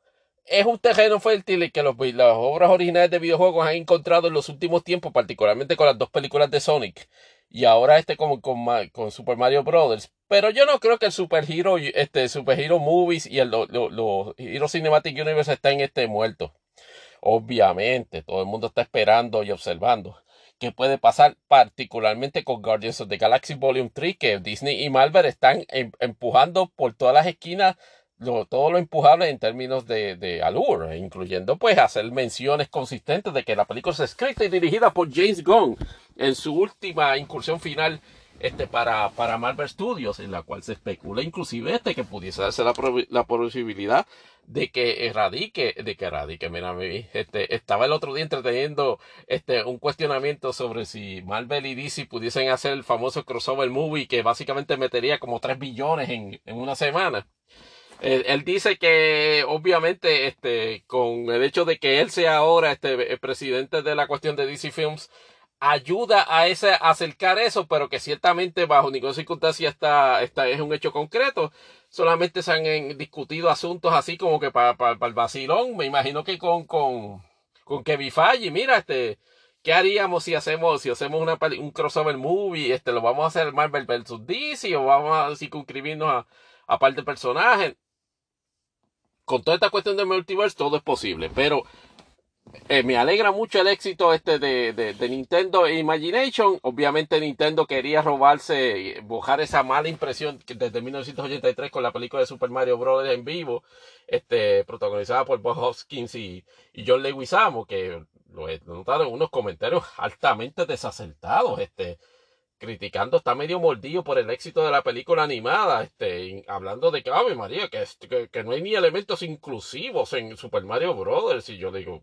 [SPEAKER 2] Es un terreno fértil que los, las obras originales de videojuegos han encontrado en los últimos tiempos, particularmente con las dos películas de Sonic y ahora este con, con, Super Mario Brothers. Pero yo no creo que el Super Hero, este, Super Hero Movies y el lo, lo, lo Hero Cinematic Universe estén este, muertos. Obviamente, todo el mundo está esperando y observando qué puede pasar, particularmente con Guardians of the Galaxy Volume 3, que Disney y Marvel están em, empujando por todas las esquinas lo, todo lo empujable en términos de, de allure, incluyendo pues hacer menciones consistentes de que la película es escrita y dirigida por James Gunn en su última incursión final este, para, para Marvel Studios, en la cual se especula inclusive este que pudiese darse la, la posibilidad de que erradique, de que erradique, mira, este, estaba el otro día entreteniendo este, un cuestionamiento sobre si Marvel y DC pudiesen hacer el famoso crossover movie que básicamente metería como 3 billones en, en una semana. Él, dice que obviamente este, con el hecho de que él sea ahora este, presidente de la cuestión de DC Films, ayuda a ese acercar eso, pero que ciertamente bajo ninguna circunstancia está, está, es un hecho concreto. Solamente se han en, discutido asuntos así como que para, para, el vacilón. Me imagino que con, con, con Kevin Feige, mira, este, ¿qué haríamos si hacemos, si hacemos una, un crossover movie? Este, ¿Lo vamos a hacer Marvel vs. DC o vamos a circunscribirnos a, a parte de personajes? con toda esta cuestión de multiverse todo es posible, pero eh, me alegra mucho el éxito este de, de, de, Nintendo Imagination. Obviamente Nintendo quería robarse, bojar esa mala impresión desde 1983 con la película de Super Mario Bros. en vivo, este, protagonizada por Bob Hoskins y, John Leguizamo, que lo notaron unos comentarios altamente desacertados, este, criticando, está medio mordido por el éxito de la película animada, este, hablando de que, María, que, que, que, no hay ni elementos inclusivos en Super Mario Brothers. Y yo digo,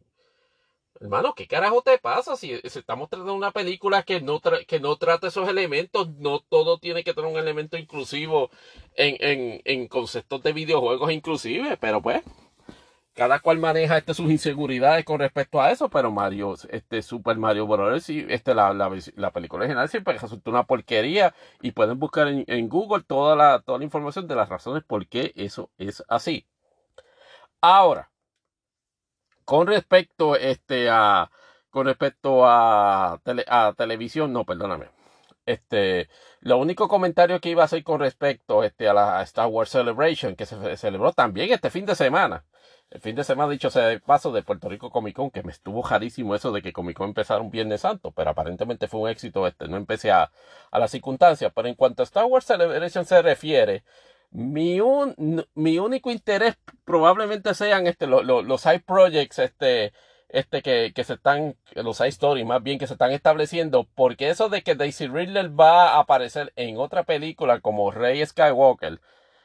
[SPEAKER 2] hermano, ¿qué carajo te pasa? Si, estamos tratando una película que no, que no trata esos elementos, no todo tiene que tener un elemento inclusivo en, en, en conceptos de videojuegos inclusive, pero pues, cada cual maneja este, sus inseguridades con respecto a eso, pero Mario, este Super Mario Bros. y este, la, la, la, película original siempre resultó una porquería y pueden buscar en, en, Google toda la, toda la información de las razones por qué eso es así. Ahora, con respecto este, a con respecto a, tele, a televisión, no, perdóname. Este, lo único comentario que iba a hacer con respecto este, a la Star Wars Celebration, que se celebró también este fin de semana, el fin de semana, dicho sea de paso, de Puerto Rico Comic Con, que me estuvo jarísimo eso de que Comic Con empezara un Viernes Santo, pero aparentemente fue un éxito este, no empecé a, a las circunstancias. Pero en cuanto a Star Wars Celebration se refiere, mi, un, mi único interés probablemente sean este, lo, lo, los side projects este, este que, que se están, los side stories más bien que se están estableciendo, porque eso de que Daisy Ridley va a aparecer en otra película como Rey Skywalker,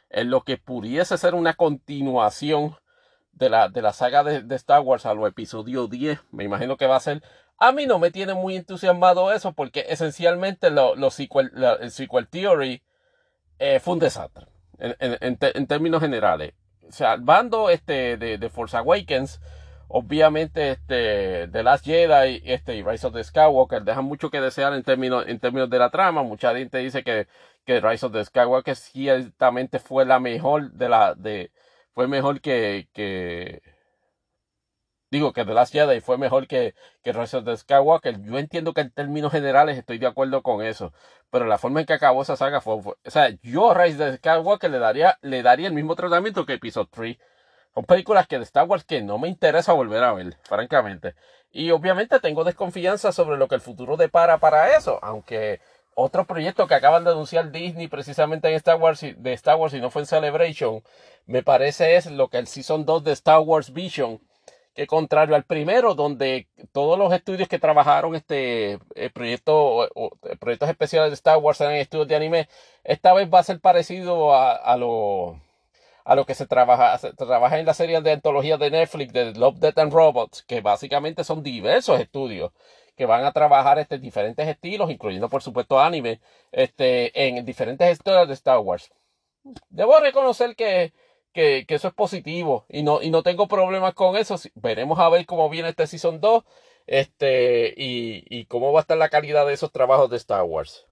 [SPEAKER 2] en lo que pudiese ser una continuación de la, de la saga de, Star Wars a los episodios 10. Me imagino que va a ser a mí no me tiene muy entusiasmado eso porque esencialmente lo, lo sequel, el sequel theory eh, fue un desastre en, en, en, términos generales. O sea, el bando este, de, de, Force Awakens, obviamente este, The Last Jedi este, y Rise of the Skywalker dejan mucho que desear en términos, en términos de la trama. Mucha gente dice que, que Rise of the Skywalker ciertamente fue la mejor de la... De, fue mejor que, que digo que The Last Jedi fue mejor que, que Rise of the Skywalker. Yo entiendo que en términos generales estoy de acuerdo con eso. Pero la forma en que acabó esa saga fue. o sea, yo Rise of the Skywalker le daría, le daría el mismo tratamiento que Episode 3. Son películas que de Star Wars que no me interesa volver a ver, francamente. Y obviamente tengo desconfianza sobre lo que el futuro depara para eso. Aunque otro proyecto que acaban de anunciar Disney precisamente en Star Wars, de Star Wars y no fue en Celebration, me parece es lo que el Season 2 de Star Wars Vision que contrario al primero, donde todos los estudios que trabajaron este eh, proyecto, eh, proyectos especiales de Star Wars eran estudios de anime, esta vez va a ser parecido a, a lo a lo que se trabaja, se trabaja en la serie de antología de Netflix de Love, Death and Robots, que básicamente son diversos estudios que van a trabajar este, diferentes estilos, incluyendo por supuesto anime, este, en diferentes historias de Star Wars. Debo reconocer que que, eso es positivo y no, y no tengo problemas con eso. Veremos a ver cómo viene este Season 2 este, y, y cómo va a estar la calidad de esos trabajos de Star Wars.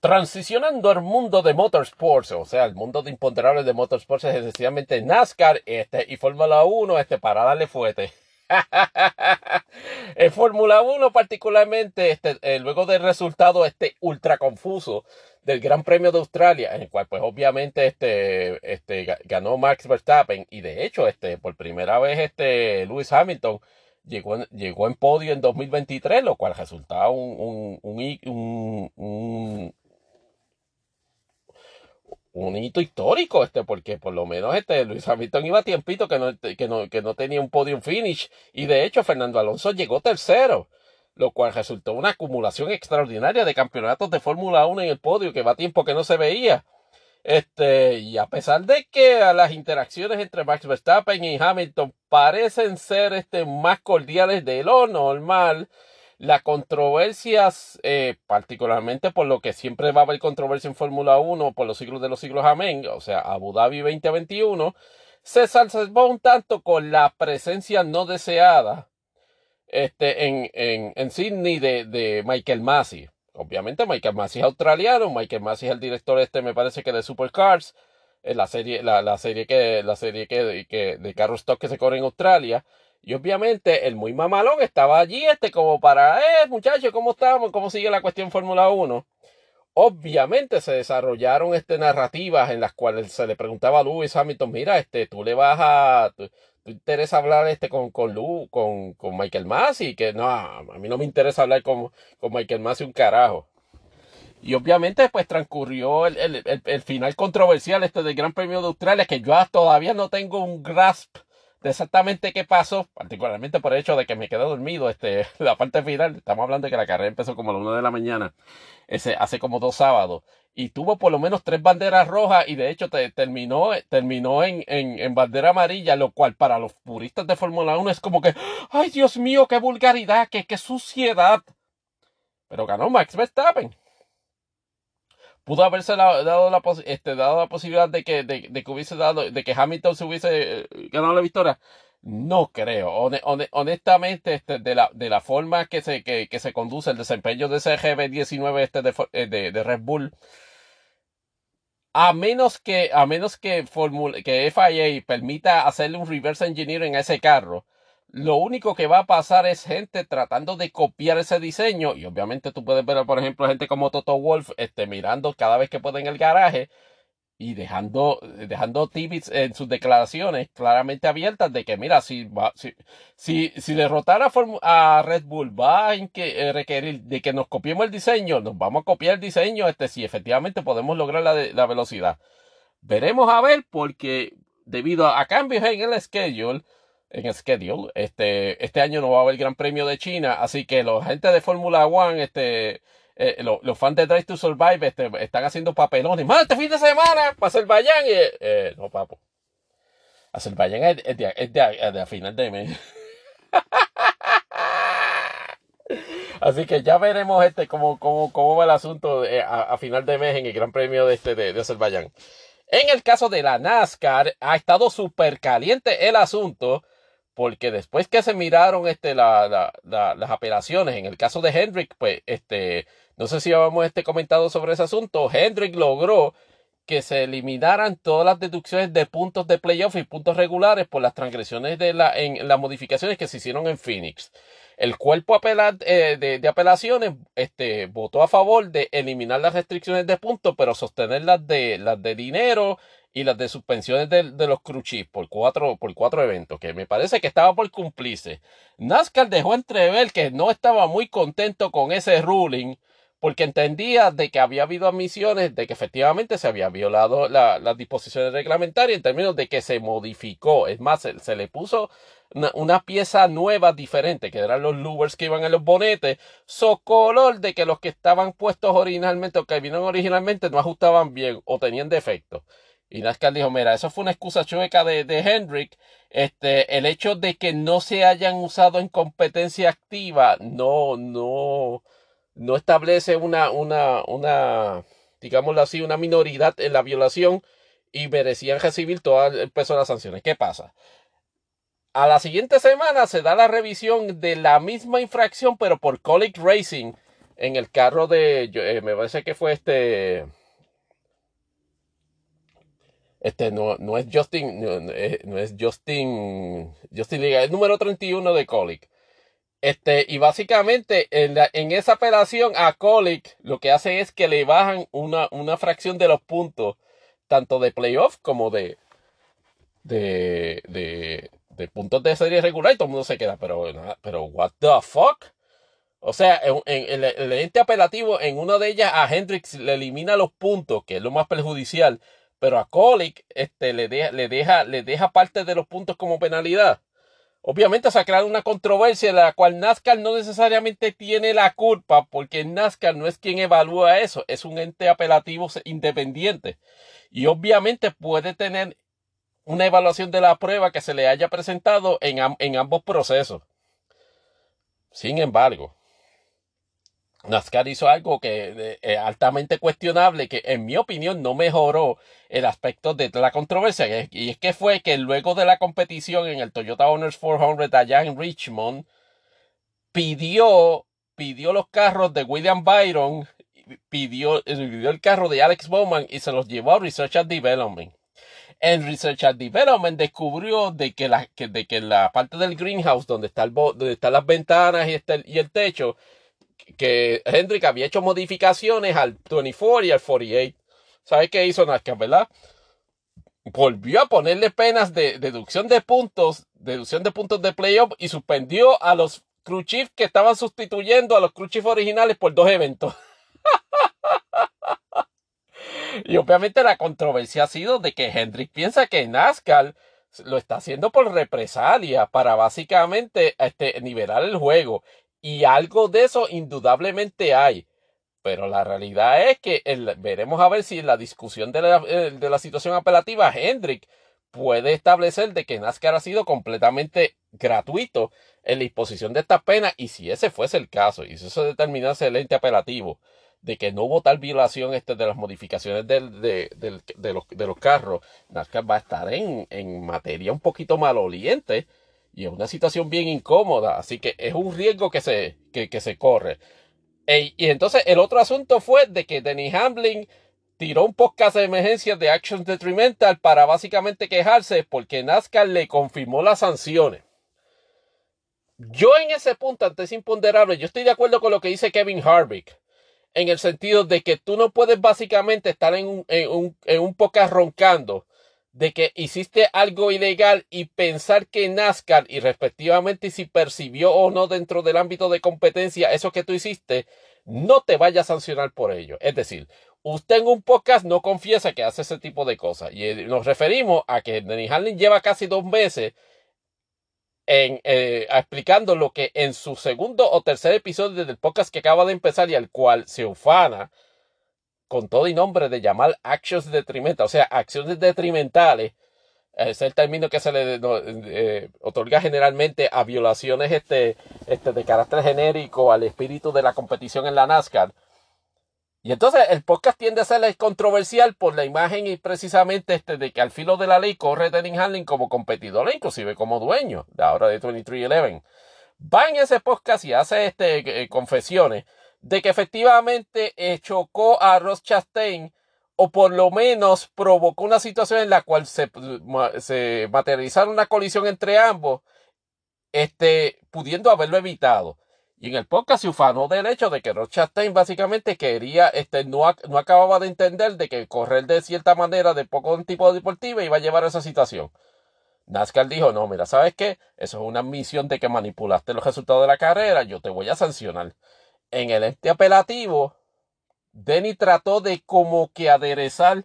[SPEAKER 2] Transicionando al mundo de motorsports, o sea, el mundo de imponderables de motorsports es esencialmente NASCAR este, y Fórmula 1 este, para darle fuerte. en Fórmula 1 particularmente, este, eh, luego del resultado este ultra confuso del Gran Premio de Australia, en el cual pues obviamente este, este, ganó Max Verstappen y de hecho este, por primera vez este, Lewis Hamilton llegó, llegó en podio en 2023, lo cual resultaba un, un, un, un hito histórico, este, porque por lo menos este Luis Hamilton iba a tiempito que no, que no, que no tenía un podium finish. Y de hecho, Fernando Alonso llegó tercero, lo cual resultó una acumulación extraordinaria de campeonatos de Fórmula 1 en el podio, que va tiempo que no se veía. Este, y a pesar de que las interacciones entre Max Verstappen y Hamilton parecen ser este, más cordiales de lo normal, las controversias, eh, particularmente por lo que siempre va a haber controversia en Fórmula 1 por los siglos de los siglos amén, o sea, Abu Dhabi 2021, se salvó un tanto con la presencia no deseada este, en, en, en Sydney de, de Michael Massey. Obviamente Michael Massey es australiano, Michael Massey es el director este, me parece que de Supercars, en la serie, la, la serie que, la serie que, que de carros stock que se corre en Australia. Y obviamente el muy mamalón estaba allí, este, como para, eh, muchachos, ¿cómo estamos? ¿Cómo sigue la cuestión Fórmula 1? Obviamente se desarrollaron este, narrativas en las cuales se le preguntaba a Lewis Hamilton, mira, este, tú le vas a, tú, interesa hablar este con, con con, con Michael Massey, que no, a mí no me interesa hablar con, con Michael Massey un carajo. Y obviamente pues transcurrió el, el, el, el, final controversial este del Gran Premio de Australia, que yo todavía no tengo un grasp de exactamente qué pasó, particularmente por el hecho de que me quedé dormido, este, la parte final, estamos hablando de que la carrera empezó como a las 1 de la mañana, ese, hace como dos sábados, y tuvo por lo menos tres banderas rojas y de hecho te, terminó, terminó en, en, en, bandera amarilla, lo cual para los puristas de Fórmula 1 es como que, ay Dios mío, qué vulgaridad, qué, qué suciedad. Pero ganó Max Verstappen pudo haberse dado la, este, dado la posibilidad de que, de, que hubiese dado, de que Hamilton se hubiese eh, ganado la victoria. No creo. honestamente, este, de, la, de la forma que se, que, se conduce el desempeño de ese GB19 este de, eh, de, de, Red Bull, a menos que, a menos que, que FIA permita hacerle un reverse engineering a ese carro, lo único que va a pasar es gente tratando de copiar ese diseño y obviamente tú puedes ver por ejemplo gente como Toto Wolf este, mirando cada vez que puede en el garaje y dejando dejando tidbits en sus declaraciones claramente abiertas de que mira si va, si, si, si derrotar a, a, Red Bull va a eh, requerir de que nos copiemos el diseño nos vamos a copiar el diseño este si efectivamente podemos lograr la, la velocidad veremos a ver porque debido a, a cambios en el schedule en el schedule. Este, este año no va a haber Gran Premio de China, así que los gente de Fórmula One, este, eh, los, los, fans de Drive to Survive este, están haciendo papelones. Más este fin de semana para Azerbaiyán. Y, eh, no, papo. Azerbaiyán es, es de, es de- a final de mes. Así que ya veremos este cómo, cómo, cómo va el asunto eh, a, a final de mes en el Gran Premio de, este, de, de Azerbaiyán. En el caso de la NASCAR, ha estado súper caliente el asunto, porque después que se miraron este, la- la- la- las apelaciones, en el caso de Hendrick, pues, este, no sé si habíamos este, comentado sobre ese asunto, Hendrick logró que se eliminaran todas las deducciones de puntos de playoff y puntos regulares por las transgresiones de la, en las modificaciones que se hicieron en Phoenix. El cuerpo eh, de, apelaciones este, votó a favor de eliminar las restricciones de puntos, pero sostener las de dinero y las de suspensiones de, de los crew chiefs por cuatro, por cuatro eventos, que me parece que estaba por cumplirse. NASCAR dejó entrever que no estaba muy contento con ese ruling porque entendía de que había habido admisiones de que efectivamente se había violado la- las disposiciones reglamentarias en términos de que se modificó. Es más, se, le puso una, una pieza nueva diferente, que eran los louvers que iban en los bonetes, so color de que los que estaban puestos originalmente o que vinieron originalmente no ajustaban bien o tenían defectos. Y NASCAR dijo, mira, eso fue una excusa chueca de, de Hendrick. Este, el hecho de que no se hayan usado en competencia activa no, no, no establece una, una, una, digámoslo así, una minoridad en la violación y merecían recibir todo el peso de las sanciones. ¿Qué pasa? A la siguiente semana se da la revisión de la misma infracción, pero por Colic Racing en el carro de, eh, me parece que fue este, este no, no es Justin, no, no es, Justin, Justin Liga, es número 31 de Colic. Este, y básicamente en, en esa apelación a Colic lo que hace es que le bajan una, una fracción de los puntos, tanto de playoff como de, de, de, de puntos de serie regular y todo el mundo se queda, pero, pero what the fuck? O sea, en, en- el, el ente apelativo, en una de ellas a Hendrix le elimina los puntos, que es lo más perjudicial, pero a Colic este, le, deja, le, deja, le deja parte de los puntos como penalidad. Obviamente se ha creado una controversia de la cual NASCAR no necesariamente tiene la culpa porque NASCAR no es quien evalúa eso, es un ente apelativo independiente. Y obviamente puede tener una evaluación de la prueba que se le haya presentado en, en ambos procesos. Sin embargo, NASCAR hizo algo que es altamente cuestionable, que en mi opinión no mejoró el aspecto de la controversia. y es- que fue que luego de la competición en el Toyota Owners 400 allá en Richmond, pidió, pidió los carros de William Byron, pidió, pidió el carro de Alex Bowman y se los llevó a Research and Development. En Research and Development descubrió de que la, que, de que la parte del greenhouse donde, está el, donde están las ventanas y, está el- y el techo, que Hendrick había hecho modificaciones al 24 y al 48. ¿Sabes qué hizo NASCAR, verdad? Volvió a ponerle penas de deducción de puntos, deducción de puntos de playoff y suspendió a los crew que estaban sustituyendo a los crew originales por dos eventos. y obviamente la controversia ha sido de que Hendrick piensa que NASCAR lo está haciendo por represalia para básicamente este, nivelar el juego. Y algo de eso indudablemente hay. Pero la realidad es que el- veremos a ver si en la discusión de la, eh, de la situación apelativa, Hendrick puede establecer de que NASCAR ha sido completamente gratuito en la imposición de estas penas. Y si ese fuese el caso, y si eso determinase el ente apelativo, de que no hubo tal violación este, de las modificaciones del- de, de los, de los carros, NASCAR va a estar en, en materia un poquito maloliente y es una situación bien incómoda. Así que es un riesgo que se, que, se corre. Y entonces el otro asunto fue de que Denny Hamlin tiró un podcast de emergencia de Actions Detrimental para básicamente quejarse porque NASCAR le confirmó las sanciones. Yo en ese punto, antes imponderable, yo estoy de acuerdo con lo que dice Kevin Harvick. En el sentido de que tú no puedes básicamente estar en un, en un, en un podcast roncando de que hiciste algo ilegal y pensar que NASCAR y respectivamente si percibió o no dentro del ámbito de competencia eso que tú hiciste, no te vaya a sancionar por ello. Es decir, usted en un podcast no confiesa que hace ese tipo de cosas. Y eh, nos referimos a que Denny Hamlin lleva casi dos meses en, eh, explicando lo que en su segundo o tercer episodio del podcast que acaba de empezar y al cual se ufana con todo y nombre de llamar actions detrimentales, o sea, acciones detrimentales, es el término que se le eh, otorga generalmente a violaciones este, este, de carácter genérico al espíritu de la competición en la NASCAR. Y entonces el podcast tiende a ser controversial por la imagen y precisamente este de que al filo de la ley corre Denning Hamlin como competidor inclusive como dueño de ahora de 2311. Va en ese podcast y hace este, eh, confesiones de que efectivamente eh, chocó a Ross Chastain o por lo menos provocó una situación en la cual se, se materializaron una colisión entre ambos, este, pudiendo haberlo evitado. Y en el podcast se ufanó del hecho de que Ross Chastain básicamente quería, este, no, no acababa de entender de que correr de cierta manera de poco tipo deportivo iba a llevar a esa situación. NASCAR dijo, no, mira, ¿sabes qué? Eso es una misión de que manipulaste los resultados de la carrera, yo te voy a sancionar. En el ente apelativo, Denny trató de como que aderezar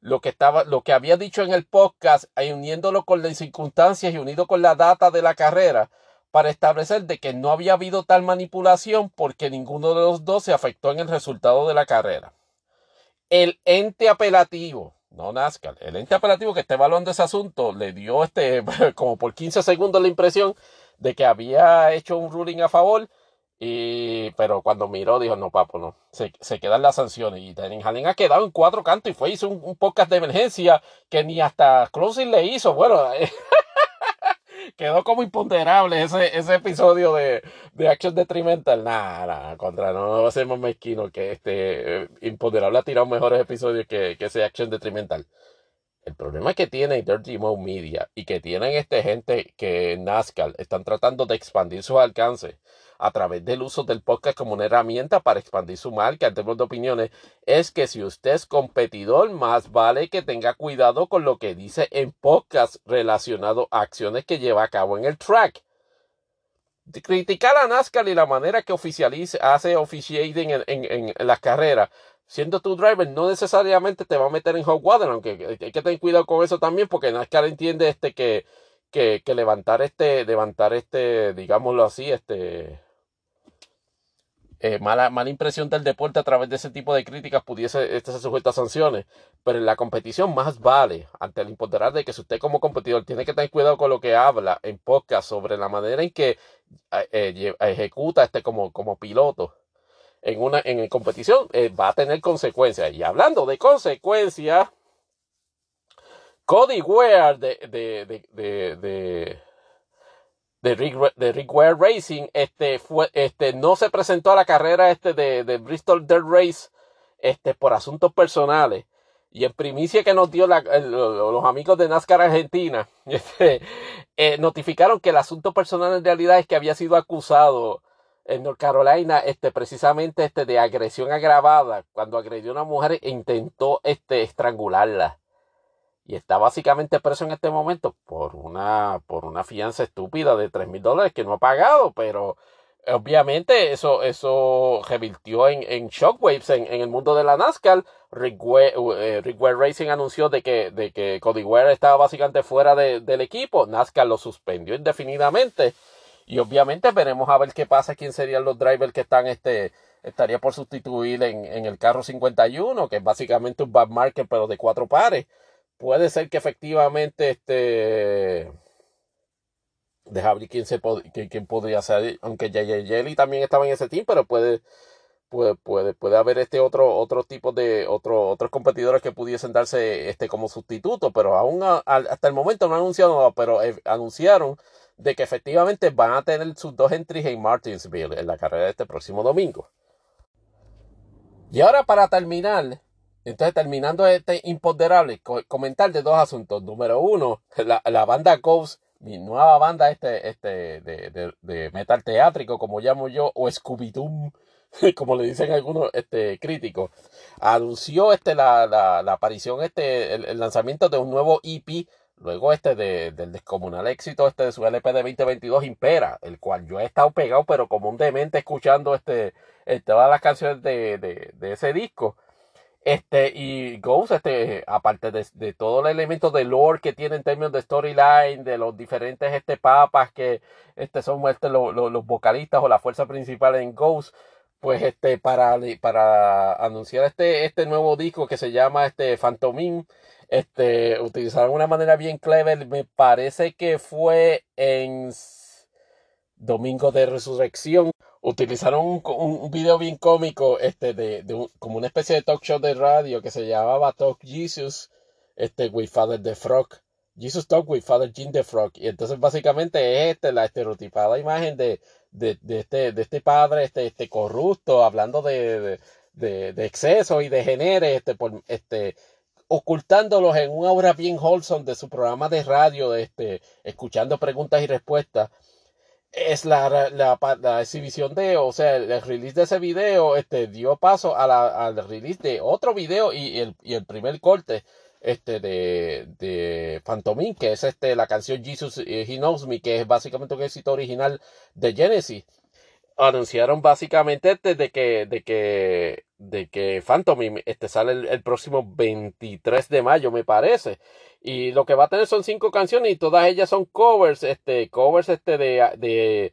[SPEAKER 2] lo que estaba, lo que había dicho en el podcast, uniéndolo con las circunstancias y unido con la data de la carrera, para establecer de que no había habido tal manipulación porque ninguno de los dos se afectó en el resultado de la carrera. El ente apelativo, no NASCAR, el ente apelativo que está evaluando ese asunto le dio este, como por 15 segundos la impresión de que había hecho un ruling a favor, y, pero cuando miró dijo, no, papo, no, se, se quedan las sanciones. Y Denning Hallin ha quedado en cuatro cantos y fue, hizo un, un podcast de emergencia que ni hasta Closing le hizo. Bueno, quedó como imponderable ese, ese episodio de, de Action Detrimental. Nada, nada, contra, no, no más mezquino que este eh, imponderable ha tirado mejores episodios que, que ese Action Detrimental. El problema que tiene Dirty Mo Media y que tienen este gente que NASCAR están tratando de expandir sus alcances a través del uso del podcast como una herramienta para expandir su marca en términos de opiniones es que si usted es competidor, más vale que tenga cuidado con lo que dice en podcast relacionado a acciones que lleva a cabo en el track. Criticar a NASCAR y la manera que oficialice, hace officiating en, en, en las carreras siendo tu driver no necesariamente te va a meter en hot water, aunque hay que tener cuidado con eso también, porque NASCAR entiende este que, que, que levantar este, levantar este, digámoslo así, este, eh, mala, mala impresión del deporte a través de ese tipo de críticas pudiese estar sujeto a sanciones. Pero en la competición más vale, ante el imponderable de que si usted como competidor tiene que tener cuidado con lo que habla en podcast sobre la manera en que eh, eh, ejecuta este como, como piloto en una en competición, va a tener consecuencias. Y hablando de consecuencias, Cody Ware de, de, de de Rick, de Rick Ware Racing, este, fue, este, no se presentó a la carrera este de, de Bristol Dirt Race este, por asuntos personales. Y en primicia que nos dio los amigos de NASCAR Argentina, este, eh, notificaron que el asunto personal en realidad es que había sido acusado en North Carolina, este, precisamente este, de agresión agravada, cuando agredió a una mujer e intentó este, estrangularla y está básicamente preso en este momento por una, por una fianza estúpida de 3 mil dólares que no ha pagado, pero obviamente eso, eso revirtió en, en shockwaves en, en, el mundo de la NASCAR. Rick Ware, eh, Racing anunció de que, de que Cody Ware estaba básicamente fuera de, del equipo. NASCAR lo suspendió indefinidamente. Y obviamente veremos a ver qué pasa, quién serían los drivers que están este, estaría por sustituir en, en el carro 51, que es básicamente un bad market, pero de cuatro pares puede ser que efectivamente este deja abrir quién se quién, podría ser aunque. Jelly también estaba en ese team pero puede puede puede, puede haber este otro otro tipo de otro, otros competidores que pudiesen darse este como sustituto pero aún hasta el momento no han anunciado pero eh, anunciaron de que efectivamente van a tener sus dos entries en Martinsville en la carrera de este próximo domingo y ahora para terminar entonces, terminando este imponderable, comentar de dos asuntos. Número uno, la, la banda Ghost, mi nueva banda este, este de, de, de metal teátrico, como llamo yo, o Scooby-Doo, como le dicen algunos este, críticos, anunció este, la, la, la aparición, este, el, lanzamiento de un nuevo EP, luego este de, del descomunal éxito este de su LP de 2022 Impera, el cual yo he estado pegado, pero como un demente escuchando este, este todas las canciones de, de ese disco. Este, y Ghost, este, aparte de, de todo el elemento de lore que tiene en términos de storyline, de los diferentes este, papas que este, son este, los vocalistas o la fuerza principal en Ghost, pues este para, para anunciar este, este nuevo disco que se llama este Phantomim, este utilizaron una manera bien clever, me parece que fue en Domingo de Resurrección, utilizaron un, un, video bien cómico este de, de como una especie de talk show de radio que se llamaba Talk Jesus este with Father the Frog. Jesus Talk with Father Jim the Frog. Y entonces básicamente es este, la estereotipada imagen de, de, de, este, de este padre este, este corrupto, hablando de, de, de exceso y de género, este, por, este, ocultándolos en una aura bien wholesome de su programa de radio, este, escuchando preguntas y respuestas. Es la, la, la, exhibición de, o sea, el, release de ese video este, dio paso a la, al release de otro video y, el, y el primer corte este de, de Phantomin, que es este la canción Jesus He Knows Me, que es básicamente un éxito original de Genesis. Anunciaron básicamente este de que, de que, de que Phantom este sale el, próximo 23 de mayo, me parece. Y lo que va a tener son cinco canciones y todas ellas son covers, este, covers este de, de,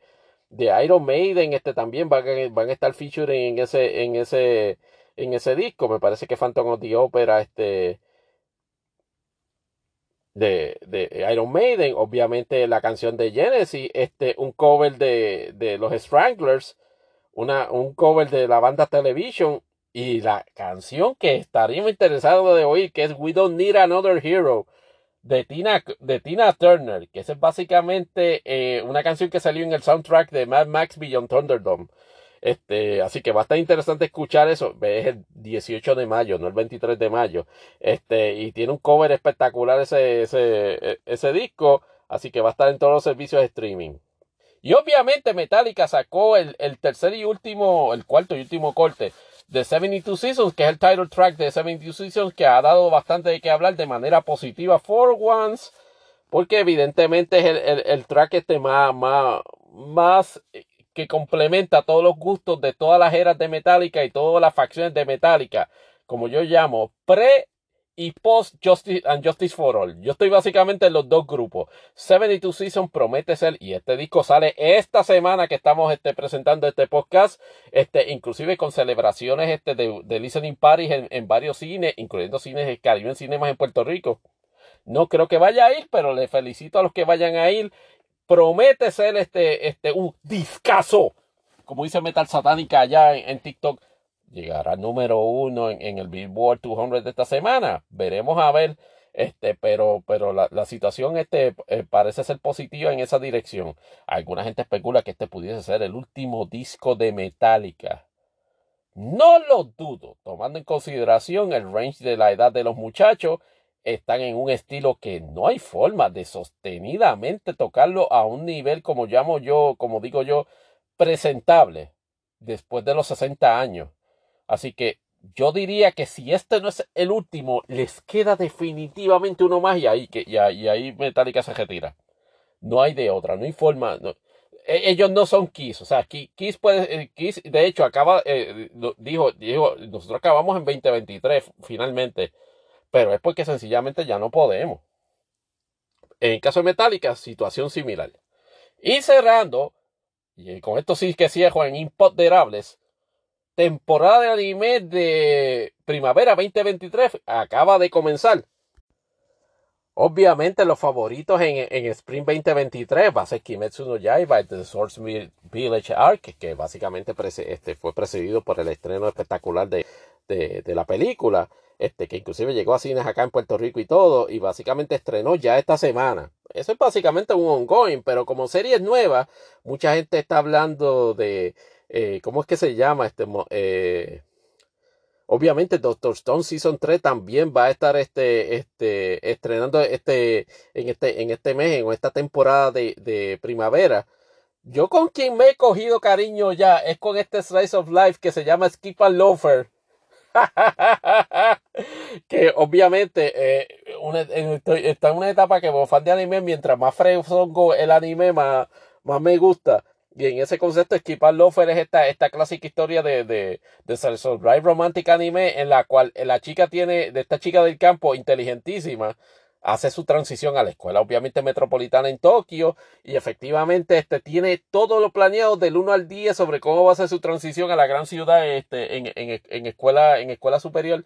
[SPEAKER 2] de Iron Maiden, este también van, van a estar featuring en ese, en ese, en ese disco. Me parece que Phantom of the Opera, este, de, de, Iron Maiden, obviamente la canción de Genesis, este, un cover de, de los Stranglers, una, un cover de la banda Television y la canción que estaríamos interesados de oír, que es We Don't Need Another Hero de Tina, de Tina Turner, que es básicamente eh, una canción que salió en el soundtrack de Mad Max Beyond Thunderdome. Este, así que va a estar interesante escuchar eso. Es el 18 de mayo, no el 23 de mayo. Este, y tiene un cover espectacular ese, ese, ese disco. Así que va a estar en todos los servicios de streaming. Y obviamente Metallica sacó el, el tercer y último, el cuarto y último corte de 72 Seasons, que es el title track de 72 Seasons, que ha dado bastante de qué hablar de manera positiva for once, porque evidentemente es el, el, el track este más, más, más que complementa todos los gustos de todas las eras de Metallica y todas las facciones de Metallica, como yo llamo, pre y post Justice and Justice for All. Yo estoy básicamente en los dos grupos. 72 Season promete ser, y este disco sale esta semana que estamos este, presentando este podcast, este, inclusive con celebraciones este, de, de listening parties en, en, varios cines, incluyendo cines de Caribe en Cinemas en Puerto Rico. No creo que vaya a ir, pero le felicito a los que vayan a ir promete ser este, este, un discazo. Como dice Metal Satánica allá en, TikTok, llegará número uno en, el Billboard 200 de esta semana. Veremos a ver, este, pero, pero la, la situación este, eh, parece ser positiva en esa dirección. Alguna gente especula que este pudiese ser el último disco de Metallica. No lo dudo, tomando en consideración el range de la edad de los muchachos están en un estilo que no hay forma de sostenidamente tocarlo a un nivel como llamo yo, como digo yo, presentable después de los 60 años. Así que yo diría que si este no es el último, les queda definitivamente uno más y ahí, que, y ahí, Metallica se retira. No hay de otra, no hay forma. E, ellos no son Kiss, o sea, Kiss puede, eh, Kiss, de hecho, acaba, eh, dijo, dijo, nosotros acabamos en 2023, finalmente pero es porque sencillamente ya no podemos. En caso de Metallica, situación similar. Y cerrando, y con esto sí que cierro en imponderables, temporada de anime de primavera 2023 acaba de comenzar. Obviamente los favoritos en, en Spring 2023 va a ser Kimetsu no Yaiba The Source Village Arc, que básicamente este, fue precedido por el estreno espectacular de, de la película este, que inclusive llegó a cines acá en Puerto Rico y todo, y básicamente estrenó ya esta semana. Eso es básicamente un ongoing, pero como serie nueva, mucha gente está hablando de, eh, ¿cómo es que se llama? Este, eh, obviamente Doctor Stone Season 3 también va a estar este, este, estrenando este, en, este, en este mes, en esta temporada de, de primavera. Yo con quien me he cogido cariño ya es con este Slice of Life que se llama Skip and Loafer que obviamente eh, está en una etapa que como fan de anime, mientras más fresco el anime, más, más me gusta. Y en ese concepto, Skipper Lofer es esta, esta clásica historia de, de, de Drive Romantic Anime en la cual la chica tiene, de esta chica del campo, inteligentísima, hace su transición a la escuela obviamente metropolitana en Tokio y efectivamente este tiene todo lo planeado del 1 al 10 sobre cómo va a ser su transición a la gran ciudad este, en, en, en escuela, en escuela superior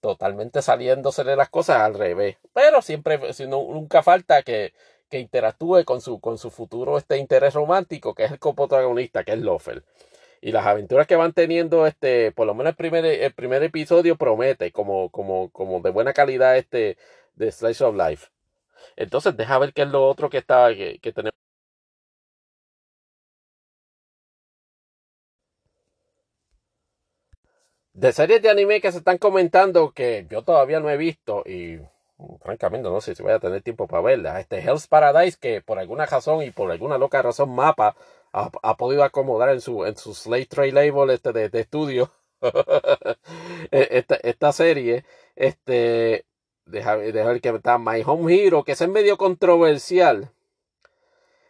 [SPEAKER 2] totalmente saliéndose de las cosas al revés. Pero siempre nunca falta que, que interactúe con su, con su futuro este interés romántico que es el coprotagonista que es Lofer. Y las aventuras que van teniendo, este, por lo menos el primer, el primer episodio promete como, como, como de buena calidad este de Slice of Life. Entonces, deja ver qué es lo otro que está, que, tenemos. De series de anime que se están comentando que yo todavía no he visto y francamente no sé si voy a tener tiempo para verla. Este Hell's Paradise que por alguna razón y por alguna loca razón Mapa ha, podido acomodar en su, en su Slate Tray Label este de, de estudio e, esta, esta, serie. Este, deja, ver que está My Home Hero, que es medio controversial.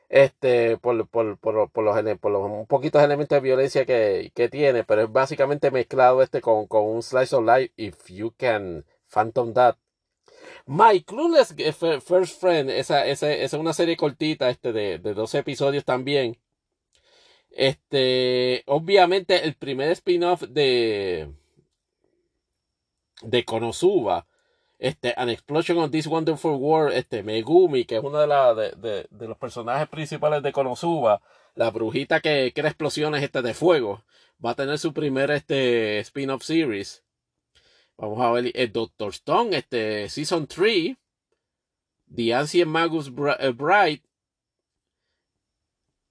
[SPEAKER 2] Este, por, por, por, por, los, por los poquitos elementos de violencia que, que, tiene, pero es básicamente mezclado este con, con un slice of life. If you can phantom that. My Clueless First Friend, esa, esa, esa es una serie cortita este de, de 12 episodios también. Este, obviamente el primer spin-off de de Konosuba, este, An Explosion of This Wonderful World, este, Megumi, que es uno de, la, de, de, los personajes principales de Konosuba, la brujita que crea explosiones este, de fuego, va a tener su primer este, spin-off series. Vamos a ver el Doctor Stone, este, Season 3, The Ancient Magus eh, Bright,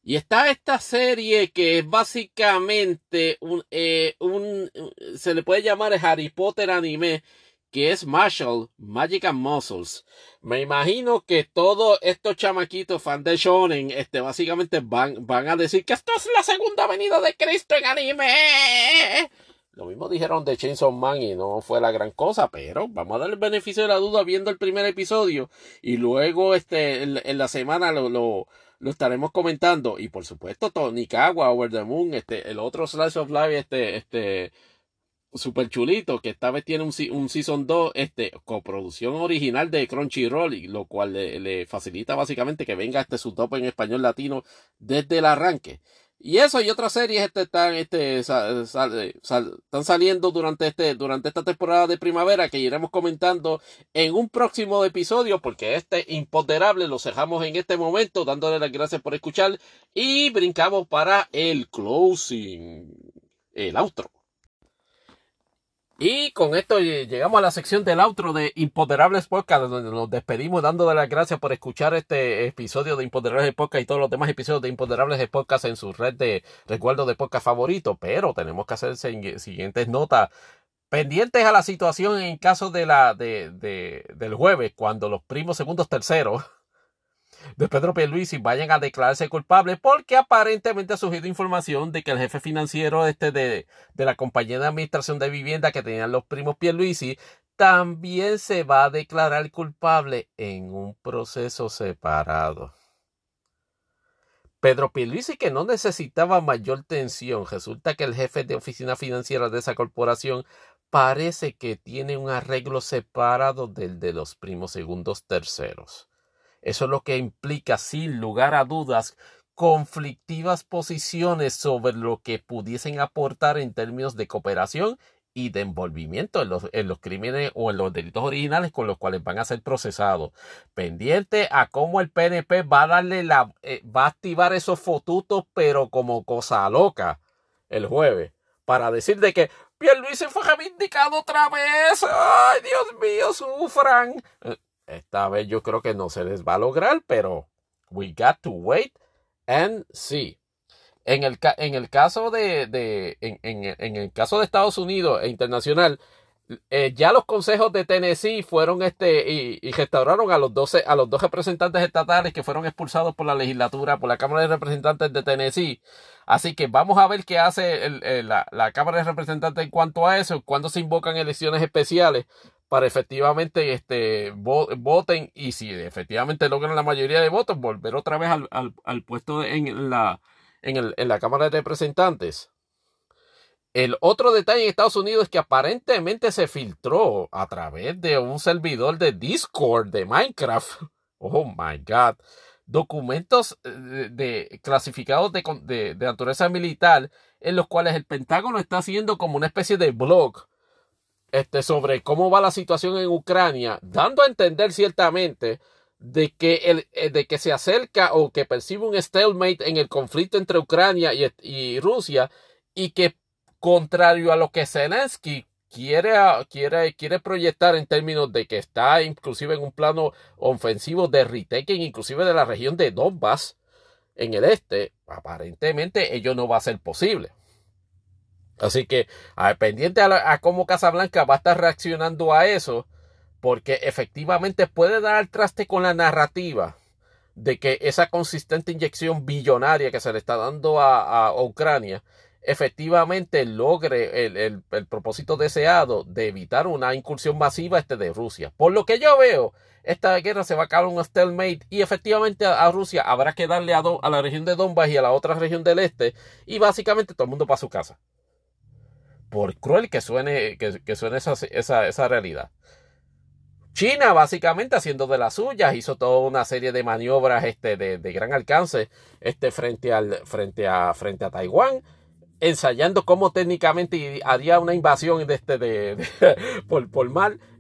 [SPEAKER 2] y está esta serie que es básicamente un, eh, un, se le puede llamar Harry Potter anime, que es Marshall, Magic and Muscles. Me imagino que todos estos chamaquitos fan de Shonen, este, básicamente van, van a decir que esto es la segunda venida de Cristo en anime. Lo mismo dijeron de Chainsaw Man y no fue la gran cosa, pero vamos a dar el beneficio de la duda viendo el primer episodio y luego este, en, la semana lo, lo estaremos comentando. Y por supuesto, Tonikawa, Over the Moon, este, el otro Slice of Life, este, este, super chulito, que esta vez tiene un, un Season 2, este, coproducción original de Crunchyroll, lo cual le, le facilita básicamente que venga este su top en español latino desde el arranque. Y eso y otras series este, están, este, están saliendo durante, este, durante esta temporada de primavera que iremos comentando en un próximo episodio porque este imponderable lo dejamos en este momento dándole las gracias por escuchar y brincamos para el closing, el outro. Y con esto llegamos a la sección del outro de Imponderables Podcast, donde nos despedimos dando las gracias por escuchar este episodio de Imponderables Podcast y todos los demás episodios de Imponderables Podcast en su red de recuerdo de podcast favorito. Pero tenemos que hacer siguientes notas pendientes a la situación en caso de la de, de, del jueves, cuando los primos segundos terceros de Pedro Pierluisi vayan a declararse culpables porque aparentemente ha surgido información de que el jefe financiero este de, de la compañía de administración de vivienda que tenían los primos Pierluisi también se va a declarar culpable en un proceso separado. Pedro Pierluisi que no necesitaba mayor tensión, resulta que el jefe de oficina financiera de esa corporación parece que tiene un arreglo separado del de los primos segundos terceros. Eso es lo que implica, sin lugar a dudas, conflictivas posiciones sobre lo que pudiesen aportar en términos de cooperación y de envolvimiento en los, en los, crímenes o en los delitos originales con los cuales van a ser procesados. Pendiente a cómo el PNP va a darle la, eh, va a activar esos fotutos, pero como cosa loca el jueves, para decir de que se fue reivindicado otra vez. Ay, Dios mío, sufran. Eh, esta vez yo creo que no se les va a lograr, pero we got to wait and see. En el, en el caso de, en, en, el caso de Estados Unidos e internacional, eh, ya los consejos de Tennessee fueron este y, restauraron a los 12 a los dos representantes estatales que fueron expulsados por la legislatura por la Cámara de Representantes de Tennessee así que vamos a ver qué hace el, la, la, Cámara de Representantes en cuanto a eso cuando se invocan elecciones especiales para efectivamente este, voten y si efectivamente logran la mayoría de votos, volver otra vez al, al, puesto en la, en, el, en la Cámara de Representantes. El otro detalle en Estados Unidos es que aparentemente se filtró a través de un servidor de Discord de Minecraft. Oh my God. Documentos eh, de, clasificados de, de, de naturaleza militar en los cuales el Pentágono está haciendo como una especie de blog este, sobre cómo va la situación en Ucrania, dando a entender ciertamente de que, el, eh, de que se acerca o que percibe un stalemate en el conflicto entre Ucrania y, Rusia y que contrario a lo que Zelensky quiere, quiere, quiere proyectar en términos de que está inclusive en un plano ofensivo de retaking inclusive de la región de Donbass en el este, aparentemente ello no va a ser posible. Así que pendiente a, a, cómo Casablanca va a estar reaccionando a eso, porque efectivamente puede dar al traste con la narrativa de que esa consistente inyección billonaria que se le está dando a, a Ucrania efectivamente logre el, propósito deseado de evitar una incursión masiva este de Rusia. Por lo que yo veo, esta guerra se va a acabar un stalemate y efectivamente a, a Rusia habrá que darle a, a, la región de Donbass y a la otra región del este y básicamente todo el mundo para su casa por cruel que suene, que, suene esa, esa, esa realidad. China, básicamente, haciendo de las suyas, hizo toda una serie de maniobras este, de, de, gran alcance este, frente, al, frente, a, frente a Taiwán, ensayando cómo técnicamente haría una invasión de este, de, por, por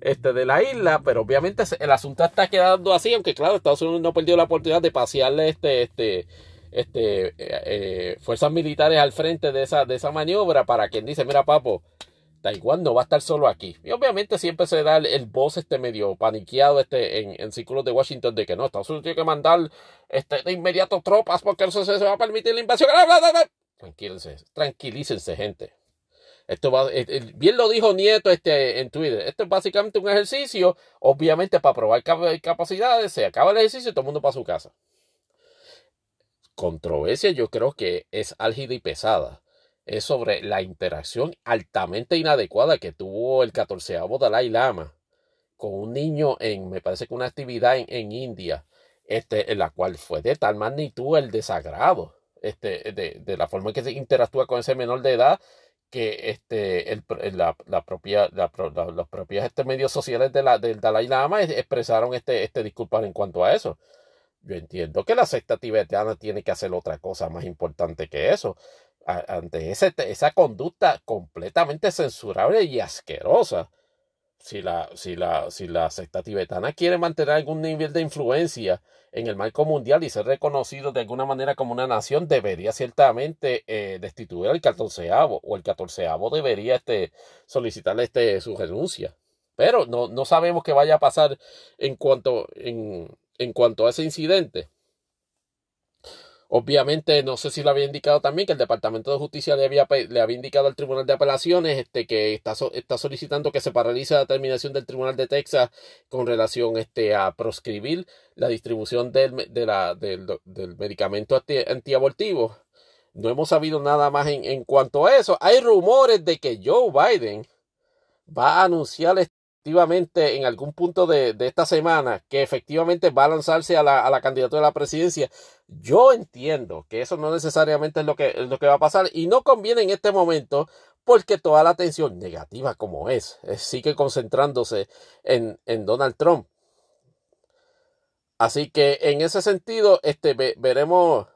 [SPEAKER 2] este, de la isla, pero obviamente el asunto está quedando así, aunque claro, Estados Unidos no perdió la oportunidad de pasearle este, este, este, eh, eh, fuerzas militares al frente de esa, de esa maniobra para quien dice, mira papo, Taiwán no va a estar solo aquí. Y obviamente siempre se da el, el voz este medio paniqueado este, en, en, círculos de Washington de que no, Estados Unidos tiene que mandar este, de inmediato tropas porque eso se, se va a permitir la invasión. Tranquilícense, tranquilícense, gente. Esto va, eh, bien lo dijo Nieto este, en Twitter. Esto es básicamente un ejercicio, obviamente para probar capacidades. Se acaba el ejercicio y todo el mundo para su casa controversia yo creo que es álgida y pesada. Es sobre la interacción altamente inadecuada que tuvo el catorceavo Dalai Lama con un niño en, me parece que una actividad en, India, este, en la cual fue de tal magnitud el desagrado, este, de, de la forma en que se interactúa con ese menor de edad, que este, el, la, propia, los propios este, medios sociales de la, del Dalai Lama expresaron este, este en cuanto a eso. Yo entiendo que la secta tibetana tiene que hacer otra cosa más importante que eso. Ante ese, esa conducta completamente censurable y asquerosa, si la, si, la, si la secta tibetana quiere mantener algún nivel de influencia en el marco mundial y ser reconocido de alguna manera como una nación, debería ciertamente eh, destituir al catorceavo o el catorceavo debería este, solicitarle este, su renuncia. Pero no, no sabemos qué vaya a pasar en cuanto, en cuanto a ese incidente, obviamente no sé si lo había indicado también que el Departamento de Justicia le había, le había indicado al Tribunal de Apelaciones este, que está, está solicitando que se paralice la determinación del Tribunal de Texas con relación este, a proscribir la distribución del, del, del medicamento anti, antiabortivo. No hemos sabido nada más en, en cuanto a eso. Hay rumores de que Joe Biden va a anunciar efectivamente en algún punto de, de, esta semana que efectivamente va a lanzarse a la, a la, candidatura a la presidencia, yo entiendo que eso no necesariamente es lo que, es lo que va a pasar y no conviene en este momento porque toda la atención negativa como es, es sigue concentrándose en, en, Donald Trump. Así que en ese sentido, este, ve, veremos,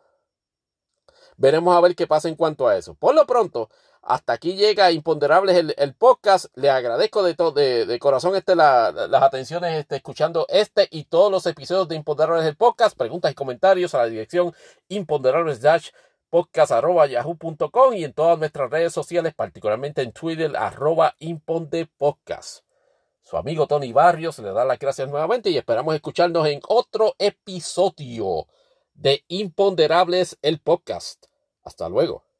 [SPEAKER 2] veremos a ver qué pasa en cuanto a eso. Por lo pronto, hasta aquí llega Imponderables el, el podcast. Le agradezco de, de, de, corazón este, la, las atenciones este, escuchando este y todos los episodios de Imponderables el podcast. Preguntas y comentarios a la dirección imponderables podcast arroba yahoo.com y en todas nuestras redes sociales, particularmente en Twitter arroba impondepodcast. Su amigo Tony Barrios le da las gracias nuevamente y esperamos escucharnos en otro episodio de Imponderables el podcast. Hasta luego.